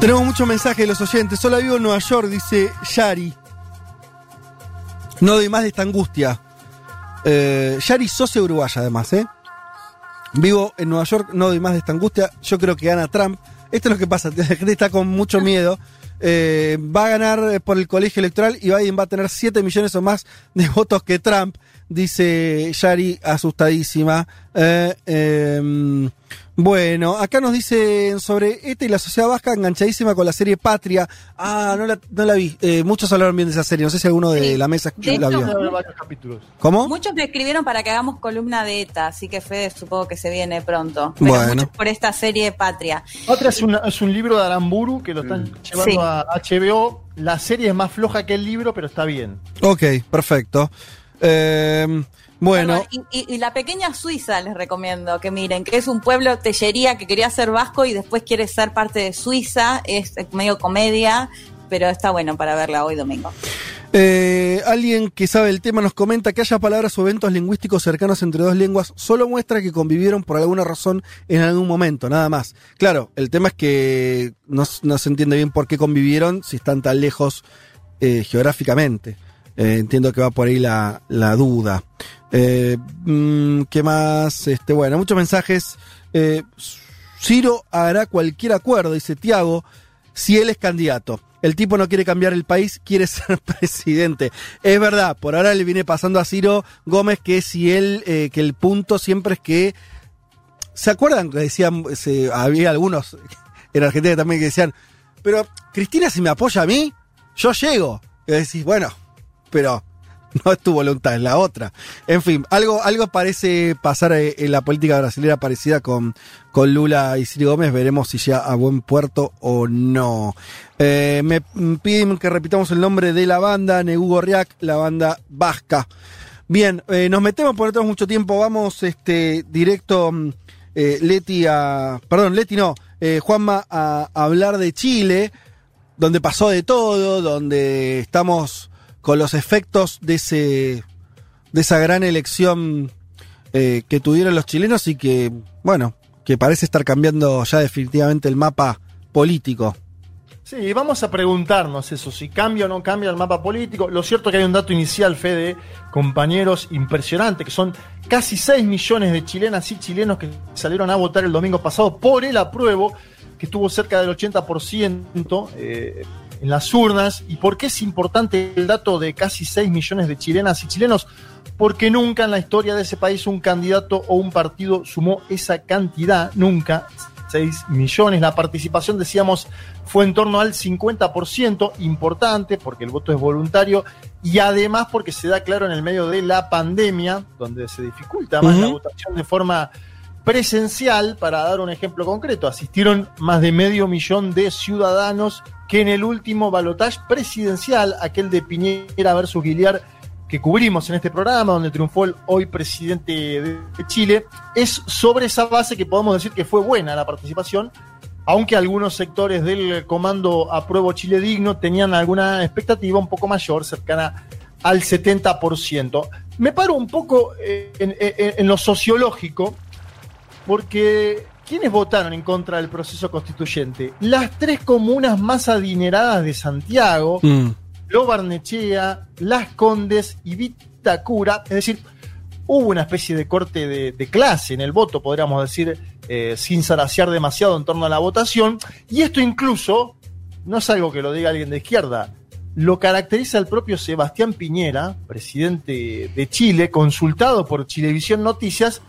Tenemos muchos mensajes de los oyentes. Solo vivo en Nueva York, dice Yari. No doy más de esta angustia. Eh, Yari, socia uruguaya además, ¿eh? Vivo en Nueva York, no doy más de esta angustia. Yo creo que gana Trump. Esto es lo que pasa, *laughs* la gente está con mucho miedo. Eh, va a ganar eh, por el colegio electoral y Biden va a tener 7 millones o más de *laughs* votos que Trump, dice Yari, asustadísima. Em, bueno, acá nos dicen sobre este y la sociedad vasca enganchadísima con la serie Patria. Ah, no la, no la vi. Eh, muchos hablaron bien de esa serie. No sé si alguno de la mesa De la vio. varios capítulos. ¿Cómo? Muchos me escribieron para que hagamos columna de ETA, así que Fede supongo que se viene pronto. Pero Bueno. muchos por esta serie Patria. Otra es, una- es un libro de Aramburu que lo están llevando Sí. a HBO. La serie es más floja que el libro, pero está bien. Ok, perfecto. Eh, bueno, Y, y- y la pequeña Suiza les recomiendo que miren, que es un pueblo tellería que quería ser vasco y después quiere ser parte de Suiza. Es medio comedia, pero está bueno para verla hoy domingo. eh, alguien que sabe el tema nos comenta que haya palabras o eventos lingüísticos cercanos entre dos lenguas solo muestra que convivieron por alguna razón en algún momento, nada más. Claro, el tema es que no, no se entiende bien por qué convivieron si están tan lejos eh, geográficamente. Eh, entiendo que va por ahí la, la duda. Eh, mm, ¿Qué más? Este, bueno, muchos mensajes. Eh, Ciro hará cualquier acuerdo, dice Tiago, si él es candidato. El tipo no quiere cambiar el país, quiere *laughs* ser presidente. Es verdad, por ahora le viene pasando a Ciro Gómez que si él, que el punto siempre es que. ¿Se acuerdan que decían, había algunos en Argentina también que decían, pero Cristina si me apoya a mí, yo llego. Y decís, bueno, pero *laughs* no es tu voluntad, es la otra. En fin, algo, algo parece pasar eh, en la política brasileña parecida con, con Lula y Ciro Gómez. Veremos si llega a buen puerto o no. Eh, me piden que repitamos el nombre de la banda, Negu Gorriak, la banda vasca. Bien, eh, nos metemos por no mucho tiempo. Vamos este, directo, mm, eh, Leti a. Perdón, Leti no, Juanma a hablar de Chile, donde pasó de todo, donde estamos con los efectos de ese de esa gran elección eh, que tuvieron los chilenos y que, bueno, que parece estar cambiando ya definitivamente el mapa político. Sí, vamos a preguntarnos eso, si cambia o no cambia el mapa político. Lo cierto es que hay un dato inicial, Fede, compañeros, impresionante, que son casi 6 millones de chilenas y chilenos que salieron a votar el domingo pasado por el apruebo, que estuvo cerca del 80% eh, en las urnas. ¿Y por qué es importante el dato de casi 6 millones de chilenas y chilenos? Porque nunca en la historia de ese país un candidato o un partido sumó esa cantidad, nunca. 6 millones. La participación, decíamos, fue en torno al 50%, importante porque el voto es voluntario y además porque se da claro en el medio de la pandemia, donde se dificulta más la votación de forma presencial. Para dar un ejemplo concreto, asistieron más de medio millón de ciudadanos que en el último balotaje presidencial, aquel de Piñera versus Guiliar, que cubrimos en este programa, donde triunfó el hoy presidente de Chile, es sobre esa base que podemos decir que fue buena la participación, aunque algunos sectores del comando Apruebo Chile Digno tenían alguna expectativa un poco mayor, cercana al 70%. Me paro un poco eh, en- en lo sociológico, porque ¿quiénes votaron en contra del proceso constituyente? Las tres comunas más adineradas de Santiago, Mm. Lo Barnechea, Las Condes y Vitacura. Es decir, hubo una especie de corte de, de clase en el voto, podríamos decir, eh, sin zarasear demasiado en torno a la votación. Y esto incluso, no es algo que lo diga alguien de izquierda, lo caracteriza el propio Sebastián Piñera, presidente de Chile, consultado por Chilevisión Noticias.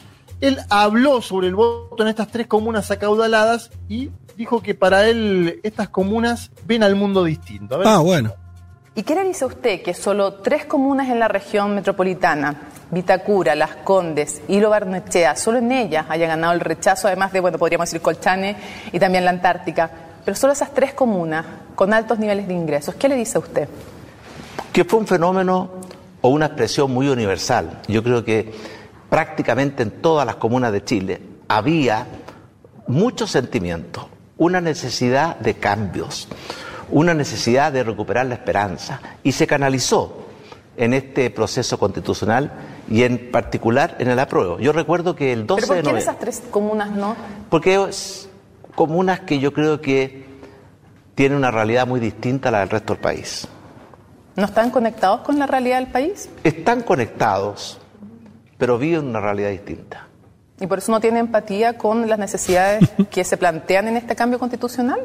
Él habló sobre el voto en estas tres comunas acaudaladas y dijo que para él estas comunas ven al mundo distinto. A ver, Ah, bueno. ¿Y qué le dice a usted que solo tres comunas en la región metropolitana, Vitacura, Las Condes y Lo Barnechea, solo en ellas haya ganado el rechazo, además de, bueno, podríamos decir Colchane y también la Antártica, pero solo esas tres comunas con altos niveles de ingresos, ¿qué le dice a usted? que fue un fenómeno o una expresión muy universal. Yo creo que prácticamente en todas las comunas de Chile había mucho sentimiento, una necesidad de cambios, una necesidad de recuperar la esperanza y se canalizó en este proceso constitucional y en particular en el apruebo. Yo recuerdo que el 12 ¿Pero por qué noviembre... esas tres comunas no? Porque es comunas que yo creo que tienen una realidad muy distinta a la del resto del país. ¿No están conectados con la realidad del país? Están conectados, pero viven una realidad distinta. ¿Y por eso no tiene empatía con las necesidades *laughs* que se plantean en este cambio constitucional?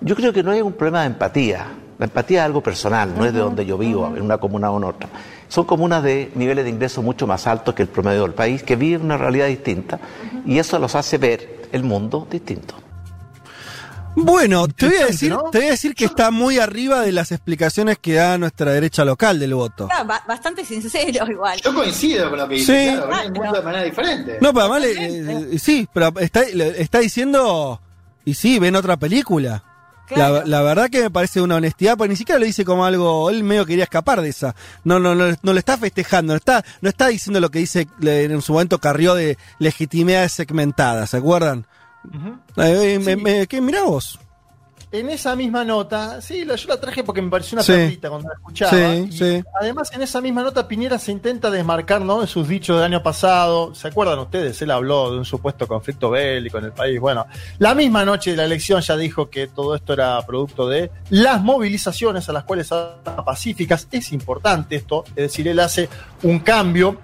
Yo creo que no hay un problema de empatía. La empatía es algo personal, no es de donde yo vivo, en una comuna o en otra. Son comunas de niveles de ingresos mucho más altos que el promedio del país, que viven una realidad distinta, y eso los hace ver el mundo distinto. Bueno, te voy a decir, ¿no? te voy a decir que está muy arriba de las explicaciones que da nuestra derecha local del voto. Está ba- bastante sincero igual. Yo coincido con lo que dice, Sí. claro, el mundo de manera diferente. No, pero además, le- eh, sí, pero está, diciendo, y sí, ven otra película. La, la verdad que me parece una honestidad, porque ni siquiera lo dice como algo, él medio quería escapar de esa. No, no, no, no le está festejando, no está, no está diciendo lo que dice en su momento Carrió de legitimidades segmentadas, ¿se acuerdan? Eh, eh, me- me- ¿qué? Mirá vos. en esa misma nota, sí, yo la traje porque me pareció una Sí. perlita cuando la escuchaba. Sí, y sí. Además, en esa misma nota, Piñera se intenta desmarcar ¿no? de sus dichos del año pasado. ¿Se acuerdan ustedes? Él habló de un supuesto conflicto bélico en el país. Bueno, la misma noche de la elección ya dijo que todo esto era producto de las movilizaciones a las cuales pacíficas. Es importante esto, es decir, él hace un cambio.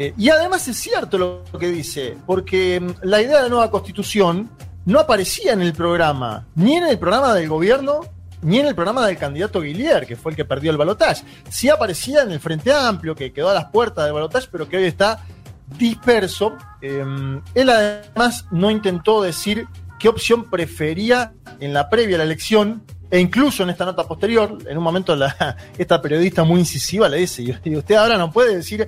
Eh, y además es cierto lo que dice, porque mm, la idea de la nueva constitución no aparecía en el programa, ni en el programa del gobierno, ni en el programa del candidato Guillier, que fue el que perdió el balotaje. Sí aparecía en el Frente Amplio, que quedó a las puertas del balotaje, pero que hoy está disperso. Eh, él además no intentó decir qué opción prefería en la previa a la elección, e incluso en esta nota posterior, en un momento *laughs* esta periodista muy incisiva le dice, y usted ahora no puede decir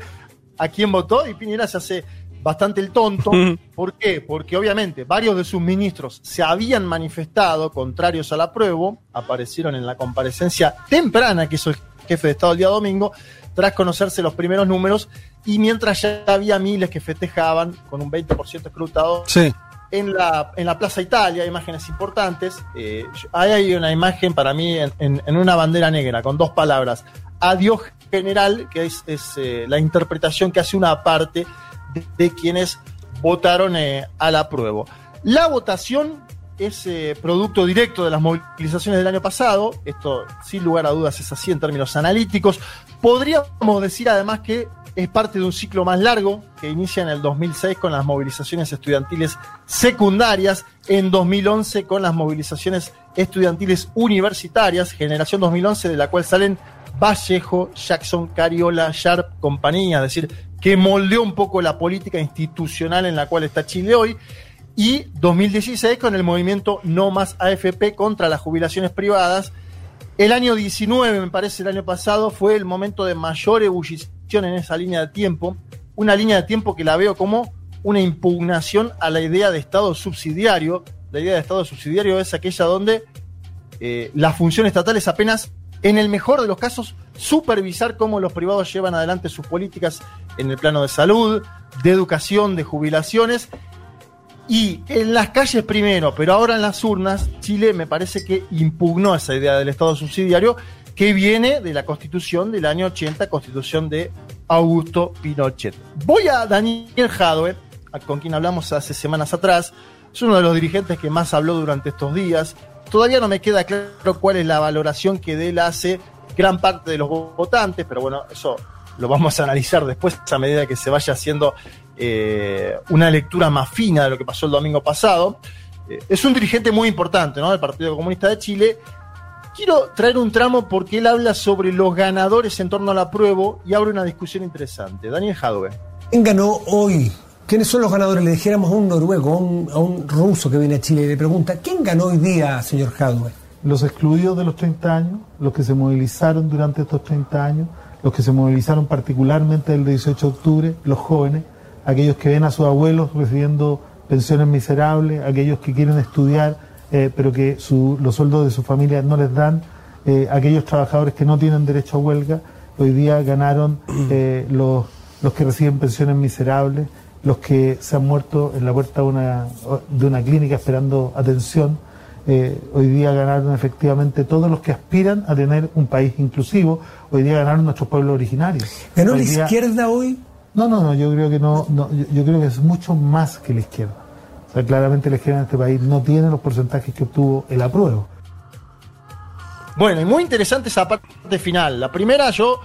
a quién votó, y Piñera se hace bastante el tonto. ¿Por qué? Porque obviamente varios de sus ministros se habían manifestado contrarios al apruebo, aparecieron en la comparecencia temprana que hizo el jefe de Estado el día domingo, tras conocerse los primeros números, y mientras ya había miles que festejaban con un 20% escrutado Sí. en la, en la Plaza Italia, imágenes importantes. Eh, hay una imagen para mí en, en- en una bandera negra con dos palabras. Adiós general, que es, eh, la interpretación que hace una parte de, de quienes votaron eh, al apruebo. La votación es eh, producto directo de las movilizaciones del año pasado. Esto, sin lugar a dudas, es así en términos analíticos. Podríamos decir además que es parte de un ciclo más largo que inicia en el 2006 con las movilizaciones estudiantiles secundarias, en 2011 con las movilizaciones estudiantiles universitarias, generación 2011 de la cual salen Vallejo, Jackson, Cariola, Sharp, compañía, es decir, que moldeó un poco la política institucional en la cual está Chile hoy, y 2016 con el movimiento No Más AFP contra las jubilaciones privadas. El año 19, me parece, el año pasado, fue el momento de mayor ebullición en esa línea de tiempo, una línea de tiempo que la veo como una impugnación a la idea de Estado subsidiario. La idea de Estado subsidiario es aquella donde eh, la función estatal es apenas, en el mejor de los casos, supervisar cómo los privados llevan adelante sus políticas en el plano de salud, de educación, de jubilaciones. Y en las calles primero, pero ahora en las urnas, Chile me parece que impugnó esa idea del Estado subsidiario que viene de la constitución del año 80, constitución de Augusto Pinochet. Voy a Daniel Jadwe, con quien hablamos hace semanas atrás, es uno de los dirigentes que más habló durante estos días. Todavía no me queda claro cuál es la valoración que de él hace gran parte de los votantes, pero bueno, eso lo vamos a analizar después a medida que se vaya haciendo eh, una lectura más fina de lo que pasó el domingo pasado. Eh, es un dirigente muy importante ¿no? del Partido Comunista de Chile. Quiero traer un tramo porque él habla sobre los ganadores en torno al apruebo y abre una discusión interesante. Daniel Jadwe. ¿Quién ganó hoy? ¿Quiénes son los ganadores? Le dijéramos a un noruego, a un, a un ruso que viene a Chile y le pregunta, ¿quién ganó hoy día, señor Hadwe? Los excluidos de los 30 años, los que se movilizaron durante estos 30 años, los que se movilizaron particularmente el 18 de octubre, los jóvenes, aquellos que ven a sus abuelos recibiendo pensiones miserables, aquellos que quieren estudiar eh, pero que su- los sueldos de su familia no les dan, eh, aquellos trabajadores que no tienen derecho a huelga, hoy día ganaron *clears throat* eh, los, los que reciben pensiones miserables, los que se han muerto en la puerta de una, de una clínica esperando atención. Eh, hoy día ganaron efectivamente todos los que aspiran a tener un país inclusivo. Hoy día ganaron nuestros pueblos originarios. ¿Ganó la día- izquierda hoy? No, no, no, yo creo que no, no, yo, yo creo que es mucho más que la izquierda. O sea, claramente la izquierda en este país no tiene los porcentajes que obtuvo el apruebo. Bueno, y muy interesante esa parte final. La primera yo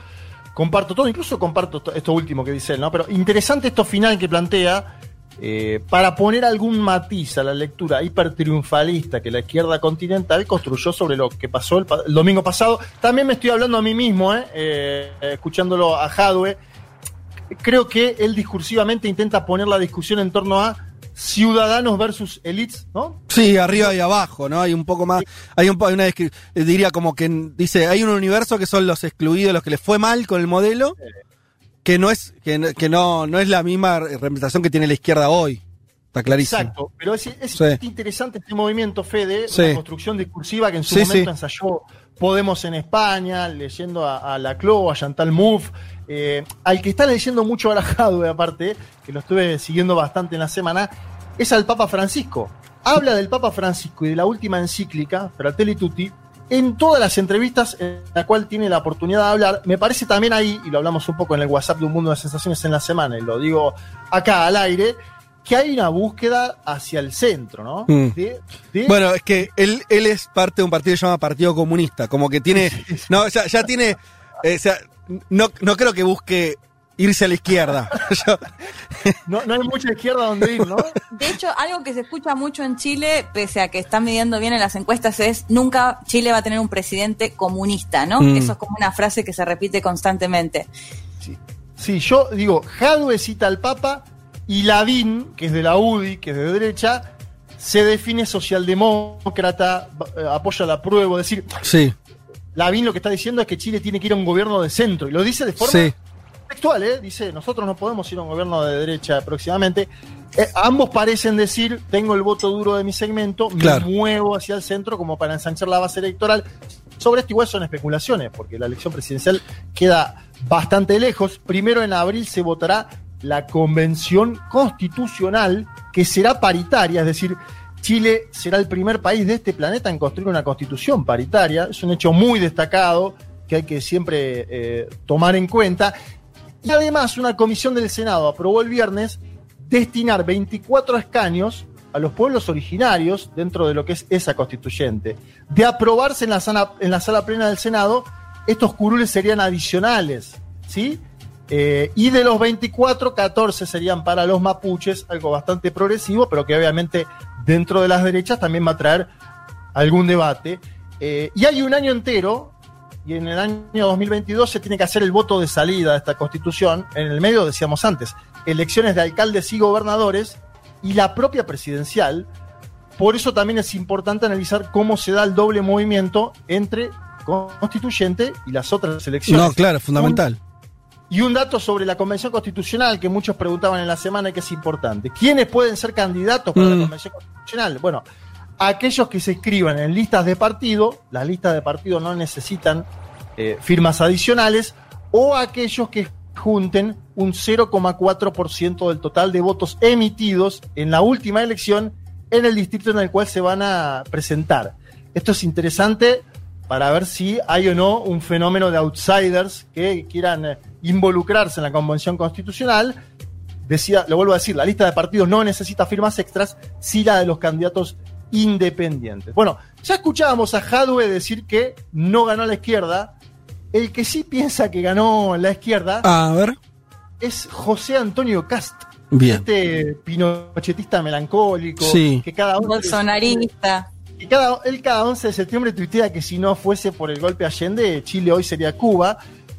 comparto todo, incluso comparto to- esto último que dice él, ¿no? Pero interesante esto final que plantea eh, para poner algún matiz a la lectura hipertriunfalista que la izquierda continental construyó sobre lo que pasó el, domingo pasado. También me estoy hablando a mí mismo, ¿eh? Eh, eh, escuchándolo a Jadwe. Creo que él discursivamente intenta poner la discusión en torno a ciudadanos versus elites, ¿no? Sí, arriba y abajo, ¿no? Hay un poco más, hay un hay una eh, diría como que dice, hay un universo que son los excluidos, los que les fue mal con el modelo, que no es que, no- que no no es la misma representación que tiene la izquierda hoy. Está clarísimo. Exacto, pero es, es Sí. interesante este movimiento, Fede, Sí. una construcción discursiva que en su Sí, momento ensayó Podemos en España, leyendo a, a Laclau, a Chantal Mouffe, eh, al que está leyendo mucho ahora *laughs* aparte, que lo estuve siguiendo bastante en la semana, es al Papa Francisco. habla del Papa Francisco y de la última encíclica, Fratelli Tutti, en todas las entrevistas en la cual tiene la oportunidad de hablar. Me parece también ahí, y lo hablamos un poco en el WhatsApp de Un Mundo de Sensaciones en la semana, y lo digo acá al aire, que hay una búsqueda hacia el centro, ¿no? Mm. De- de- Bueno, es que él, él es parte de un partido que se llama Partido Comunista, como que tiene, *laughs* no, ya, ya tiene, eh, o sea, no, no creo que busque irse a la izquierda. *laughs* *laughs* Yo- no, no hay mucha izquierda donde ir, ¿no? De hecho, algo que se escucha mucho en Chile, pese a que están midiendo bien en las encuestas, es nunca Chile va a tener un presidente comunista, ¿no? Mm. Eso es como una frase que se repite constantemente. Sí, yo digo, Jadwe cita al Papa y Lavín, que es de la UDI, que es de derecha, se define socialdemócrata, eh, apoya la prueba, es decir, sí, Lavín lo que está diciendo es que Chile tiene que ir a un gobierno de centro, y lo dice de forma sí. textual, ¿eh? dice, nosotros no podemos ir a un gobierno de derecha próximamente. Eh, ambos parecen decir, tengo el voto duro de mi segmento, Claro. me muevo hacia el centro como para ensanchar la base electoral. Sobre esto igual son especulaciones, porque la elección presidencial queda bastante lejos. Primero en abril se votará la convención constitucional, que será paritaria, es decir, Chile será el primer país de este planeta en construir una constitución paritaria. Es un hecho muy destacado que hay que siempre eh, tomar en cuenta. Y además, una comisión del Senado aprobó el viernes destinar 24 escaños a los pueblos originarios dentro de lo que es esa constituyente. De aprobarse en la sala, en la sala plena del Senado, estos curules serían adicionales, ¿sí? Eh, y de los 24, 14 serían para los mapuches, algo bastante progresivo, pero que obviamente dentro de las derechas también va a traer algún debate. Eh, y hay un año entero, y en el año 2022 se tiene que hacer el voto de salida de esta constitución. En el medio, decíamos antes, elecciones de alcaldes y gobernadores y la propia presidencial. Por eso también es importante analizar cómo se da el doble movimiento entre constituyente y las otras elecciones. No, claro, fundamental. Y un dato sobre la Convención Constitucional que muchos preguntaban en la semana y que es importante. ¿Quiénes pueden ser candidatos para Mm. la Convención Constitucional? Bueno, aquellos que se inscriban en listas de partido, las listas de partido no necesitan eh, firmas adicionales, o aquellos que junten un 0,4% del total de votos emitidos en la última elección en el distrito en el cual se van a presentar. Esto es interesante para ver si hay o no un fenómeno de outsiders que quieran eh, involucrarse en la Convención Constitucional. Decía, lo vuelvo a decir, la lista de partidos no necesita firmas extras, si la de los candidatos independientes. Bueno, ya escuchábamos a Jadwe decir que no ganó la izquierda. El que sí piensa que ganó la izquierda A ver. es José Antonio Cast. Bien. Este pinochetista melancólico Sí. que cada uno Bolsonarista. Y cada, él cada 11 de septiembre tuitea que si no fuese por el golpe Allende, Chile hoy sería Cuba.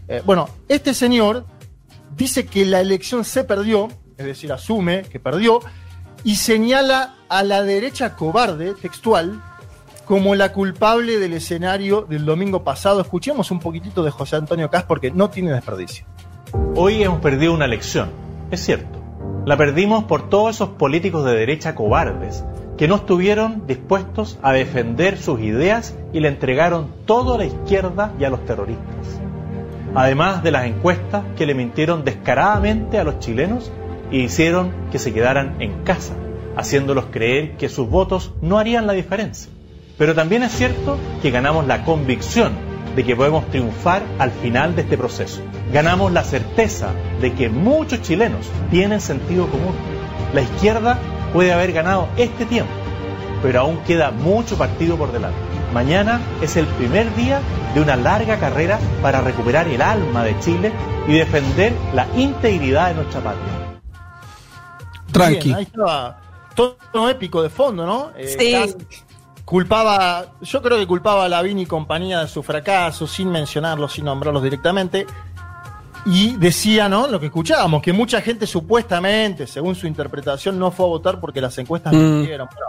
Eh, bueno, este señor dice que la elección se perdió, es decir, asume que perdió, y señala a la derecha cobarde, textual, como la culpable del escenario del domingo pasado. Escuchemos un poquitito de José Antonio Cas porque no tiene desperdicio. Hoy hemos perdido una elección, es cierto. La perdimos por todos esos políticos de derecha cobardes que no estuvieron dispuestos a defender sus ideas y le entregaron todo a la izquierda y a los terroristas. Además de las encuestas que le mintieron descaradamente a los chilenos y hicieron que se quedaran en casa, haciéndolos creer que sus votos no harían la diferencia. Pero también es cierto que ganamos la convicción de que podemos triunfar al final de este proceso. Ganamos la certeza de que muchos chilenos tienen sentido común. La izquierda puede haber ganado este tiempo, pero aún queda mucho partido por delante. Mañana es el primer día de una larga carrera para recuperar el alma de Chile y defender la integridad de nuestra patria. Tranqui. Bien, ahí estaba todo épico de fondo, ¿no? Eh, Sí. Culpaba, yo creo que culpaba a Lavín y compañía de su fracaso, sin mencionarlos, sin nombrarlos directamente. Y decía, ¿no? Lo que escuchábamos, que mucha gente supuestamente, según su interpretación, no fue a votar porque las encuestas Mm. mintieron. Bueno,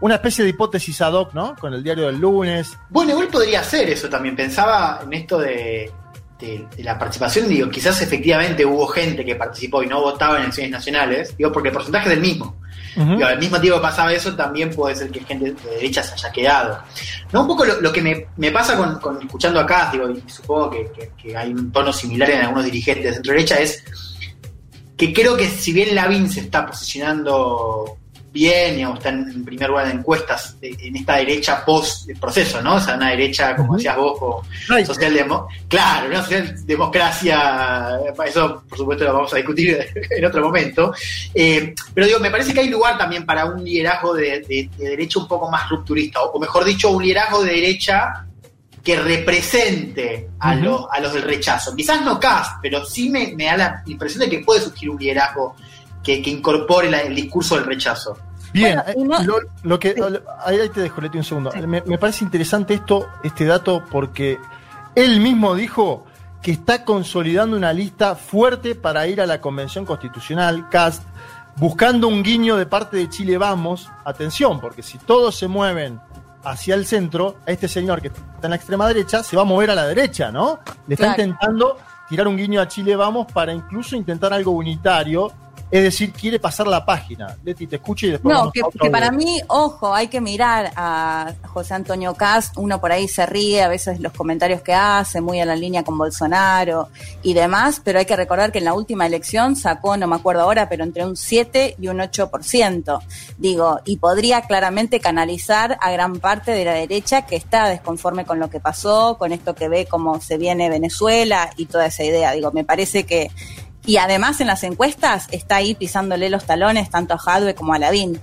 una especie de hipótesis ad hoc, ¿no? Con el diario del lunes. Bueno, igual podría ser eso también. Pensaba en esto de, de- de la participación. Digo, quizás efectivamente hubo gente que participó y no votaba en elecciones nacionales. Digo, porque el porcentaje es el mismo. Digo, al mismo tiempo que pasaba eso, también puede ser que gente de derecha se haya quedado. No, un poco lo, lo que me, me pasa con, con escuchando acá, digo, y supongo que, que- que hay un tono similar en algunos dirigentes de centro derecha, es que creo que si bien Lavín se está posicionando bien, digamos, está en primer lugar en encuestas de- en esta derecha post proceso, ¿no? O sea, una derecha, como decías vos, como socialdemo claro, una socialdemocracia, eso por supuesto lo vamos a discutir *laughs* en otro momento. Eh, pero digo, me parece que hay lugar también para un liderazgo de, de- de derecha un poco más rupturista, o, o mejor dicho, un liderazgo de derecha que represente a, los, a los del rechazo. Quizás no Cast, pero sí me, me da la impresión de que puede surgir un liderazgo que, que incorpore la- el discurso del rechazo. Bien, Bueno, y no- eh, lo, lo que ahí, ahí te dejo, Leti, un segundo. Me, me parece interesante esto, este dato, porque él mismo dijo que está consolidando una lista fuerte para ir a la convención constitucional, CAST, buscando un guiño de parte de Chile Vamos. Atención, porque si todos se mueven hacia el centro, este señor que está en la extrema derecha se va a mover a la derecha, ¿no? Le está Claro. intentando tirar un guiño a Chile Vamos para incluso intentar algo unitario. Es decir, quiere pasar la página. Leti, te escucho y después No, que, para mí, ojo, hay que mirar a José Antonio Cast, uno por ahí se ríe, a veces los comentarios que hace, muy a la línea con Bolsonaro y demás, pero hay que recordar que en la última elección sacó, no me acuerdo ahora, pero entre un 7 y un 8%, digo, y podría claramente canalizar a gran parte de la derecha que está desconforme con lo que pasó, con esto que ve cómo se viene Venezuela y toda esa idea, digo, me parece que y además en las encuestas está ahí pisándole los talones tanto a Jadwe como a Lavín.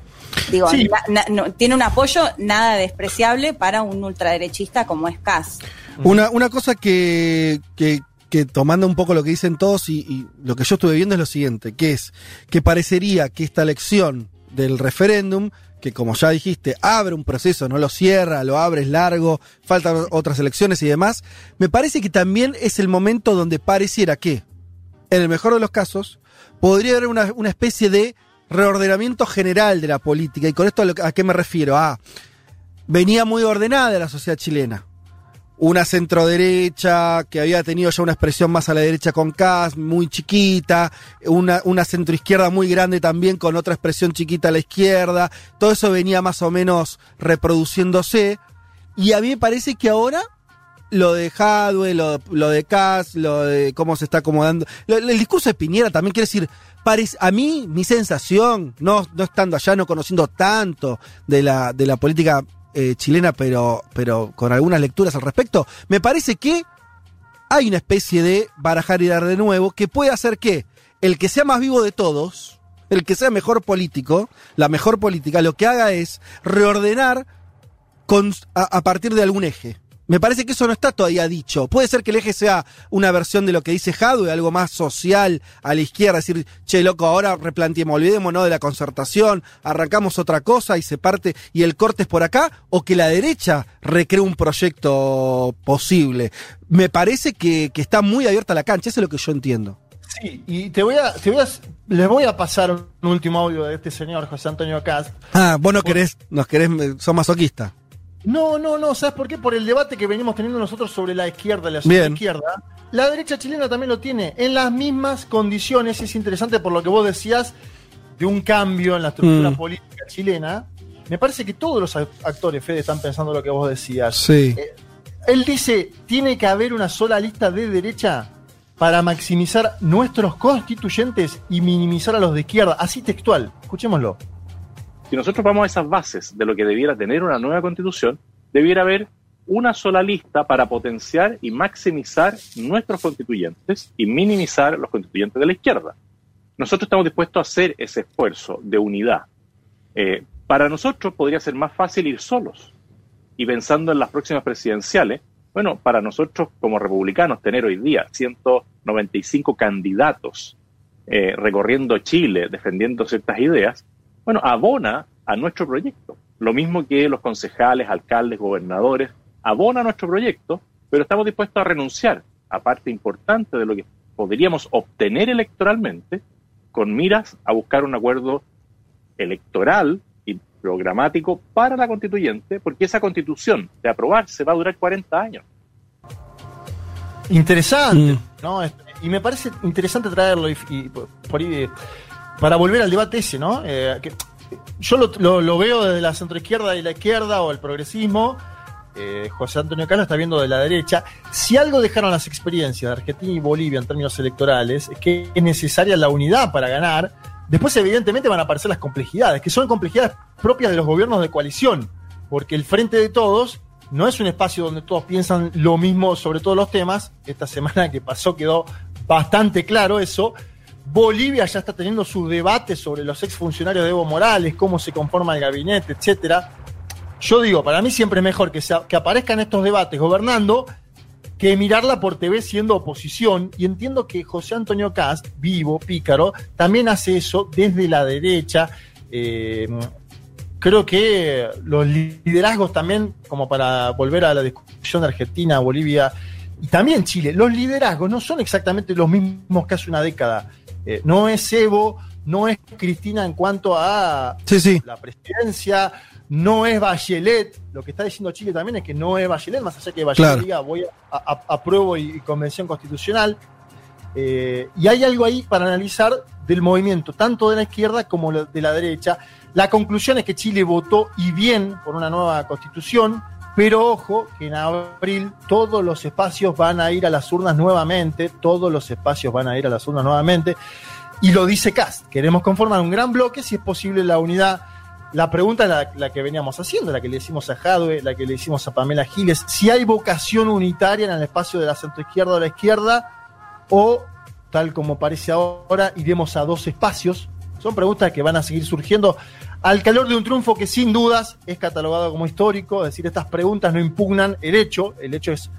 Digo, Sí. na- na- no- tiene un apoyo nada despreciable para un ultraderechista como es Kass. Una, una cosa que, que, que tomando un poco lo que dicen todos y, y lo que yo estuve viendo es lo siguiente, que es que parecería que esta elección del referéndum, que como ya dijiste, abre un proceso, no lo cierra, lo abre, es largo, faltan otras elecciones y demás, me parece que también es el momento donde pareciera que, en el mejor de los casos, podría haber una, especie de reordenamiento general de la política. ¿Y con esto a, a qué me refiero? Ah, venía muy ordenada la sociedad chilena una centroderecha que había tenido ya una expresión más a la derecha con Kass, muy chiquita, una, una centroizquierda muy grande también con otra expresión chiquita a la izquierda, todo eso venía más o menos reproduciéndose, y a mí me parece que ahora lo de Hadwe, lo, lo de Kass, lo de cómo se está acomodando, lo- el discurso de Piñera también quiere decir, parece- a mí mi sensación, no, no estando allá, no conociendo tanto de la, de la política eh, chilena, pero, pero con algunas lecturas al respecto, me parece que hay una especie de barajar y dar de nuevo que puede hacer que el que sea más vivo de todos, el que sea mejor político, la mejor política, lo que haga es reordenar a partir de algún eje. Me parece que eso no está todavía dicho. Puede ser que el eje sea una versión de lo que dice Jadwe, algo más social a la izquierda, decir, che, loco, ahora replanteemos, olvidémonos de la concertación, arrancamos otra cosa y se parte y el corte es por acá, o que la derecha recree un proyecto posible. Me parece que, que está muy abierta la cancha, eso es lo que yo entiendo. Sí, y te voy a, te voy a, les voy a pasar un último audio de este señor José Antonio Cast. Ah, vos no querés, nos querés, eh, sos masoquista. No, no, no, ¿sabes por qué? Por el debate que venimos teniendo nosotros sobre la izquierda y la izquierda. La derecha chilena también lo tiene, en las mismas condiciones, y es interesante por lo que vos decías de un cambio en la estructura Mm. política chilena. Me parece que todos los act- actores, Fede, están pensando lo que vos decías. Sí. Eh, él dice, tiene que haber una sola lista de derecha para maximizar nuestros constituyentes y minimizar a los de izquierda. Así textual. Escuchémoslo. Si nosotros vamos a esas bases de lo que debiera tener una nueva constitución, debiera haber una sola lista para potenciar y maximizar nuestros constituyentes y minimizar los constituyentes de la izquierda. Nosotros estamos dispuestos a hacer ese esfuerzo de unidad. Eh, para nosotros podría ser más fácil ir solos y pensando en las próximas presidenciales, bueno, para nosotros como republicanos tener hoy día 195 candidatos eh, recorriendo Chile defendiendo ciertas ideas, bueno, abona a nuestro proyecto. Lo mismo que los concejales, alcaldes, gobernadores, abona a nuestro proyecto, pero estamos dispuestos a renunciar a parte importante de lo que podríamos obtener electoralmente con miras a buscar un acuerdo electoral y programático para la constituyente, porque esa constitución de aprobarse va a durar 40 años. Interesante, Mm. ¿no? Este, Y me parece interesante traerlo y, y por por ahí, eh, para volver al debate ese, ¿no? Eh, yo lo veo desde la centroizquierda y la izquierda o el progresismo. eh, José Antonio Cano está viendo de la derecha. Si algo dejaron las experiencias de Argentina y Bolivia en términos electorales, es que es necesaria la unidad para ganar, Después, evidentemente, van a aparecer las complejidades, que son complejidades propias de los gobiernos de coalición, porque el Frente de Todos no es un espacio donde todos piensan lo mismo sobre todos los temas. Esta semana que pasó quedó bastante claro eso. Bolivia ya está teniendo sus debates sobre los exfuncionarios de Evo Morales, cómo se conforma el gabinete, etcétera. Yo digo, para mí siempre es mejor que, sea- que aparezcan estos debates gobernando que mirarla por TV siendo oposición. Y entiendo que José Antonio Cast, vivo, pícaro, también hace eso desde la derecha. Eh, creo que los liderazgos también, como para volver a la discusión de Argentina, Bolivia y también Chile, los liderazgos no son exactamente los mismos que hace una década. Eh, no es Evo, no es Cristina en cuanto a Sí, sí. la presidencia, no es Bachelet. Lo que está diciendo Chile también es que no es Bachelet, más allá que Bachelet Claro. diga voy a, apruebo y, y convención constitucional. Eh, y hay algo ahí para analizar del movimiento, tanto de la izquierda como de la derecha. La conclusión es que Chile votó y bien por una nueva constitución, pero ojo que en abril todos los espacios van a ir a las urnas nuevamente, todos los espacios van a ir a las urnas nuevamente. Y lo dice Cast, queremos conformar un gran bloque si es posible la unidad. La pregunta es la, que veníamos haciendo, la que le hicimos a Jadwe, la que le hicimos a Pamela Giles, si hay vocación unitaria en el espacio de la centroizquierda o la izquierda, o tal como parece ahora, iremos a dos espacios. Son preguntas que van a seguir surgiendo al calor de un triunfo que sin dudas es catalogado como histórico, es decir, estas preguntas no impugnan el hecho, el hecho es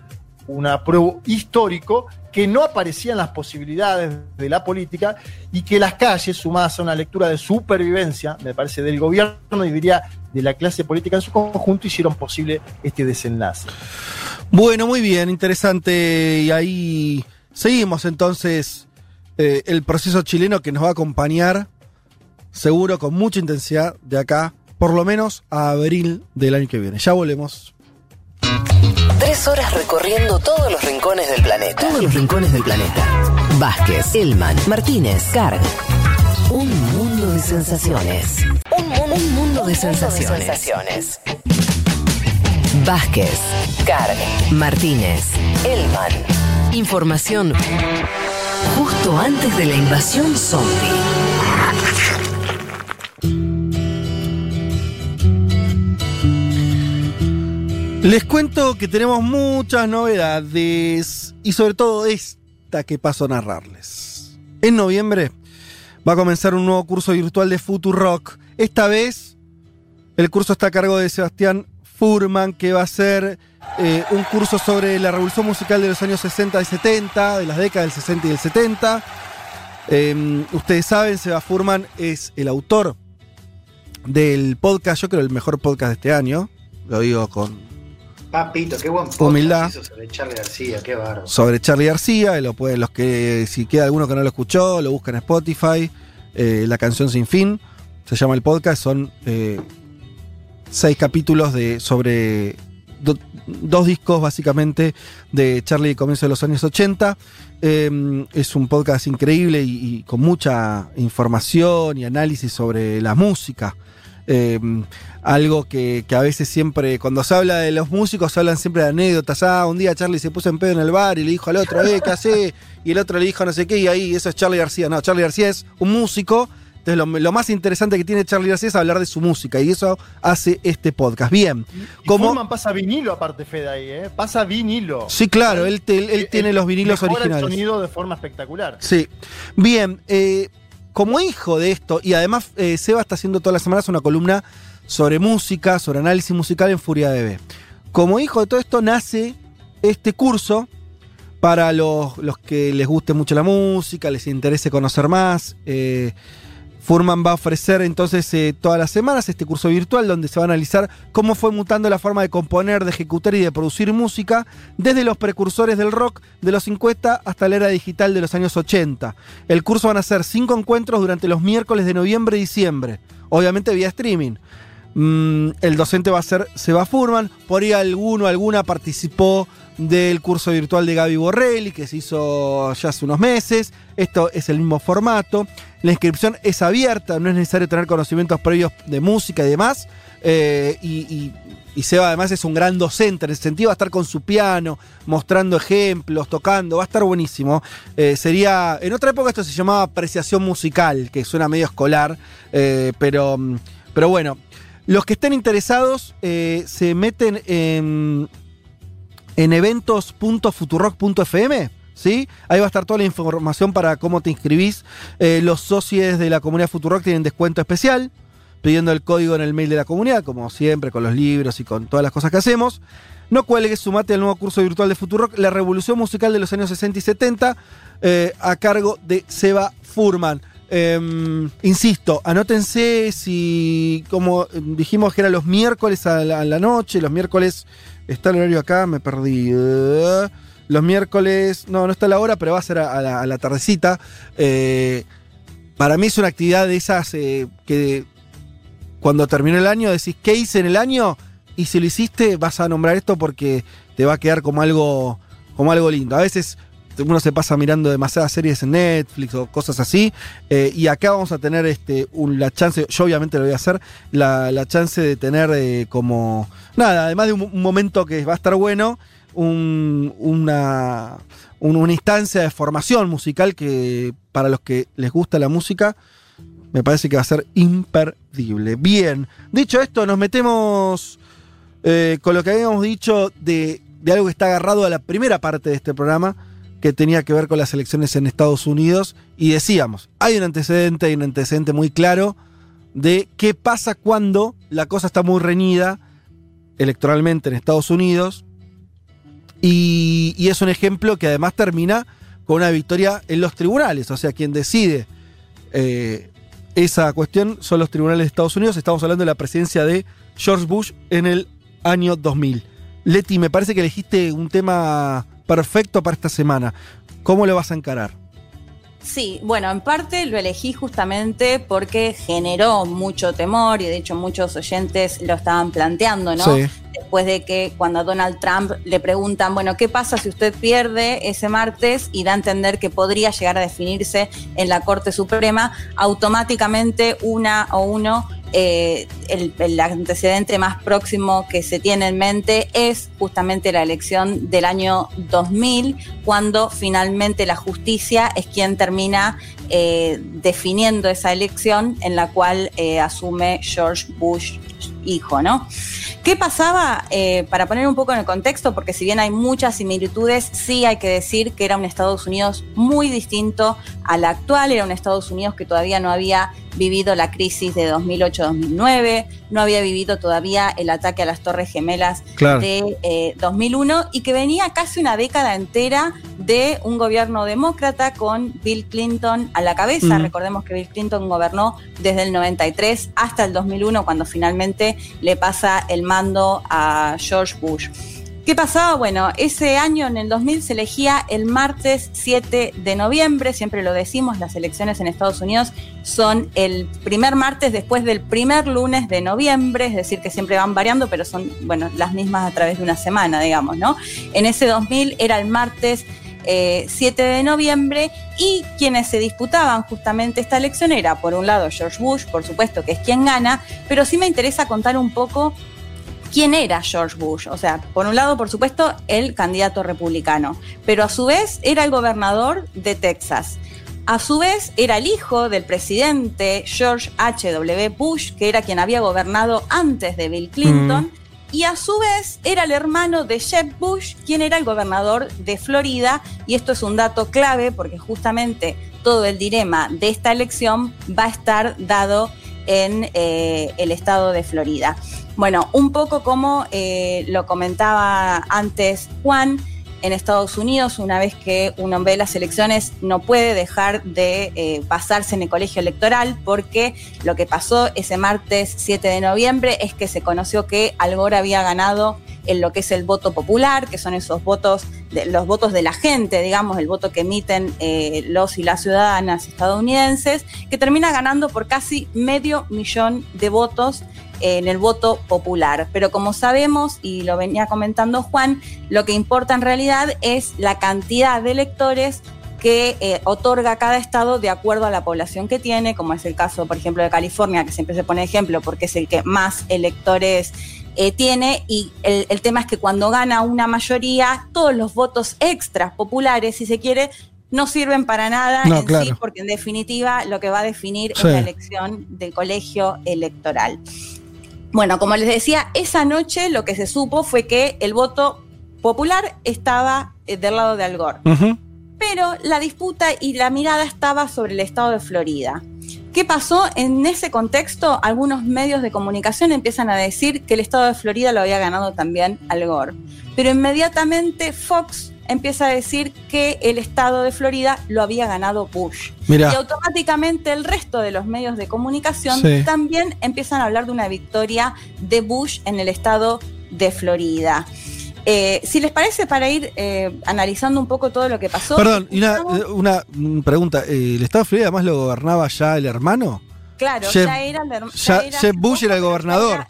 un apruebo histórico que no aparecían las posibilidades de la política y que las calles, sumadas a una lectura de supervivencia, me parece, del gobierno y diría de la clase política en su conjunto, hicieron posible este desenlace. Bueno, muy bien, interesante. Y ahí seguimos entonces eh, el proceso chileno que nos va a acompañar, seguro, con mucha intensidad de acá, por lo menos a abril del año que viene. Ya volvemos. Tres horas recorriendo todos los rincones del planeta. Todos los rincones del planeta. Vázquez, Elman, Martínez, Carg. Un mundo de sensaciones. Un, un mundo de sensaciones. Vázquez, Carg, Martínez, Elman. Información justo antes de la invasión zombie. Les cuento que tenemos muchas novedades y sobre todo esta que paso a narrarles. En noviembre va a comenzar un nuevo curso virtual de Futurock. Esta vez el curso está a cargo de Sebastián Furman, que va a ser eh, un curso sobre la revolución musical de los años 60 y 70, de las décadas del 60 y del 70. Eh, ustedes saben, Seba Furman es el autor del podcast, yo creo el mejor podcast de este año. Lo digo con Papito, qué buen podcast Humildad. hizo sobre Charlie García, qué bárbaro. sobre Charlie García. Lo pueden, los que, si queda alguno que no lo escuchó, lo buscan en Spotify. eh, la canción sin fin se llama el podcast. Son eh, seis capítulos de sobre do- dos discos básicamente de Charlie comienzo de los años 80. Eh, es un podcast increíble y, y con mucha información y análisis sobre la música. Eh, algo que, que a veces siempre, cuando se habla de los músicos, hablan siempre de anécdotas. Ah, un día Charlie se puso en pedo en el bar y le dijo al otro, eh, ¿qué hace? Y el otro le dijo no sé qué, y ahí eso es Charlie García. No, Charlie García es un músico. Entonces, lo, lo más interesante que tiene Charlie García es hablar de su música, y eso hace este podcast. Bien, Y como. Pasa vinilo aparte, Fede, ahí, ¿eh? Pasa vinilo. Sí, claro, él, te- él, él tiene los vinilos originales. el sonido de forma espectacular. Sí. Bien, eh, como hijo de esto, y además eh, Seba está haciendo todas las semanas una columna sobre música, sobre análisis musical en Furia DB. Como hijo de todo esto nace este curso para los, los que les guste mucho la música, les interese conocer más. eh, Furman va a ofrecer entonces eh, todas las semanas este curso virtual donde se va a analizar cómo fue mutando la forma de componer, de ejecutar y de producir música desde los precursores del rock de los 50 hasta la era digital de los años 80. El curso van a ser cinco encuentros durante los miércoles de noviembre y diciembre, obviamente vía streaming. Mm, el docente va a ser Seba Furman. Por ahí alguno, alguna participó del curso virtual de Gaby Borrelli, que se hizo ya hace unos meses. Esto es el mismo formato. La inscripción es abierta, no es necesario tener conocimientos previos de música y demás. Eh, y, y- Seba además es un gran docente en ese sentido, va a estar con su piano, mostrando ejemplos, tocando, va a estar buenísimo. Eh, sería, en otra época esto se llamaba apreciación musical, que suena medio escolar, eh, pero, pero bueno, los que estén interesados se meten en, en eventos.futurock.fm. ¿Sí? Ahí va a estar toda la información para cómo te inscribís. Eh, los socios de la comunidad Futurock tienen descuento especial, pidiendo el código en el mail de la comunidad, como siempre, con los libros y con todas las cosas que hacemos. No cuelgues, sumate al nuevo curso virtual de Futurock, la revolución musical de los años 60 y 70, eh, a cargo de Seba Furman. Eh, insisto, anótense si, como dijimos que era los miércoles a la noche, los miércoles, está el horario acá, me perdí. los miércoles, no, no está la hora, pero va a ser a, la, tardecita. Eh, para mí es una actividad de esas eh, que cuando termine el año decís, ¿qué hice en el año? Y si lo hiciste, vas a nombrar esto porque te va a quedar como algo, como algo lindo. A veces uno se pasa mirando demasiadas series en Netflix o cosas así. eh, y acá vamos a tener este, la chance, yo obviamente lo voy a hacer, la, la chance de tener eh, como, nada, además de un, momento que va a estar bueno, un- una, un- una instancia de formación musical que para los que les gusta la música, me parece que va a ser imperdible. Bien, dicho esto, nos metemos eh, con lo que habíamos dicho de, de algo que está agarrado a la primera parte de este programa, que tenía que ver con las elecciones en Estados Unidos. Y decíamos, hay un antecedente, hay un antecedente muy claro de qué pasa cuando la cosa está muy reñida electoralmente en Estados Unidos. Y, es un ejemplo que además termina con una victoria en los tribunales. O sea, quien decide eh, esa cuestión son los tribunales de Estados Unidos. Estamos hablando de la presidencia de George Bush en el año 2000. Leti, me parece que elegiste un tema perfecto para esta semana. ¿Cómo lo vas a encarar? Sí, bueno, en parte lo elegí justamente porque generó mucho temor y de hecho muchos oyentes lo estaban planteando, ¿no? Sí. Después de que cuando a Donald Trump le preguntan, bueno, ¿qué pasa si usted pierde ese martes y da a entender que podría llegar a definirse en la Corte Suprema, automáticamente una o uno eh, el, antecedente más próximo que se tiene en mente es justamente la elección del año 2000, cuando finalmente la justicia es quien termina eh, definiendo esa elección en la cual eh, asume George Bush hijo, ¿no? ¿Qué pasaba? Eh, para poner un poco en el contexto, porque si bien hay muchas similitudes, sí hay que decir que era un Estados Unidos muy distinto al actual, era un Estados Unidos que todavía no había vivido la crisis de 2008-2009, no había vivido todavía el ataque a las Torres Gemelas Claro. de eh, 2001 y que venía casi una década entera de un gobierno demócrata con Bill Clinton a la cabeza. Recordemos que Bill Clinton gobernó desde el 93 hasta el 2001 cuando finalmente le pasa el mando a George Bush. ¿Qué pasaba? Bueno, ese año en el 2000 se elegía el martes 7 de noviembre, siempre lo decimos, las elecciones en Estados Unidos son el primer martes después del primer lunes de noviembre, es decir, que siempre van variando, pero son, bueno, las mismas a través de una semana, digamos, ¿no? En ese 2000 era el martes eh, 7 de noviembre y quienes se disputaban justamente esta elección era, por un lado, George Bush, por supuesto, que es quien gana, pero sí me interesa contar un poco quién era George Bush. O sea, por un lado, por supuesto, el candidato republicano, pero a su vez era el gobernador de Texas. A su vez, era el hijo del presidente George H.W. Bush, que era quien había gobernado antes de Bill Clinton. Y a su vez era el hermano de Jeb Bush, quien era el gobernador de Florida. Y esto es un dato clave porque justamente todo el dilema de esta elección va a estar dado en eh, el estado de Florida. Bueno, un poco como eh, lo comentaba antes Juan, en Estados Unidos, una vez que uno ve las elecciones, no puede dejar de eh, pasarse en el colegio electoral, porque lo que pasó ese martes 7 de noviembre es que se conoció que Al Gore había ganado en lo que es el voto popular, que son esos votos, de, los votos de la gente, digamos, el voto que emiten eh, los y las ciudadanas estadounidenses, que termina ganando por casi medio millón de votos en el voto popular. Pero como sabemos, y lo venía comentando Juan, lo que importa en realidad es la cantidad de electores que eh, otorga cada estado de acuerdo a la población que tiene, como es el caso, por ejemplo, de California, que siempre se pone ejemplo porque es el que más electores eh, tiene y el, el, tema es que cuando gana una mayoría, todos los votos extras populares, si se quiere, no sirven para nada No, en claro. sí, porque en definitiva lo que va a definir Sí. es la elección del colegio electoral. Bueno, como les decía, esa noche lo que se supo fue que el voto popular estaba eh, del lado de Al Gore. Pero la disputa y la mirada estaba sobre el estado de Florida. ¿Qué pasó? En ese contexto, algunos medios de comunicación empiezan a decir que el estado de Florida lo había ganado también Al Gore. Pero inmediatamente Fox empieza a decir que el estado de Florida lo había ganado Bush. Mirá. Y automáticamente el resto de los medios de comunicación Sí. también empiezan a hablar de una victoria de Bush en el estado de Florida. Eh, si les parece, para ir eh, analizando un poco todo lo que pasó. Perdón, y una, escuchamos- una mm, pregunta. eh, ¿El Estado de Florida además lo gobernaba ya el hermano? Claro, Jeb- ya era el herma- ya- ya era- Jeb Bush era el gobernador.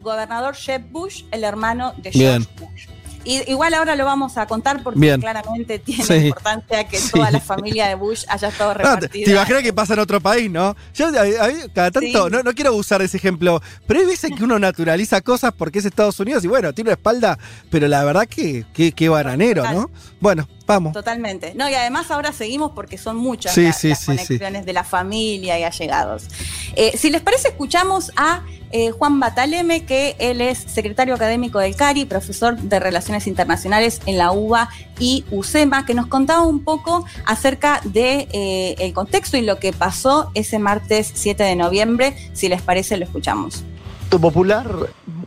gobernador Jeb Bush, el hermano de George Bien. Bush. Y, igual ahora lo vamos a contar porque Bien. claramente tiene Sí. importancia que Sí. toda la familia de Bush haya estado No, te, repartida. te imaginas que pasa en otro país, ¿no? Yo a- a- cada tanto, no, no quiero usar ese ejemplo, pero hay veces que uno naturaliza cosas porque es Estados Unidos y bueno, tiene una espalda, pero la verdad que, que, que bananero, ¿no? Bueno, vamos. Totalmente. No, y además ahora seguimos porque son muchas Sí, la- sí, las sí, conexiones de la familia y allegados. Eh, si les parece, escuchamos a eh, Juan Bataleme, que él es secretario académico del CARI, profesor de Relaciones Internacionales en la UBA y UCEMA, que nos contaba un poco acerca de eh, el contexto y lo que pasó ese martes 7 de noviembre. Si les parece, lo escuchamos. popular,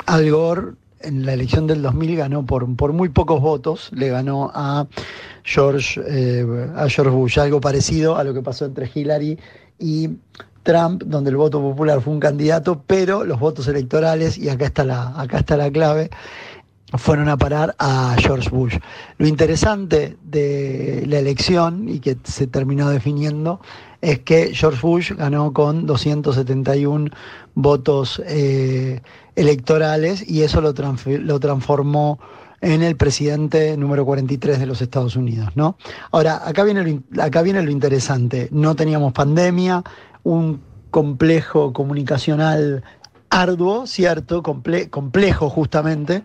Al Gore en la elección del 2000 ganó por, por muy pocos votos, le ganó a George, eh, a George Bush, algo parecido a lo que pasó entre Hillary y Trump, donde el voto popular fue un candidato, pero los votos electorales, y acá está la, acá está la clave, fueron a parar a George Bush. Lo interesante de la elección y que se terminó definiendo es que George Bush ganó con 271 votos eh, electorales y eso lo, lo transformó en el presidente número 43 de los Estados Unidos, ¿no? Ahora, acá viene lo, acá viene lo interesante. No teníamos pandemia, un complejo comunicacional arduo, cierto, comple- complejo justamente,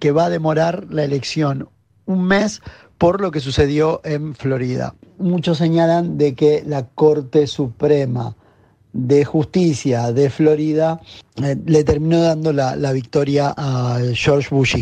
que va a demorar la elección un mes por lo que sucedió en Florida. Muchos señalan de que la Corte Suprema de Justicia de Florida eh, le terminó dando la, la victoria a George Bush.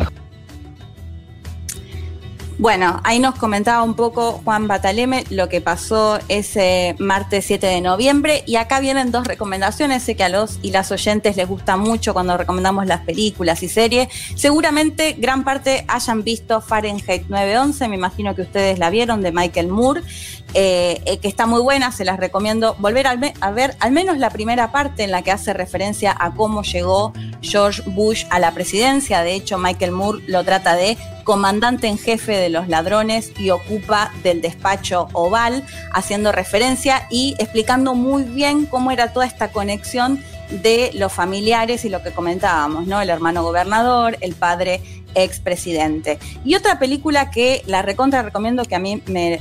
Bueno, ahí nos comentaba un poco Juan Bataleme lo que pasó ese martes 7 de noviembre y acá vienen dos recomendaciones, sé que a los y las oyentes les gusta mucho cuando recomendamos las películas y series. Seguramente gran parte hayan visto Fahrenheit 911, me imagino que ustedes la vieron de Michael Moore, eh, eh, que está muy buena, se las recomiendo volver a ver al menos la primera parte en la que hace referencia a cómo llegó George Bush a la presidencia. De hecho, Michael Moore lo trata de comandante en jefe de los ladrones y ocupa del despacho oval, haciendo referencia y explicando muy bien cómo era toda esta conexión de los familiares y lo que comentábamos, ¿no? El hermano gobernador, el padre expresidente. Y otra película que la recontra recomiendo, que a mí me,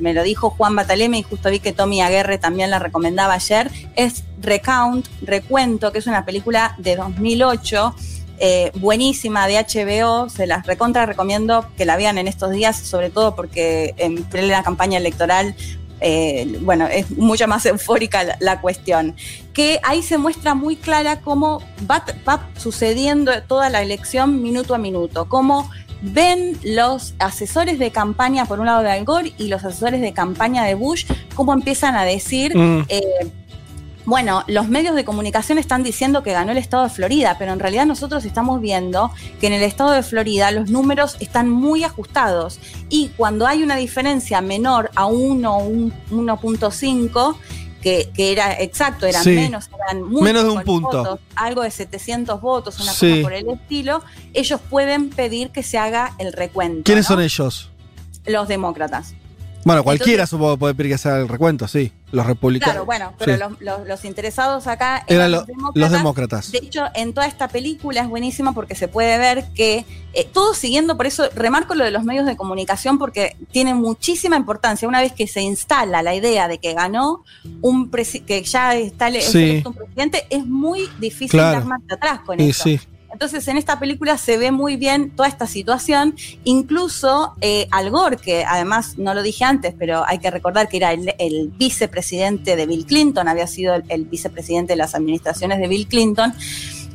me- lo dijo Juan Bataleme y justo vi que Tommy Aguerre también la recomendaba ayer, es Recount, Recuento, que es una película de 2008 eh, buenísima de HBO, se las recontra recomiendo que la vean en estos días, sobre todo porque en plena campaña electoral, eh, bueno, es mucho más *laughs* eufórica la, la cuestión. Que ahí se muestra muy clara cómo va, va sucediendo toda la elección minuto a minuto, cómo ven los asesores de campaña, por un lado de Al Gore, y los asesores de campaña de Bush, cómo empiezan a decir... Mm. eh, bueno, los medios de comunicación están diciendo que ganó el estado de Florida, pero en realidad nosotros estamos viendo que en el estado de Florida los números están muy ajustados y cuando hay una diferencia menor a 1 o un 1.5, que, que era exacto, eran Sí. menos, eran muy Menos de un punto. votos, algo de 700 votos, una Sí. cosa por el estilo, ellos pueden pedir que se haga el recuento. ¿Quiénes ¿no? son ellos? Los demócratas. Bueno, cualquiera supongo que puede pedir que sea el recuento, sí. Los republicanos. Claro, bueno, pero Sí. los, los- los interesados acá Eran eran lo- los, demócratas. los demócratas. De hecho, en toda esta película es buenísima porque se puede ver que eh, todo siguiendo, por eso remarco lo de los medios de comunicación porque tiene muchísima importancia. Una vez que se instala la idea de que ganó un que ya está Sí. un presidente, es muy difícil Claro. dar marcha atrás con Y eso. sí. Entonces en esta película se ve muy bien toda esta situación, incluso eh, Al Gore, que además no lo dije antes, pero hay que recordar que era el, vicepresidente de Bill Clinton, había sido el, vicepresidente de las administraciones de Bill Clinton,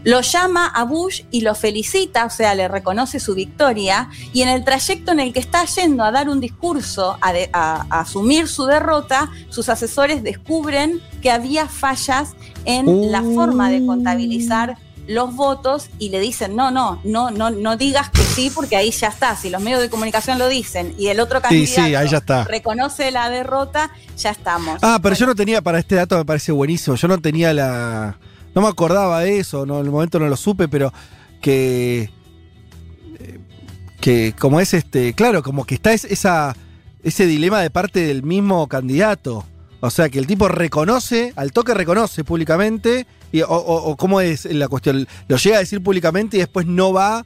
lo llama a Bush y lo felicita, o sea, le reconoce su victoria, y en el trayecto en el que está yendo a dar un discurso, a asumir su derrota, sus asesores descubren que había fallas en la forma de contabilizar los votos y le dicen, no, no, no, no, no digas que sí, porque ahí ya está. Si los medios de comunicación lo dicen y el otro candidato sí, ahí ya está. reconoce la derrota, ya estamos. Ah, pero yo no tenía, para este dato me parece buenísimo, yo no tenía la... No me acordaba de eso, no, en el momento no lo supe, pero que... eh, Que como es este, claro, como que está es- esa, ese dilema de parte del mismo candidato. O sea, que el tipo reconoce, al toque reconoce públicamente, y, o, o- cómo es la cuestión, lo llega a decir públicamente y después no va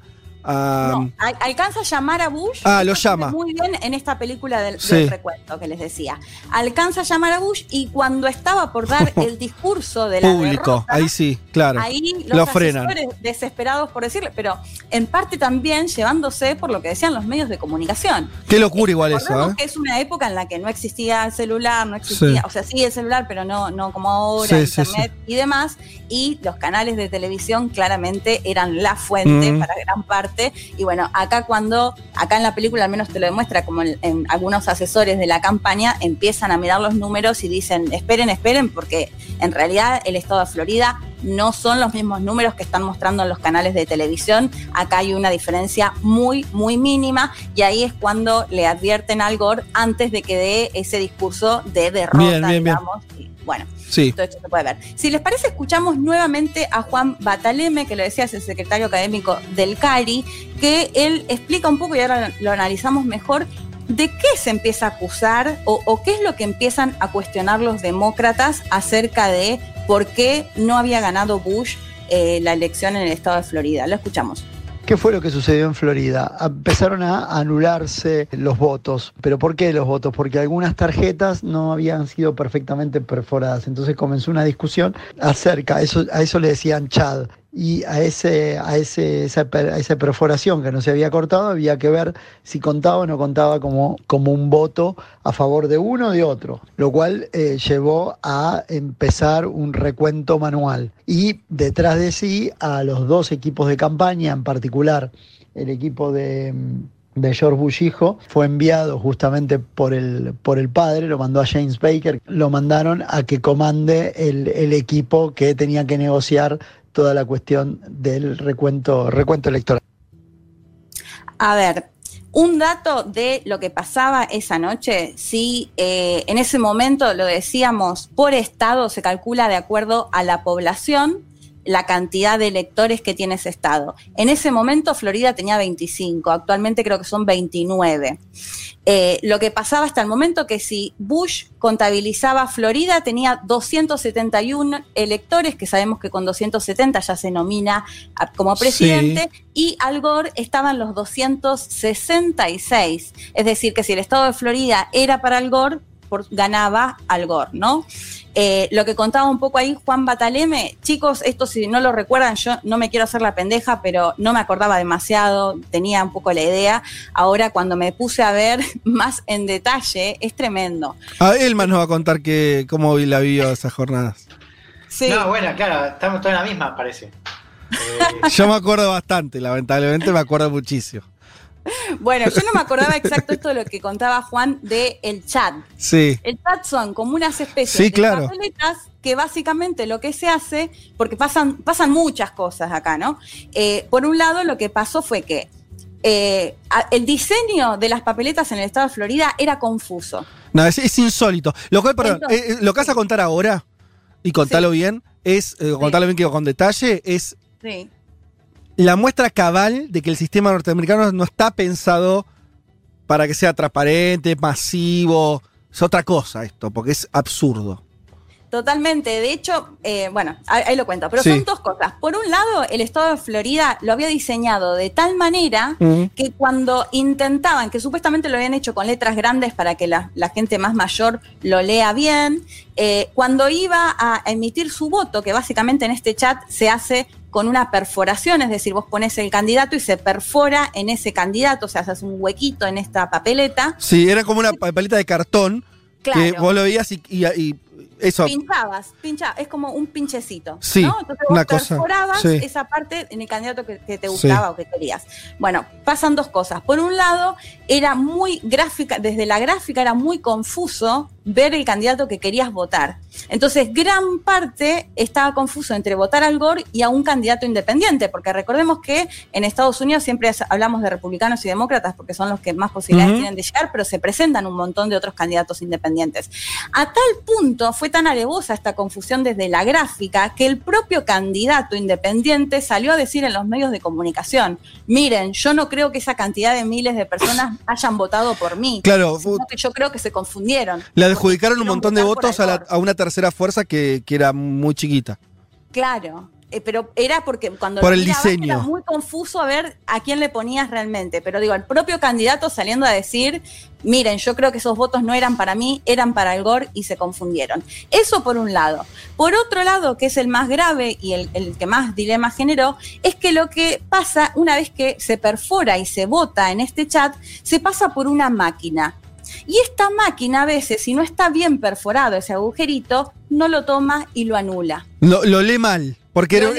a... No, al- alcanza a llamar a Bush. Ah, lo llama. Muy bien en esta película del, Sí. del recuento que les decía. Alcanza a llamar a Bush y cuando estaba por dar *laughs* el discurso de la Público, derrota, ahí sí, claro. Ahí los lo frenan. desesperados por decirle, pero en parte también llevándose por lo que decían los medios de comunicación. Qué locura igual eso, ¿eh? que es una época en la que no existía el celular, no existía, Sí. o sea, sí el celular, pero no, no como ahora, Sí, internet y demás. Y los canales de televisión claramente eran la fuente Mm. para gran parte. Y bueno, acá cuando, acá en la película al menos te lo demuestra, como en, en algunos asesores de la campaña empiezan a mirar los números y dicen, esperen, esperen, porque en realidad el estado de Florida no son los mismos números que están mostrando en los canales de televisión. Acá hay una diferencia muy, muy mínima y ahí es cuando le advierten al Gore antes de que dé ese discurso de derrota, Bien, bien, bien. digamos. Bueno, Sí. todo esto se puede ver. Si les parece, escuchamos nuevamente a Juan Bataleme, que lo decía, es el secretario académico del CARI, que él explica un poco y ahora lo analizamos mejor. ¿De qué se empieza a acusar o, o qué es lo que empiezan a cuestionar los demócratas acerca de por qué no había ganado Bush eh, la elección en el estado de Florida? Lo escuchamos. ¿Qué fue lo que sucedió en Florida? Empezaron a anularse los votos. ¿Pero por qué los votos? Porque algunas tarjetas no habían sido perfectamente perforadas. Entonces comenzó una discusión acerca, eso, a eso le decían Chad. Y a, ese, a, ese, esa, a esa perforación que no se había cortado había que ver si contaba o no contaba como, como un voto a favor de uno o de otro, lo cual eh, llevó a empezar un recuento manual. Y detrás de sí a los dos equipos de campaña, en particular el equipo de, de George Bush fue enviado justamente por el, por el padre, lo mandó a James Baker, lo mandaron a que comande el, el equipo que tenía que negociar toda la cuestión del recuento, recuento electoral. A ver, un dato de lo que pasaba esa noche, sí, eh, en ese momento lo decíamos, por estado se calcula de acuerdo a la población la cantidad de electores que tiene ese estado. En ese momento Florida tenía 25, actualmente creo que son 29. Eh, lo que pasaba hasta el momento que si Bush contabilizaba Florida tenía 271 electores, que sabemos que con 270 ya se nomina como presidente, y Al Gore estaban los 266. Es decir, que si el estado de Florida era para Al Gore, por- ganaba Al Gore, ¿no? Eh, lo que contaba un poco ahí Juan Bataleme, chicos, esto si no lo recuerdan, yo no me quiero hacer la pendeja, pero no me acordaba demasiado, tenía un poco la idea. Ahora cuando me puse a ver *laughs* más en detalle, es tremendo. Ah, Elman nos va a contar que, cómo la vivió esas jornadas. Sí. No, bueno, claro, estamos todos en la misma, parece. *laughs* Yo me acuerdo bastante, lamentablemente me acuerdo muchísimo. *laughs* Bueno, yo no me acordaba exacto esto de lo que contaba Juan de el chat. Sí. El chat son como unas especies Sí, de claro. papeletas que básicamente lo que se hace, porque pasan, pasan muchas cosas acá, ¿no? Eh, por un lado, lo que pasó fue que eh, el diseño de las papeletas en el estado de Florida era confuso. No, es, es insólito. Lo cual, perdón, Entonces- eh, lo que vas a contar ahora, y contarlo bien, es, contarlo bien que con detalle, es Sí. La muestra cabal de que el sistema norteamericano no está pensado para que sea transparente, masivo. Es otra cosa esto, porque es absurdo. Totalmente. De hecho, eh, bueno, ahí, lo cuento. Pero Sí. son dos cosas. Por un lado, el estado de Florida lo había diseñado de tal manera Mm. que cuando intentaban, que supuestamente lo habían hecho con letras grandes para que la, la gente más mayor lo lea bien, eh, cuando iba a emitir su voto, que básicamente en este chat se hace con una perforación, es decir, vos pones el candidato y se perfora en ese candidato, o sea, haces un huequito en esta papeleta. Sí, era como una papeleta de cartón que vos lo veías y, y- y eso. Pinchabas, pinchabas, es como un pinchecito. Sí, ¿no? Entonces vos una cosa, perforabas sí. esa parte en el candidato que, que te Sí. gustaba o que querías. Bueno, pasan dos cosas. Por un lado, era muy gráfica, desde la gráfica era muy confuso ver el candidato que querías votar. Entonces, gran parte estaba confuso entre votar al Gore y a un candidato independiente, porque recordemos que en Estados Unidos siempre hablamos de republicanos y demócratas porque son los que más posibilidades tienen de llegar, pero se presentan un montón de otros candidatos independientes. A tal punto fue tan alevosa esta confusión desde la gráfica que el propio candidato independiente salió a decir en los medios de comunicación, miren, yo no creo que esa cantidad de miles de personas *laughs* hayan votado por mí. Claro, sino que yo creo que se confundieron. Le adjudicaron un montón de votos a, la- a una tercera fuerza que, que era muy chiquita. Claro, eh, pero era porque cuando Por el diseño. era muy confuso a ver a quién le ponías realmente. Pero digo, el propio candidato saliendo a decir, miren, yo creo que esos votos no eran para mí, eran para el Gore y se confundieron. Eso por un lado. Por otro lado, que es el más grave y el, el que más dilema generó, es que lo que pasa una vez que se perfora y se vota en este chat, se pasa por una máquina. Y esta máquina a veces, si no está bien perforado ese agujerito, no lo toma y lo anula. Lo, lo lee mal. Porque era,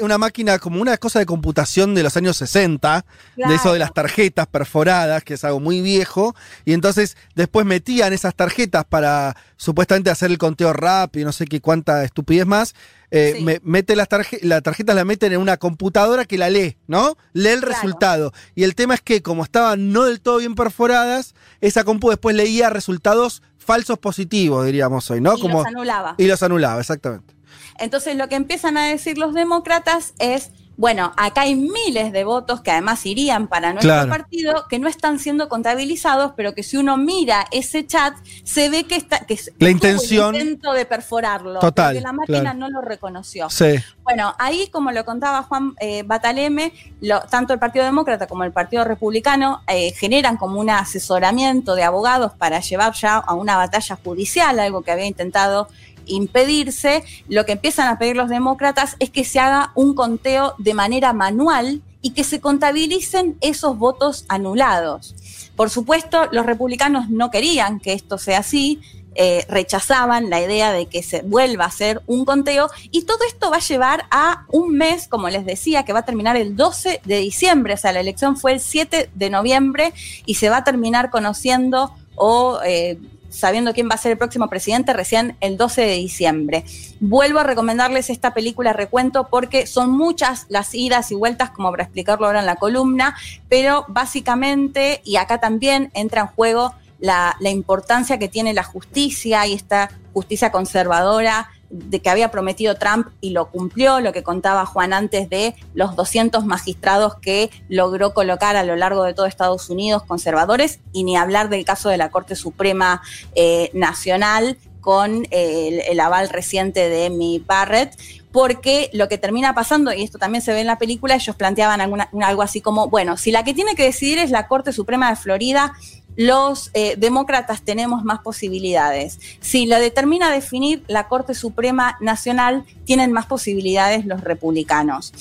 una, máquina como una cosa de computación de los años 60, de eso de las tarjetas perforadas, que es algo muy viejo, y entonces después metían esas tarjetas para supuestamente hacer el conteo rápido, y no sé qué cuánta estupidez más. Eh, me- mete las tarje- la tarjeta la meten en una computadora que la lee, ¿no? Lee el resultado. Y el tema es que como estaban no del todo bien perforadas, esa compu después leía resultados falsos positivos, diríamos hoy, ¿no? Y como, los anulaba. Y los anulaba, exactamente. Entonces lo que empiezan a decir los demócratas es, bueno, acá hay miles de votos que además irían para nuestro Claro. partido que no están siendo contabilizados, pero que si uno mira ese chat se ve que está que La estuvo el intención- intento de perforarlo, Total, porque la máquina claro. no lo reconoció. Sí. Bueno, ahí como lo contaba Juan eh, Bataleme, lo- tanto el Partido Demócrata como el Partido Republicano eh, generan como un asesoramiento de abogados para llevar ya a una batalla judicial, algo que había intentado impedirse. Lo que empiezan a pedir los demócratas es que se haga un conteo de manera manual y que se contabilicen esos votos anulados. Por supuesto, los republicanos no querían que esto sea así, eh, rechazaban la idea de que se vuelva a hacer un conteo y todo esto va a llevar a un mes, como les decía, que va a terminar el 12 de diciembre, o sea, la elección fue el 7 de noviembre y se va a terminar conociendo o eh, sabiendo quién va a ser el próximo presidente recién el 12 de diciembre. Vuelvo a recomendarles esta película Recuento porque son muchas las idas y vueltas, como para explicarlo ahora en la columna, pero básicamente, y acá también entra en juego la, la importancia que tiene la justicia y esta justicia conservadora de que había prometido Trump y lo cumplió, lo que contaba Juan antes de los 200 magistrados que logró colocar a lo largo de todo Estados Unidos conservadores, y ni hablar del caso de la Corte Suprema eh, Nacional con eh, el, aval reciente de Amy Barrett, porque lo que termina pasando, y esto también se ve en la película, ellos planteaban algo así como, bueno, si la que tiene que decidir es la Corte Suprema de Florida, los eh, demócratas tenemos más posibilidades. Si lo determina definir la Corte Suprema Nacional, tienen más posibilidades los republicanos.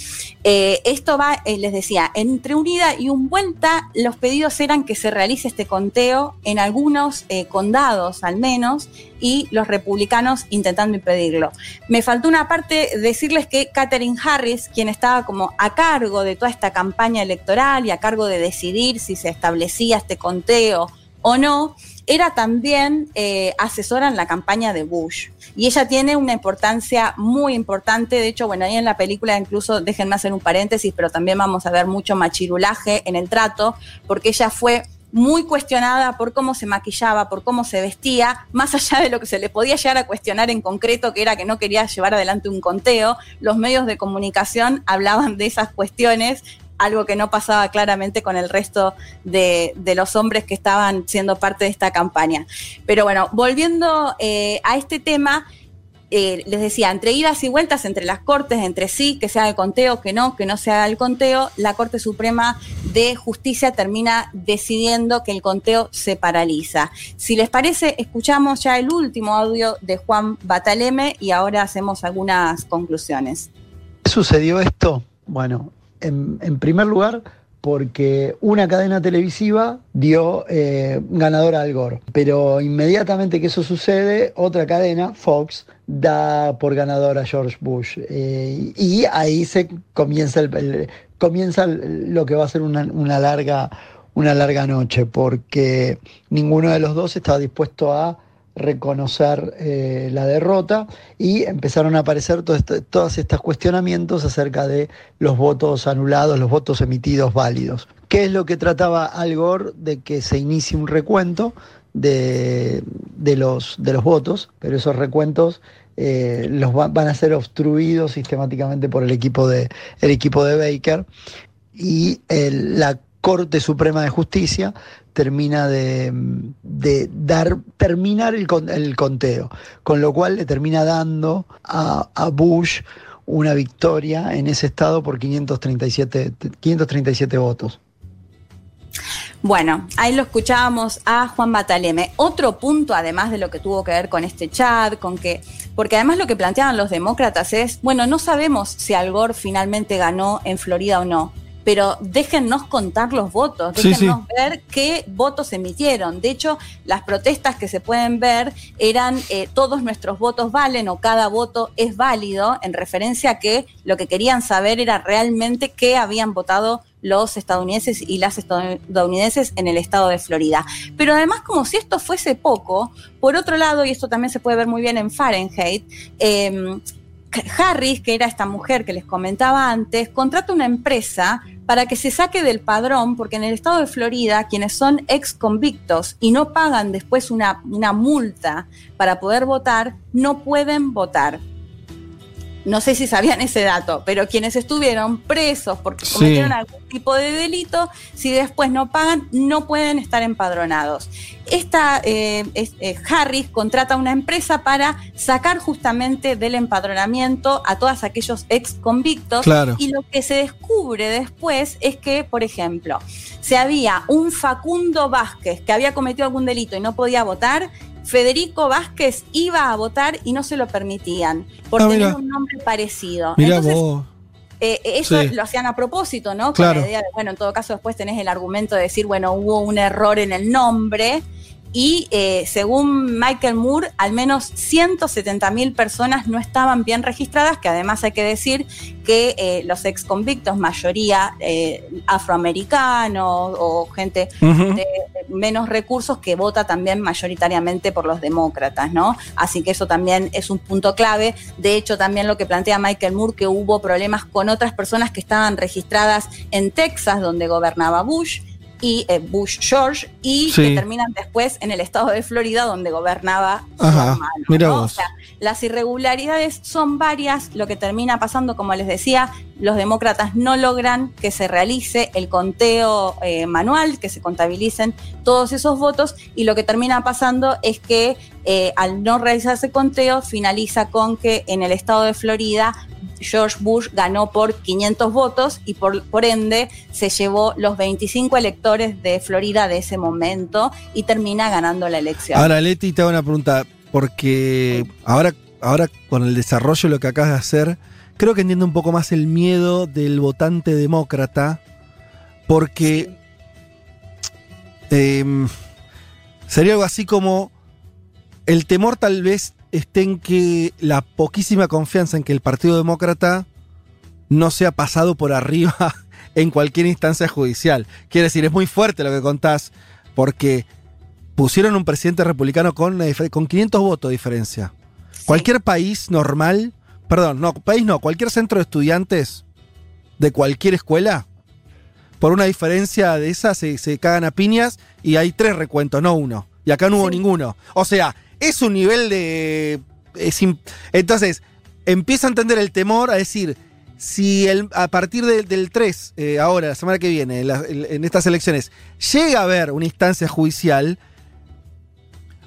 Eh, esto va, eh, les decía, entre un ida y un vuelta, los pedidos eran que se realice este conteo en algunos condados al menos, y los republicanos intentando impedirlo. Me faltó una parte decirles que Katherine Harris, quien estaba como a cargo de toda esta campaña electoral y a cargo de decidir si se establecía este conteo o no, era también eh, asesora en la campaña de Bush. Y ella tiene una importancia muy importante. De hecho, bueno, ahí en la película incluso, déjenme hacer un paréntesis, pero también vamos a ver mucho machirulaje en el trato, porque ella fue muy cuestionada por cómo se maquillaba, por cómo se vestía, más allá de lo que se le podía llegar a cuestionar en concreto, que era que no quería llevar adelante un conteo, los medios de comunicación hablaban de esas cuestiones algo que no pasaba claramente con el resto de, los hombres que estaban siendo parte de esta campaña. Pero bueno, volviendo eh, a este tema, eh, les decía, entre idas y vueltas entre las cortes, entre sí, que se haga el conteo, que no, que no se haga el conteo, la Corte Suprema de Justicia termina decidiendo que el conteo se paraliza. Si les parece, escuchamos ya el último audio de Juan Bataleme y ahora hacemos algunas conclusiones. ¿Sucedió esto? Bueno, en, en primer lugar, porque una cadena televisiva dio eh, ganadora al Gore. Pero inmediatamente que eso sucede, otra cadena, Fox, da por ganador a George Bush. Eh, y ahí se comienza, el, comienza lo que va a ser una, larga, una larga noche, porque ninguno de los dos estaba dispuesto a reconocer eh, la derrota y empezaron a aparecer todo este, todos estos cuestionamientos acerca de los votos anulados, los votos emitidos válidos. ¿Qué es lo que trataba Al Gore de que se inicie un recuento de, de, los, de los votos, pero esos recuentos eh, los va, van a ser obstruidos sistemáticamente por el equipo de, el equipo de Baker y la Corte Suprema de Justicia termina de, dar, terminar el, el, conteo, con lo cual le termina dando a, a, Bush una victoria en ese estado por 537, 537 votos. Bueno, ahí lo escuchábamos a Juan Bataleme. Otro punto, además de lo que tuvo que ver con este chat, con que, porque además lo que planteaban los demócratas es, bueno, no sabemos si Al Gore finalmente ganó en Florida o no pero déjennos contar los votos, déjennos sí, sí. ver qué votos emitieron. De hecho, las protestas que se pueden ver eran eh, todos nuestros votos valen o cada voto es válido, en referencia a que lo que querían saber era realmente qué habían votado los estadounidenses y las estadounidenses en el estado de Florida. Pero además, como si esto fuese poco, por otro lado, y esto también se puede ver muy bien en Fahrenheit, eh, Harris, que era esta mujer que les comentaba antes, contrata una empresa para que se saque del padrón, porque en el estado de Florida, quienes son ex convictos y no pagan después una, una multa para poder votar, no pueden votar. No sé si sabían ese dato, pero quienes estuvieron presos porque cometieron sí. algún tipo de delito, si después no pagan, no pueden estar empadronados. Esta eh, es, eh, Harris contrata una empresa para sacar justamente del empadronamiento a todos aquellos ex convictos. Claro. Y lo que se descubre después es que, por ejemplo, si había un Facundo Vázquez que había cometido algún delito y no podía votar, Federico Vázquez iba a votar y no se lo permitían por ah, tener un nombre parecido. Mira Entonces, vos. Eh, eso sí. lo hacían a propósito, ¿no? Con claro. la idea de, bueno, en todo caso después tenés el argumento de decir, bueno, hubo un error en el nombre y eh, según Michael Moore, al menos 170 mil personas no estaban bien registradas, que además hay que decir que eh, los ex convictos, mayoría eh, afroamericanos o gente uh -huh. de menos recursos, que vota también mayoritariamente por los demócratas, ¿no? Así que eso también es un punto clave. De hecho, también lo que plantea Michael Moore, que hubo problemas con otras personas que estaban registradas en Texas, donde gobernaba Bush y eh, Bush George y sí. que terminan después en el estado de Florida donde gobernaba Ajá, hermano. O sea, las irregularidades son varias, lo que termina pasando, como les decía, los demócratas no logran que se realice el conteo eh, manual, que se contabilicen todos esos votos y lo que termina pasando es que eh, al no realizarse conteo finaliza con que en el estado de Florida George Bush ganó por 500 votos y por, por, ende se llevó los 25 electores de Florida de ese momento y termina ganando la elección. Ahora, Leti, te hago una pregunta, porque ahora, ahora con el desarrollo de lo que acabas de hacer, creo que entiendo un poco más el miedo del votante demócrata, porque eh, sería algo así como el temor tal vez esté en que la poquísima confianza en que el Partido Demócrata no sea pasado por arriba *laughs* en cualquier instancia judicial. Quiere decir, es muy fuerte lo que contás, porque pusieron un presidente republicano con, con 500 votos de diferencia. Sí. Cualquier país normal, perdón, no, país no, cualquier centro de estudiantes de cualquier escuela por una diferencia de esa se, se cagan a piñas y hay tres recuentos, no uno. Y acá no hubo ninguno. O sea, es un nivel de. entonces, empieza a entender el temor a decir. Si el- a partir del- del 3, eh, ahora, la semana que viene, en, estas elecciones, llega a haber una instancia judicial,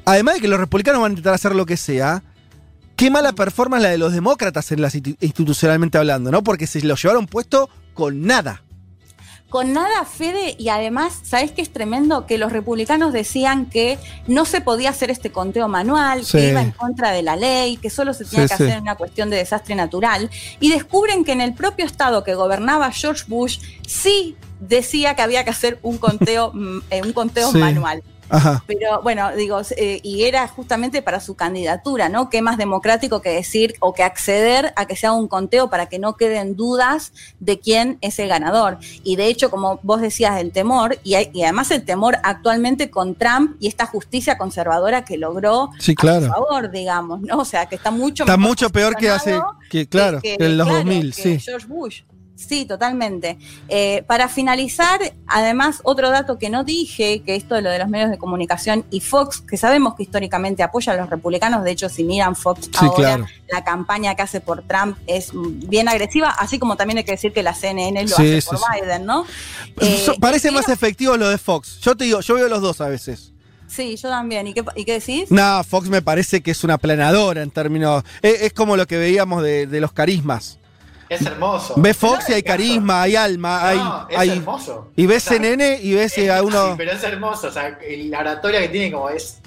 además de que los republicanos van a intentar hacer lo que sea, qué mala performance la de los demócratas en las institu- institucionalmente hablando, ¿no? Porque se lo llevaron puesto con nada. Con nada, Fede, y además, ¿sabés qué es tremendo? Que los republicanos decían que no se podía hacer este conteo manual, Sí. que iba en contra de la ley, que solo se tenía Sí, que sí. hacer en una cuestión de desastre natural, y descubren que en el propio estado que gobernaba George Bush sí decía que había que hacer un conteo, *laughs* mm, eh, un conteo manual. Ajá. Pero bueno, digo, eh, y era justamente para su candidatura, ¿no? Qué más democrático que decir o que acceder a que se haga un conteo para que no queden dudas de quién es el ganador. Y de hecho, como vos decías, el temor, y, hay- y además el temor actualmente con Trump y esta justicia conservadora que logró Sí, a claro. su favor, digamos, ¿no? O sea, que está mucho Está mucho peor que hace, que claro, que, en los claro, 2000, que sí. George Bush. Sí, totalmente. Eh, para finalizar, además, otro dato que no dije, que esto de lo de los medios de comunicación y Fox, que sabemos que históricamente apoya a los republicanos, de hecho, si miran Fox Sí, ahora, claro. la campaña que hace por Trump es bien agresiva, así como también hay que decir que la CNN lo Sí, hace sí, por. Biden, ¿no? Eh, Parece más efectivo lo de Fox. Yo te digo, yo veo los dos a veces. Sí, yo también. ¿Y qué, y qué decís? No, Fox me parece que es una planadora en términos. Es, es como lo que veíamos de, de los carismas. Es hermoso. Ves Fox y hay carisma, hay alma, hay. No, es hay- hermoso. Y ves O sea, CNN y ves eh, a Sí, uno. pero es hermoso. O sea, el- la oratoria que tiene como es.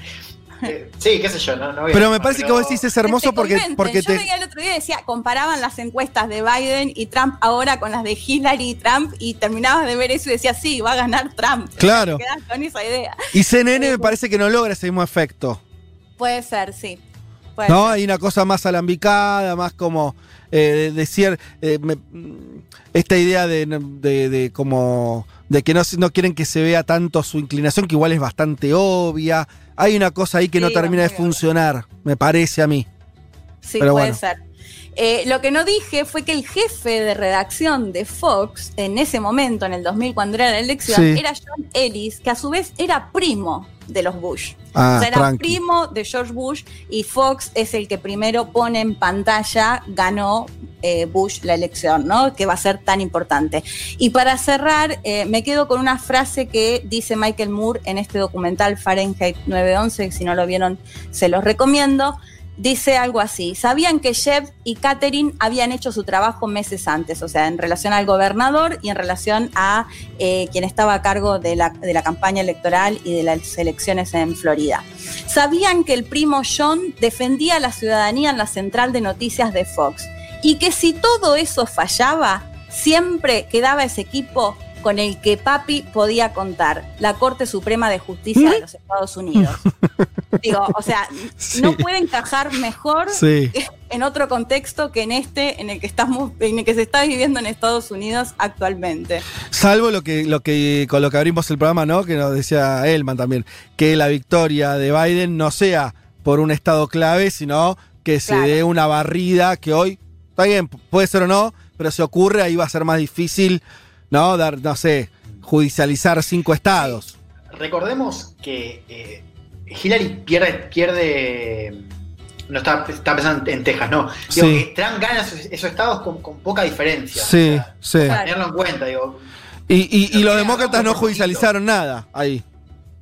eh, sí, qué sé yo, no, no voy a- Pero me parece que vos decís es hermoso porque, porque Yo te. veía el otro día y decía, comparaban las encuestas de Biden y Trump ahora con las de Hillary y Trump y terminabas de ver eso y decías, sí, va a ganar Trump. *laughs* Claro. Te quedás con esa idea. Y CNN me parece que no logra ese mismo efecto. Puede ser, sí. Puede ¿No? ser. Hay una cosa más alambicada, más como eh, de- decir. eh, me- esta idea de, de- de como. de que no, no quieren que se vea tanto su inclinación, que igual es bastante obvia. Hay una cosa ahí que no termina de funcionar, me parece a mí. Sí, Pero puede bueno. ser. Eh, lo que no dije fue que el jefe de redacción de Fox, en ese momento, en el 2000, cuando era la elección, Sí. era John Ellis, que a su vez era primo de los Bush. Ah, o sea, era tranqui. primo de George Bush y Fox es el que primero pone en pantalla, ganó eh, Bush la elección, ¿no? Que va a ser tan importante. Y para cerrar, eh, me quedo con una frase que dice Michael Moore en este documental Fahrenheit 911, que si no lo vieron, se los recomiendo. Dice algo así, sabían que Jeb y Catherine habían hecho su trabajo meses antes, o sea, en relación al gobernador y en relación a eh, quien estaba a cargo de la, de la campaña electoral y de las elecciones en Florida. Sabían que el primo John defendía a la ciudadanía en la central de noticias de Fox y que si todo eso fallaba, siempre quedaba ese equipo con el que papi podía contar, la Corte Suprema de Justicia de los Estados Unidos. *laughs* Digo, o sea, Sí. no puede encajar mejor Sí. *laughs* en otro contexto que en este, en el que estamos, en el que se está viviendo en Estados Unidos actualmente. Salvo lo que, lo que con lo que abrimos el programa, ¿no? Que nos decía Elman también, que la victoria de Biden no sea por un estado clave, sino que se Claro. dé una barrida que hoy, está bien, puede ser o no, pero si ocurre ahí va a ser más difícil, ¿no? Dar, no sé, judicializar cinco estados. Recordemos que eh, Hillary pierde, pierde. No está, está pensando en Texas, no. Digo Sí. que Trump gana esos, esos estados con, con poca diferencia. Sí, sí. Para tenerlo en cuenta, digo. Y, y- y los demócratas no judicializaron nada ahí.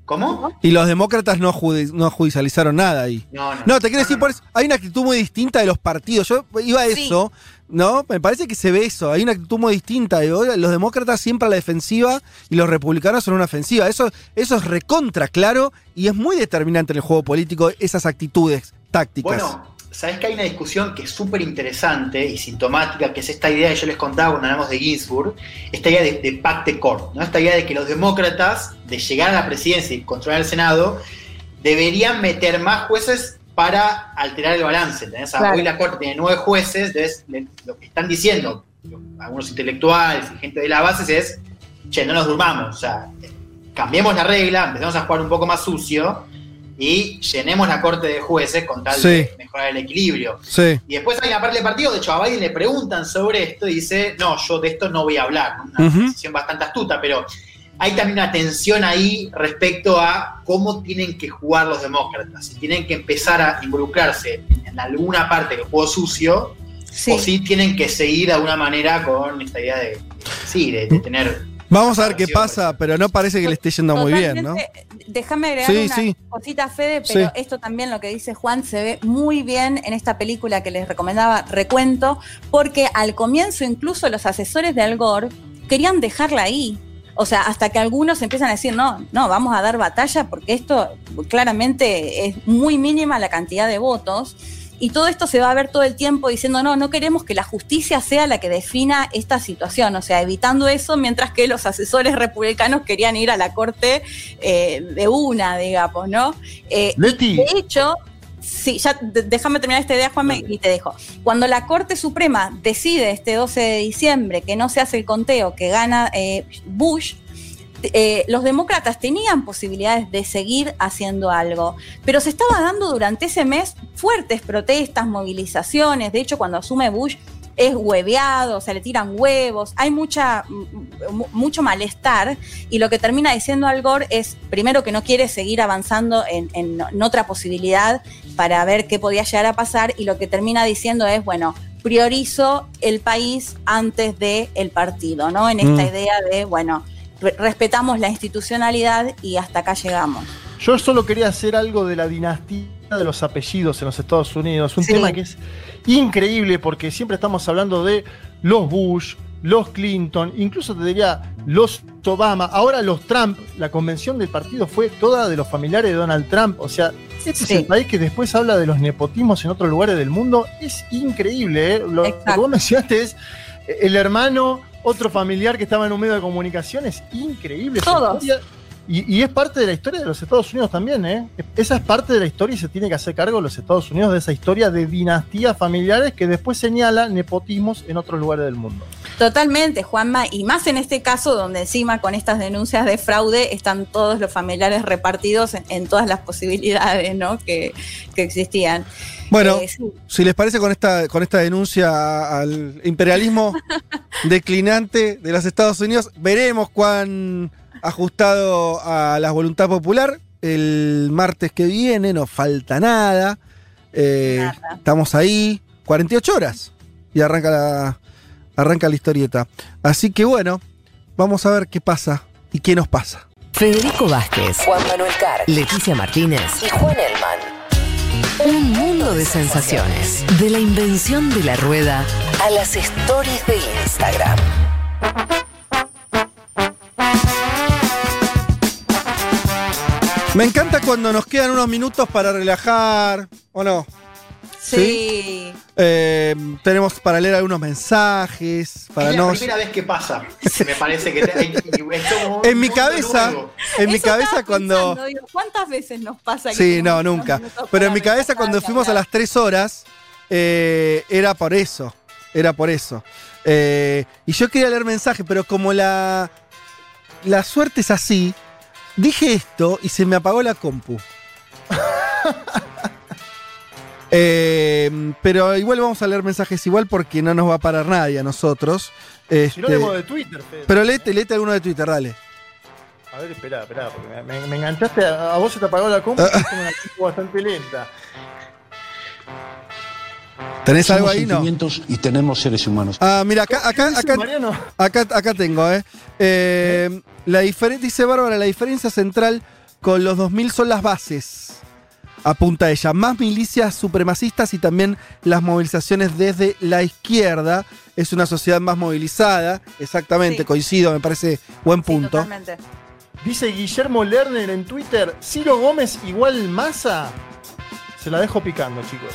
¿Cómo? Y los demócratas no, judi- no judicializaron nada ahí. No, no. No, te quiero decir, por eso, hay una actitud muy distinta de los partidos. Yo iba a Sí. eso, ¿no? Me parece que se ve eso. Hay una actitud muy distinta. Los demócratas siempre a la defensiva y los republicanos son una ofensiva. Eso, eso es recontra claro y es muy determinante en el juego político esas actitudes tácticas. Bueno, sabes que hay una discusión que es súper interesante y sintomática, que es esta idea que yo les contaba cuando hablamos de Ginsburg, esta idea de, de pacte court, ¿no? Esta idea de que los demócratas, de llegar a la presidencia y controlar el Senado, deberían meter más jueces para alterar el balance. ¿entendés? O sea, Claro. Hoy la Corte tiene nueve jueces, entonces lo que están diciendo algunos intelectuales y gente de la base es, che, no nos durmamos, o sea, cambiemos la regla, empezamos a jugar un poco más sucio y llenemos la corte de jueces con tal Sí. de mejorar el equilibrio. Sí. Y después hay una parte del partido, de hecho a Biden le preguntan sobre esto y dice, no, yo de esto no voy a hablar. Una decisión bastante astuta, pero hay también una tensión ahí respecto a cómo tienen que jugar los demócratas. Si tienen que empezar a involucrarse en alguna parte del juego sucio, o si tienen que seguir de alguna manera con esta idea de, sí, de, de tener... Vamos a ver qué pasa, pero no parece que le esté yendo muy bien, ¿no? Déjame agregar Sí, una sí. cosita, Fede, pero Sí. esto también lo que dice Juan se ve muy bien en esta película que les recomendaba, Recuento, porque al comienzo incluso los asesores de Al Gore querían dejarla ahí. O sea, hasta que algunos empiezan a decir, no, no, vamos a dar batalla porque esto claramente es muy mínima la cantidad de votos. Y todo esto se va a ver todo el tiempo diciendo, no, no queremos que la justicia sea la que defina esta situación, o sea, evitando eso, mientras que los asesores republicanos querían ir a la corte eh, de una, digamos, ¿no? Eh, de hecho, sí, ya déjame terminar esta idea, Juanme, y te dejo. Cuando la Corte Suprema decide este 12 de diciembre que no se hace el conteo, que gana eh, Bush, eh, los demócratas tenían posibilidades de seguir haciendo algo, pero se estaba dando durante ese mes fuertes protestas, movilizaciones. De hecho, cuando asume Bush es hueveado, o sea, le tiran huevos, hay mucha, mu- mucho malestar y lo que termina diciendo Al Gore es, primero, que no quiere seguir avanzando en, en- en otra posibilidad para ver qué podía llegar a pasar y lo que termina diciendo es, bueno, priorizo el país antes del el partido, ¿no? En esta Mm. idea de, bueno, respetamos la institucionalidad y hasta acá llegamos. Yo solo quería hacer algo de la dinastía de los apellidos en los Estados Unidos, un Sí. tema que es increíble porque siempre estamos hablando de los Bush, los Clinton, incluso te diría los Obama, ahora los Trump, la convención del partido fue toda de los familiares de Donald Trump, o sea, este es el país que después habla de los nepotismos en otros lugares del mundo, es increíble, ¿eh? lo, lo que vos mencionaste es el hermano, otro familiar que estaba en un medio de comunicación, es increíble. Todos. Y, y es parte de la historia de los Estados Unidos también, ¿eh? Esa es parte de la historia y se tiene que hacer cargo los Estados Unidos de esa historia de dinastías familiares que después señala nepotismos en otros lugares del mundo. Totalmente, Juanma, y más en este caso donde encima con estas denuncias de fraude están todos los familiares repartidos en, en todas las posibilidades ¿no? que, que existían. Bueno, Eh, sí. si les parece con esta, con esta denuncia al imperialismo *laughs* declinante de los Estados Unidos, veremos cuán ajustado a la voluntad popular. El martes que viene, no falta nada. Eh, Estamos ahí, 48 horas. Y arranca la, arranca la historieta. Así que bueno, vamos a ver qué pasa y qué nos pasa. Federico Vázquez, Juan Manuel Carr, Leticia Martínez y Juan Elman. Un mundo de sensaciones. De la invención de la rueda a las stories de Instagram. Me encanta cuando nos quedan unos minutos para relajar, ¿o no? Sí. Eh, tenemos para leer algunos mensajes, para es la primera vez que pasa. Me parece que te- En mi cabeza, nuevo. en mi Eso cabeza cuando... pensando, digo, ¿Cuántas veces nos pasa que Sí, no, nunca. Pero en mi cabeza cuando fuimos a las tres horas, eh, era por eso. Era por eso. Eh, y yo quería leer mensajes, pero como la, la suerte es así, dije esto y se me apagó la compu. *laughs* Eh, pero igual vamos a leer mensajes igual porque no nos va a parar nadie a nosotros. Si no Este, leemos de Twitter, Fede. pero léete, léete alguno de Twitter, dale. A ver, espera, espera, porque me, me- me enganchaste, a, a vos se te apagó la compu, es una compu bastante lenta. ¿Tenés algo ahí? No. sentimientos y tenemos seres humanos. Ah, mira, acá, acá, acá, acá, acá tengo, ¿eh? Eh, la diferen- dice Bárbara, la diferencia central con los 2000 son las bases. Apunta ella, más milicias supremacistas y también las movilizaciones desde la izquierda. Es una sociedad más movilizada. Exactamente, Sí. coincido, me parece buen punto. Dice Guillermo Lerner en Twitter, Ciro Gómez igual masa. Se la dejo picando, chicos.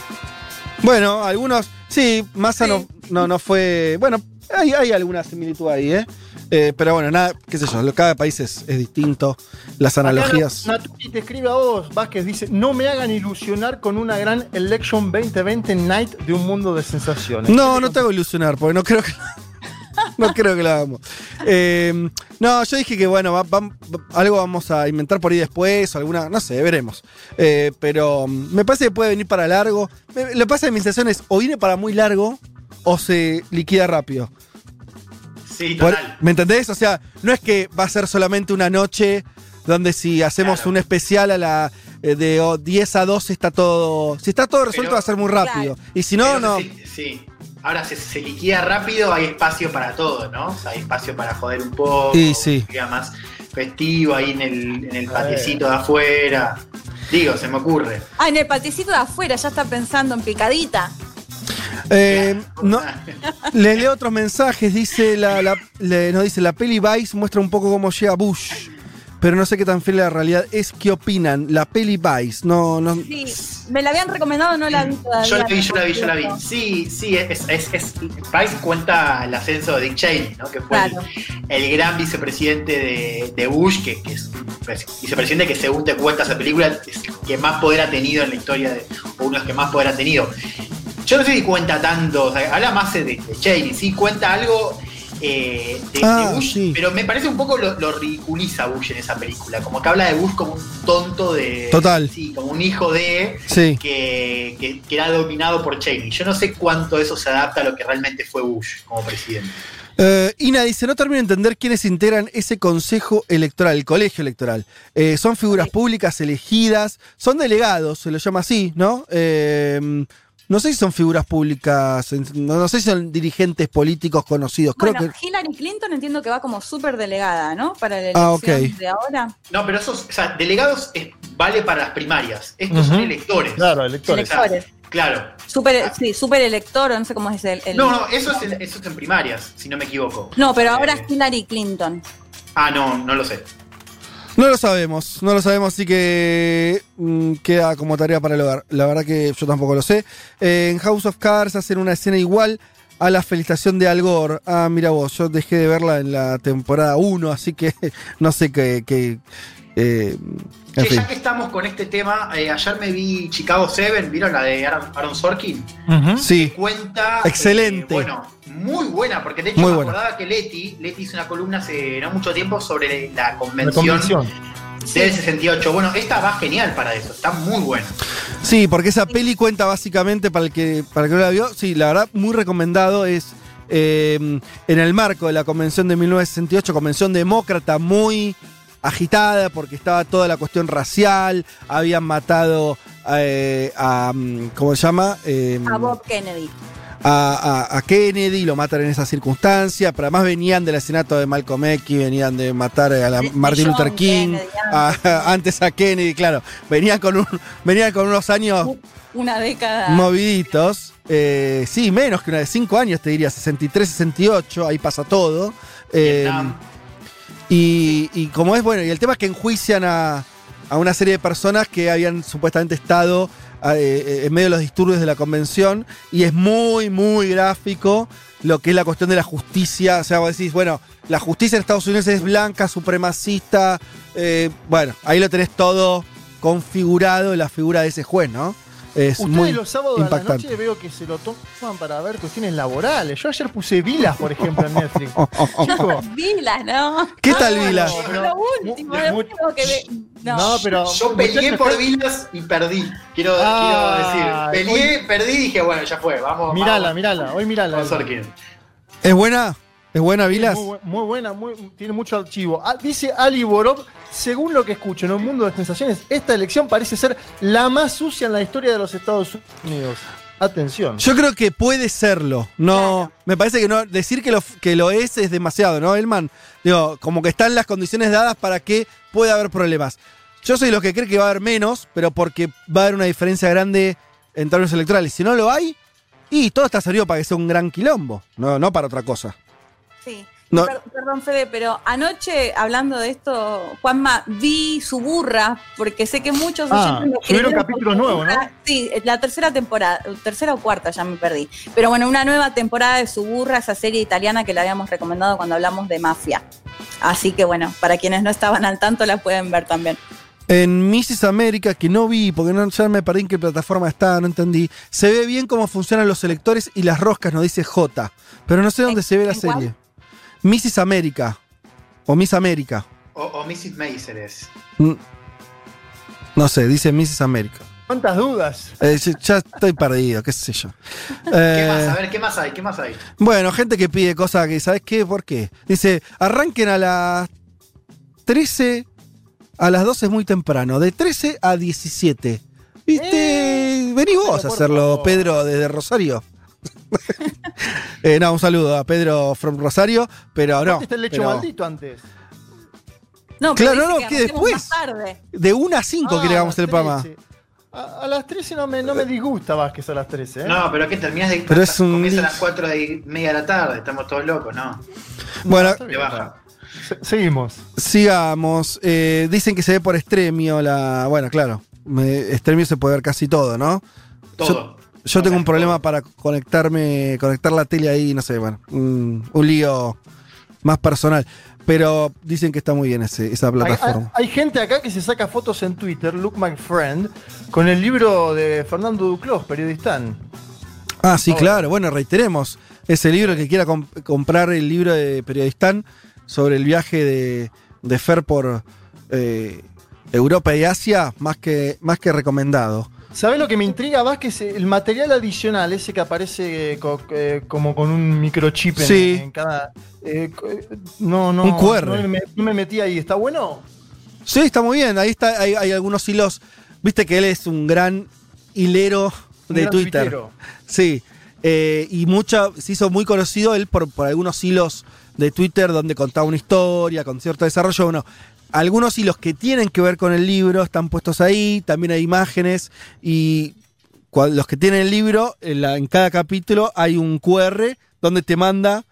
Bueno, algunos. Sí, Massa No, no, no fue. Bueno, hay, hay alguna similitud ahí, ¿eh? Eh, Pero bueno, nada, qué sé yo, cada país es, es distinto. Las analogías. Acá te escribe a vos, Vázquez, dice, no me hagan ilusionar con una gran Election 2020 Night de un mundo de sensaciones. No, no te hago ilusionar, porque no creo que. *laughs* no creo que lo hagamos. Eh, no, yo dije que bueno, va- va- algo vamos a inventar por ahí después, o alguna, no sé, veremos. Eh, pero mm, me parece que puede venir para largo. Me- Lo que pasa de mi sensación es o viene para muy largo o se liquida rápido. Sí, Por- total. ¿Me entendés? O sea, no es que va a ser solamente una noche donde si hacemos un especial a la eh, de oh, 10 a 12 está todo. Si está todo resuelto Pero- va a ser muy rápido. Y si no, Pero no. Sí, sí. Ahora, si se liquida rápido, hay espacio para todo, ¿no? O sea, hay espacio para joder un poco. Y sí. sea más festivo ahí en el, en el patiecito de afuera. Digo, se me ocurre. Ah, en el paticito de afuera ya está pensando en picadita. Eh, no, le leo otros mensajes. Dice la, la- le- nos dice la peli Vice muestra un poco cómo llega Bush. Pero no sé qué tan fiel a la realidad es. ¿Qué opinan? La peli Vice. No, no. Sí, me la habían recomendado, no la vi todavía. Yo la vi, yo la vi, yo la vi. Sí, sí, es, es, es- Price cuenta el ascenso de Dick Cheney, ¿no? Que fue el- Claro. el, gran vicepresidente de, de Bush, que, que es vicepresidente que según te cuenta esa película, es el que más poder ha tenido en la historia, de, o uno de los que más poder ha tenido. Yo no sé si cuenta tanto, o sea, habla más de, de Cheney, sí, cuenta algo eh, de, de Ah, Bush, sí. pero me parece un poco lo, lo ridiculiza Bush en esa película, como que habla de Bush como un tonto de... Total. Sí, como un hijo de Sí. que, que- que era dominado por Cheney. Yo no sé cuánto eso se adapta a lo que realmente fue Bush como presidente. Eh, Ina dice, no termino de entender quiénes integran ese consejo electoral, el colegio electoral. Eh, son figuras públicas elegidas, son delegados, se lo llama así, ¿no? Eh, no sé si son figuras públicas, no, no sé si son dirigentes políticos conocidos, creo Bueno, que... Hillary Clinton entiendo que va como súper delegada, ¿no? Para la Ah, elección de ahora. No, pero esos, o sea, delegados es- vale para las primarias. Estos son electores. Claro, electores. O sea, Electores. claro. Super, sí, súper elector, no sé cómo es el. el- No, no, eso es, en, eso es en primarias, si no me equivoco. No, pero ahora Eh, es Hillary Clinton. Ah, no, no lo sé. No lo sabemos, no lo sabemos, así que mm, queda como tarea para el hogar. La verdad que yo tampoco lo sé. Eh, en House of Cards hacen una escena igual a la felicitación de Al Gore. Ah, mira vos, yo dejé de verla en la temporada 1, así que *laughs* no sé qué... qué, eh, en Che, fin. ya que estamos con este tema, eh, ayer me vi Chicago 7, ¿vieron la de Aaron, Aaron Sorkin? Sí, Cuenta. Excelente. eh, bueno, muy buena, porque de hecho Muy me buena. acordaba que Leti, Leti hizo una columna hace no mucho tiempo sobre la convención, La convención. del 68. Bueno, esta va genial para eso, está muy buena. Sí, porque esa peli cuenta básicamente, para el que, para el que no la vio, sí, la verdad, muy recomendado es eh, en el marco de la convención de 1968, convención demócrata muy agitada porque estaba toda la cuestión racial, habían matado eh, a, mm, ¿cómo se llama? Eh, A Bob Kennedy. A, a- a Kennedy, lo matan en esa circunstancia, pero además venían del asesinato de Malcolm X, venían de matar a la- Martin Luther King, Kennedy, a- *laughs* antes a Kennedy, claro, venían con, un, venían con unos años Una década. moviditos, eh, sí, menos que una de 5 años, te diría, 63, 68, ahí pasa todo. Eh, y, y como es, bueno, y el tema es que enjuician a, a una serie de personas que habían supuestamente estado eh, en medio de los disturbios de la convención y es muy, muy gráfico lo que es la cuestión de la justicia. O sea, vos decís, bueno, la justicia en Estados Unidos es blanca, supremacista. eh, bueno, ahí lo tenés todo configurado, la figura de ese juez, ¿no? Es Ustedes muy los sábados a la impactante. noche veo que se lo toman para ver cuestiones laborales. Yo ayer puse Vilas, por ejemplo, en Netflix. *laughs* Chico, Vilas, ¿no? ¿Qué tal, Vilas? bueno, Lo último, lo último que ve. No. No, pero. Yo peleé por. Vilas y perdí. Quiero, Ah, quiero decir, peleé, perdí y dije, bueno, ya fue, vamos. Mirala, vamos. mirala, hoy mirala. ¿Es buena? ¿Es buena, Vilas? Muy, bu- muy buena, muy- tiene mucho archivo. Ah, dice Ali Borov, según lo que escucho en un mundo de sensaciones, esta elección parece ser la más sucia en la historia de los Estados Unidos. Atención. Yo creo que puede serlo. No, me parece que no decir que lo, que lo es es demasiado, ¿no, Elman? Digo, como que están las condiciones dadas para que pueda haber problemas. Yo soy lo que cree que va a haber menos, pero porque va a haber una diferencia grande en términos electorales. Si no lo hay, y todo está servido para que sea un gran quilombo, no, no para otra cosa. Sí. No. Perdón, Fede, pero anoche, hablando de esto, Juanma, vi su burra, porque sé que muchos Ah, subieron capítulos nuevos, ¿no? Sí, la tercera temporada, tercera o cuarta, ya me perdí. Pero bueno, una nueva temporada de Suburra, esa serie italiana que le habíamos recomendado cuando hablamos de mafia. Así que bueno, para quienes no estaban al tanto, la pueden ver también. En Mrs. América, que no vi, porque no, ya me perdí en qué plataforma está, no entendí. Se ve bien cómo funcionan los electores y las roscas, nos dice J. Pero no sé dónde se ve la cuál? Mrs. América. O Miss América. O, o Mrs. Mason es. No sé, dice Mrs. América. ¿Cuántas dudas? Eh, ya, estoy perdido, qué sé yo. ¿Qué Eh, más? A ver, ¿qué más hay? ¿Qué más hay? Bueno, gente que pide cosas que, ¿sabes qué? ¿Por qué? Dice, arranquen a las 13, a las 12 es muy temprano, de 13 a 17. ¿Viste? Vení vos a hacerlo, Pedro, desde Rosario. *laughs* Eh, no, un saludo a Pedro from Rosario, pero no. Está el lecho pero maldito antes. No, Claro, pero no, dice que después. más tarde. De 1 a 5 Ah, que le hagamos el a las programa. 13. A, a las 13 no me, no me disgusta Vázquez a las 13, ¿eh? No, pero ¿qué terminas de Pero es un comienza a las 4 de media de la tarde, estamos todos locos, ¿no? Bueno, Te baja. Se- Seguimos. sigamos. Eh, dicen que se ve por Estremio la. Bueno, claro. me- Estremio se puede ver casi todo, ¿no? Todo. Yo, yo tengo un problema para conectarme, conectar la tele ahí, no sé, bueno, un, un lío más personal. Pero dicen que está muy bien ese- esa Hay, hay- plataforma. hay gente acá que se saca fotos en Twitter, Look My Friend, con el libro de Fernando Duclos, periodistán. Ah, sí, claro. Bueno, reiteremos. Ese libro, el que quiera comp- comprar el libro de Periodistán sobre el viaje de, de Fer por eh, Europa y Asia, más que, más que recomendado. ¿Sabés lo que me intriga, Vázquez? El material adicional, ese que aparece co- eh, como con un microchip en, Sí. en cada. eh, eh, no, no. Un QR. No me, no me metí ahí. ¿Está bueno? Sí, está muy bien. Ahí está, hay, hay algunos hilos. Viste que él es un gran hilero Un de gran Twitter. tuitero. Sí. Eh, y mucho, se hizo muy conocido él por, por algunos hilos de Twitter donde contaba una historia con cierto desarrollo. Bueno, algunos hilos que tienen que ver con el libro están puestos ahí, también hay imágenes y los que tienen el libro, en, la- en cada capítulo hay un QR donde te manda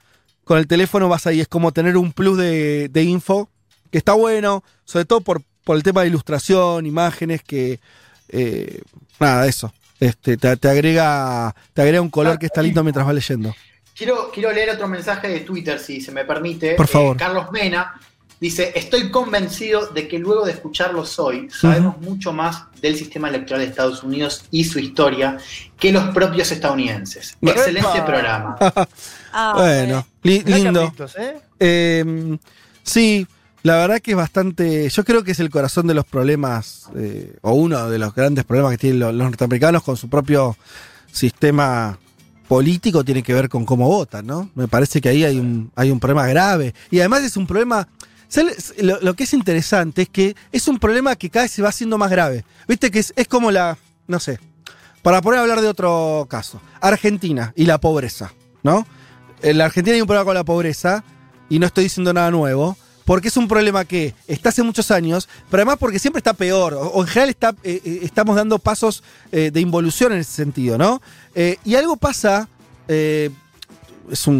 con el teléfono, vas ahí, es como tener un plus de, de info, que está bueno, sobre todo por, por el tema de ilustración, imágenes, que... eh, nada, eso. Este, te, te agrega, te agrega un color que está lindo mientras vas leyendo. Quiero, quiero leer otro mensaje de Twitter, si se me permite. Por favor. Eh, Carlos Mena dice: Estoy convencido de que luego de escucharlos hoy, sabemos mucho más del sistema electoral de Estados Unidos y su historia que los propios estadounidenses. Bueno. Excelente ¡Epa! programa. *laughs* Ah, bueno, li- lindo. ¿eh? Eh, sí, la verdad que es bastante. Yo creo que es el corazón de los problemas, eh, o uno de los grandes problemas que tienen los, los norteamericanos con su propio sistema político, tiene que ver con cómo votan, ¿no? Me parece que ahí hay un, hay un problema grave. Y además es un problema. Lo, que es interesante es que es un problema que cada vez se va haciendo más grave. Viste que es, como la. No sé. Para poder hablar de otro caso. Argentina y la pobreza, ¿no? En la Argentina hay un problema con la pobreza, y no estoy diciendo nada nuevo, porque es un problema que está hace muchos años, pero además porque siempre está peor, o, en general eh, eh, estamos dando pasos eh, de involución en ese sentido, ¿no? Y algo pasa, es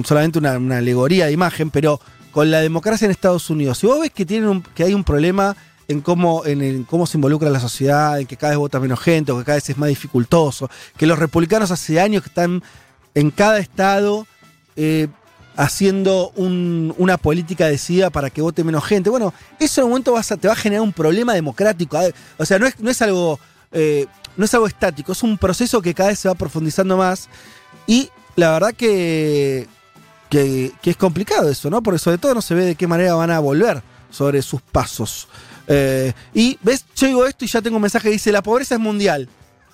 solamente una alegoría de imagen, pero con la democracia en Estados Unidos, si vos ves que, tienen un- que hay un problema en cómo, en, cómo se involucra la sociedad, en que cada vez vota menos gente, o que cada vez es más dificultoso, que los republicanos hace años que están en cada estado eh, haciendo un- una política decidida para que vote menos gente. Bueno, eso en un momento te va a generar un problema democrático. O sea, no es, no es algo. eh, no es algo estático, es un proceso que cada vez se va profundizando más. Y la verdad que, que, es complicado eso, ¿no? Porque sobre todo no se ve de qué manera van a volver sobre sus pasos. Eh, y ves, yo digo esto y ya tengo un mensaje que dice: La pobreza es mundial.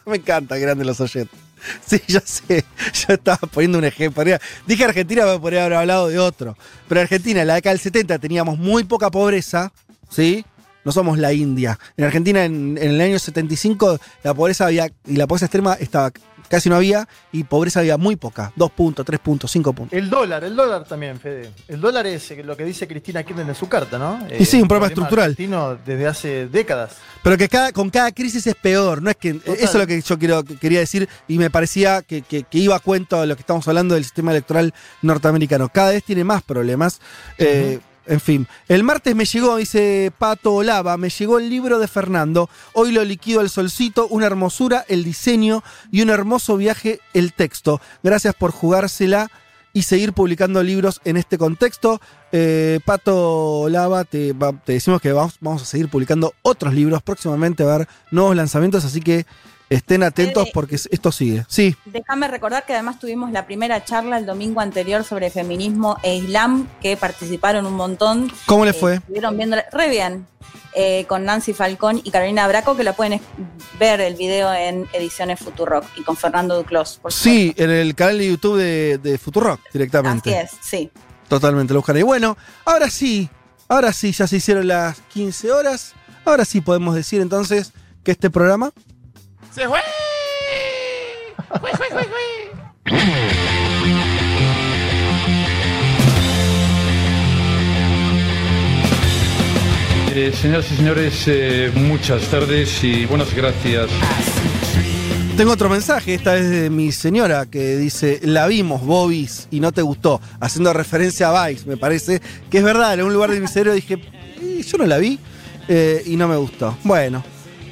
Me encanta, grande los oyentes. *laughs* Sí, ya sé. *laughs* Yo estaba poniendo un ejemplo. Dije Argentina, pero podría haber hablado de otro. Pero Argentina, en la década del 70 teníamos muy poca pobreza, ¿sí? No somos la India. En Argentina, en, en el año 75, la pobreza había, y la pobreza extrema estaba, casi no había, y pobreza había muy poca. Dos puntos, tres puntos, cinco puntos. El dólar, el dólar también, Fede. El dólar es eh, lo que dice Cristina Kirchner en su carta, ¿no? Y sí, un problema estructural. argentino desde hace décadas. Pero que cada, con cada crisis es peor, no es que. Eso es lo que yo quiero, que quería decir y me parecía que, que- que iba a cuento de lo que estamos hablando del sistema electoral norteamericano. Cada vez tiene más problemas. Eh, en fin, el martes me llegó, dice Pato Olava, me llegó el libro de Fernando. Hoy lo liquido al solcito, una hermosura, el diseño y un hermoso viaje, el texto. Gracias por jugársela y seguir publicando libros en este contexto. Eh, Pato Lava, te, te decimos que vamos, vamos a seguir publicando otros libros próximamente, a ver nuevos lanzamientos, así que estén atentos porque esto sigue. Sí, Déjame recordar que además tuvimos la primera charla el domingo anterior sobre feminismo e islam, que participaron un montón. ¿cómo le Eh, fue? Estuvieron viendo re bien. eh, con Nancy Falcón y Carolina Braco, que la pueden ver el video en Ediciones Futurock y con Fernando Duclos. Por Sí, en el canal de YouTube de, de Futurock directamente. Así es, sí. Totalmente, lo ahí. Bueno, ahora sí, ahora sí, ya se hicieron las 15 horas. Ahora sí podemos decir entonces que este programa ¡Se fue! ¡Fue, fue, fue, fue! Eh, señoras y señores, eh, muchas tardes y buenas gracias. Tengo otro mensaje, esta vez de mi señora, que dice, la vimos, Bobis, y no te gustó, haciendo referencia a Vice, me parece, que es verdad, en un lugar de mi cerebro dije, "Eh, yo no la vi, eh, y no me gustó. Bueno,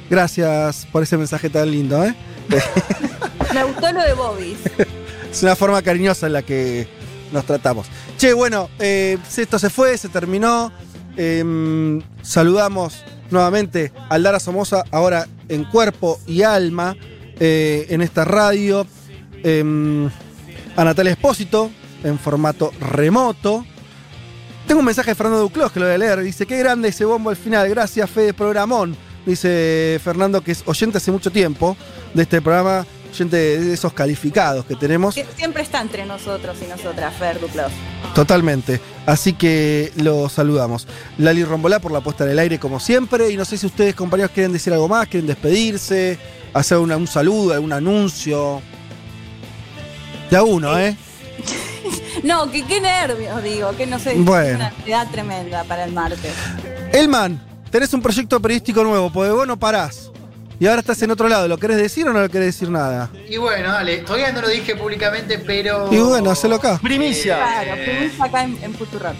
gracias por ese mensaje tan lindo, ¿eh? *laughs* Me gustó lo de Bobby. *laughs* es una forma cariñosa en la que nos tratamos. Che, bueno, eh, esto se fue, se terminó. Em, saludamos nuevamente a Lara Somoza, ahora en cuerpo y alma, eh, en esta radio. Em, a Natalia Espósito, en formato remoto. Tengo un mensaje de Fernando Duclos que lo voy a leer. Dice, qué grande ese bombo al final. Gracias, Fede Programón. Dice Fernando, que es oyente hace mucho tiempo de este programa, oyente de esos calificados que tenemos. Que siempre está entre nosotros y nosotras, Fer Duclos. Totalmente. Así que lo saludamos. Lali Rombolá por la puesta en el aire, como siempre. Y no sé si ustedes, compañeros, quieren decir algo más, quieren despedirse, hacer una- un saludo, algún anuncio. Ya uno, ¿eh? *laughs* No, que qué nervios, digo, que no sé, Bueno. una ansiedad tremenda para el martes. Elman, tenés un proyecto periodístico nuevo, porque vos no parás. Y ahora estás en otro lado. ¿Lo querés decir o no lo querés decir nada? Y bueno, dale, todavía no lo dije públicamente, pero. Y bueno, hacelo acá. Claro, fuimos acá en, en.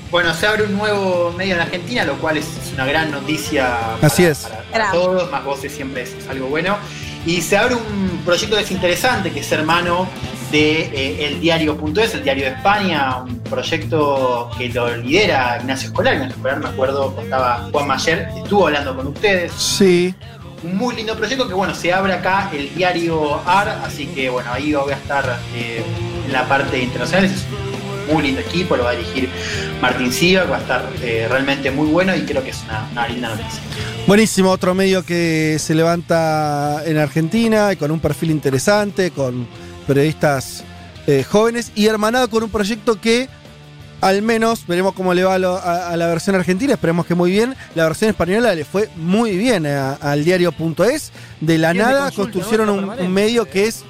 Bueno, se abre un nuevo medio en Argentina, lo cual es, es una gran noticia para, Así es. para todos, más voces siempre es, es algo bueno. Y se abre un proyecto que es interesante, que es hermano de eh, El Diario.es, el Diario de España, un proyecto que lo lidera Ignacio Escolar. Ignacio Escolar, me acuerdo, contaba Juan Mayer, estuvo hablando con ustedes. Sí. Un muy lindo proyecto que, bueno, se abre acá el Diario AR, así que, bueno, ahí voy a estar eh, en la parte internacional. Es un muy lindo equipo, lo va a dirigir Martín Siva, que va a estar eh, realmente muy bueno y creo que es una, una linda noticia. Buenísimo, otro medio que se levanta en Argentina y con un perfil interesante, con periodistas eh, jóvenes y hermanado con un proyecto que al menos veremos cómo le va a, lo- a- a la versión argentina, esperemos que muy bien. La versión española le fue muy bien al diario.es. De la nada consulta, construyeron un, medio que es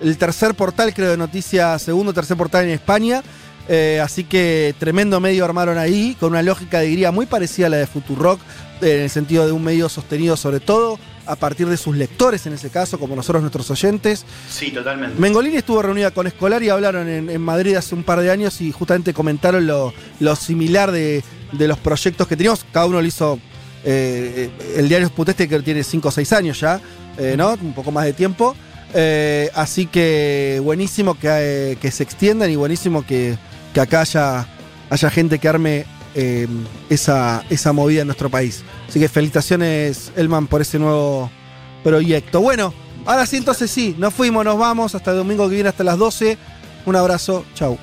el tercer portal, creo, de noticias, segundo tercer portal en España. Eh, así que tremendo medio armaron ahí, con una lógica, diría, muy parecida a la de Futurock, en el sentido de un medio sostenido sobre todo a partir de sus lectores, en ese caso, como nosotros nuestros oyentes. Sí, totalmente. Mengolini estuvo reunida con Escolar y hablaron en, en Madrid hace un par de años y justamente comentaron lo, lo similar de, de los proyectos que teníamos. Cada uno lo hizo. eh, el diario Sputeste que tiene 5 o 6 años ya, eh, ¿no? Un poco más de tiempo. Eh, así que buenísimo que, que se extiendan y buenísimo que, que acá haya, haya gente que arme esa, esa movida en nuestro país. Así que felicitaciones, Elman, por ese nuevo proyecto. Bueno, ahora sí, entonces sí, nos fuimos, nos vamos. Hasta el domingo que viene, hasta las 12. Un abrazo, chau.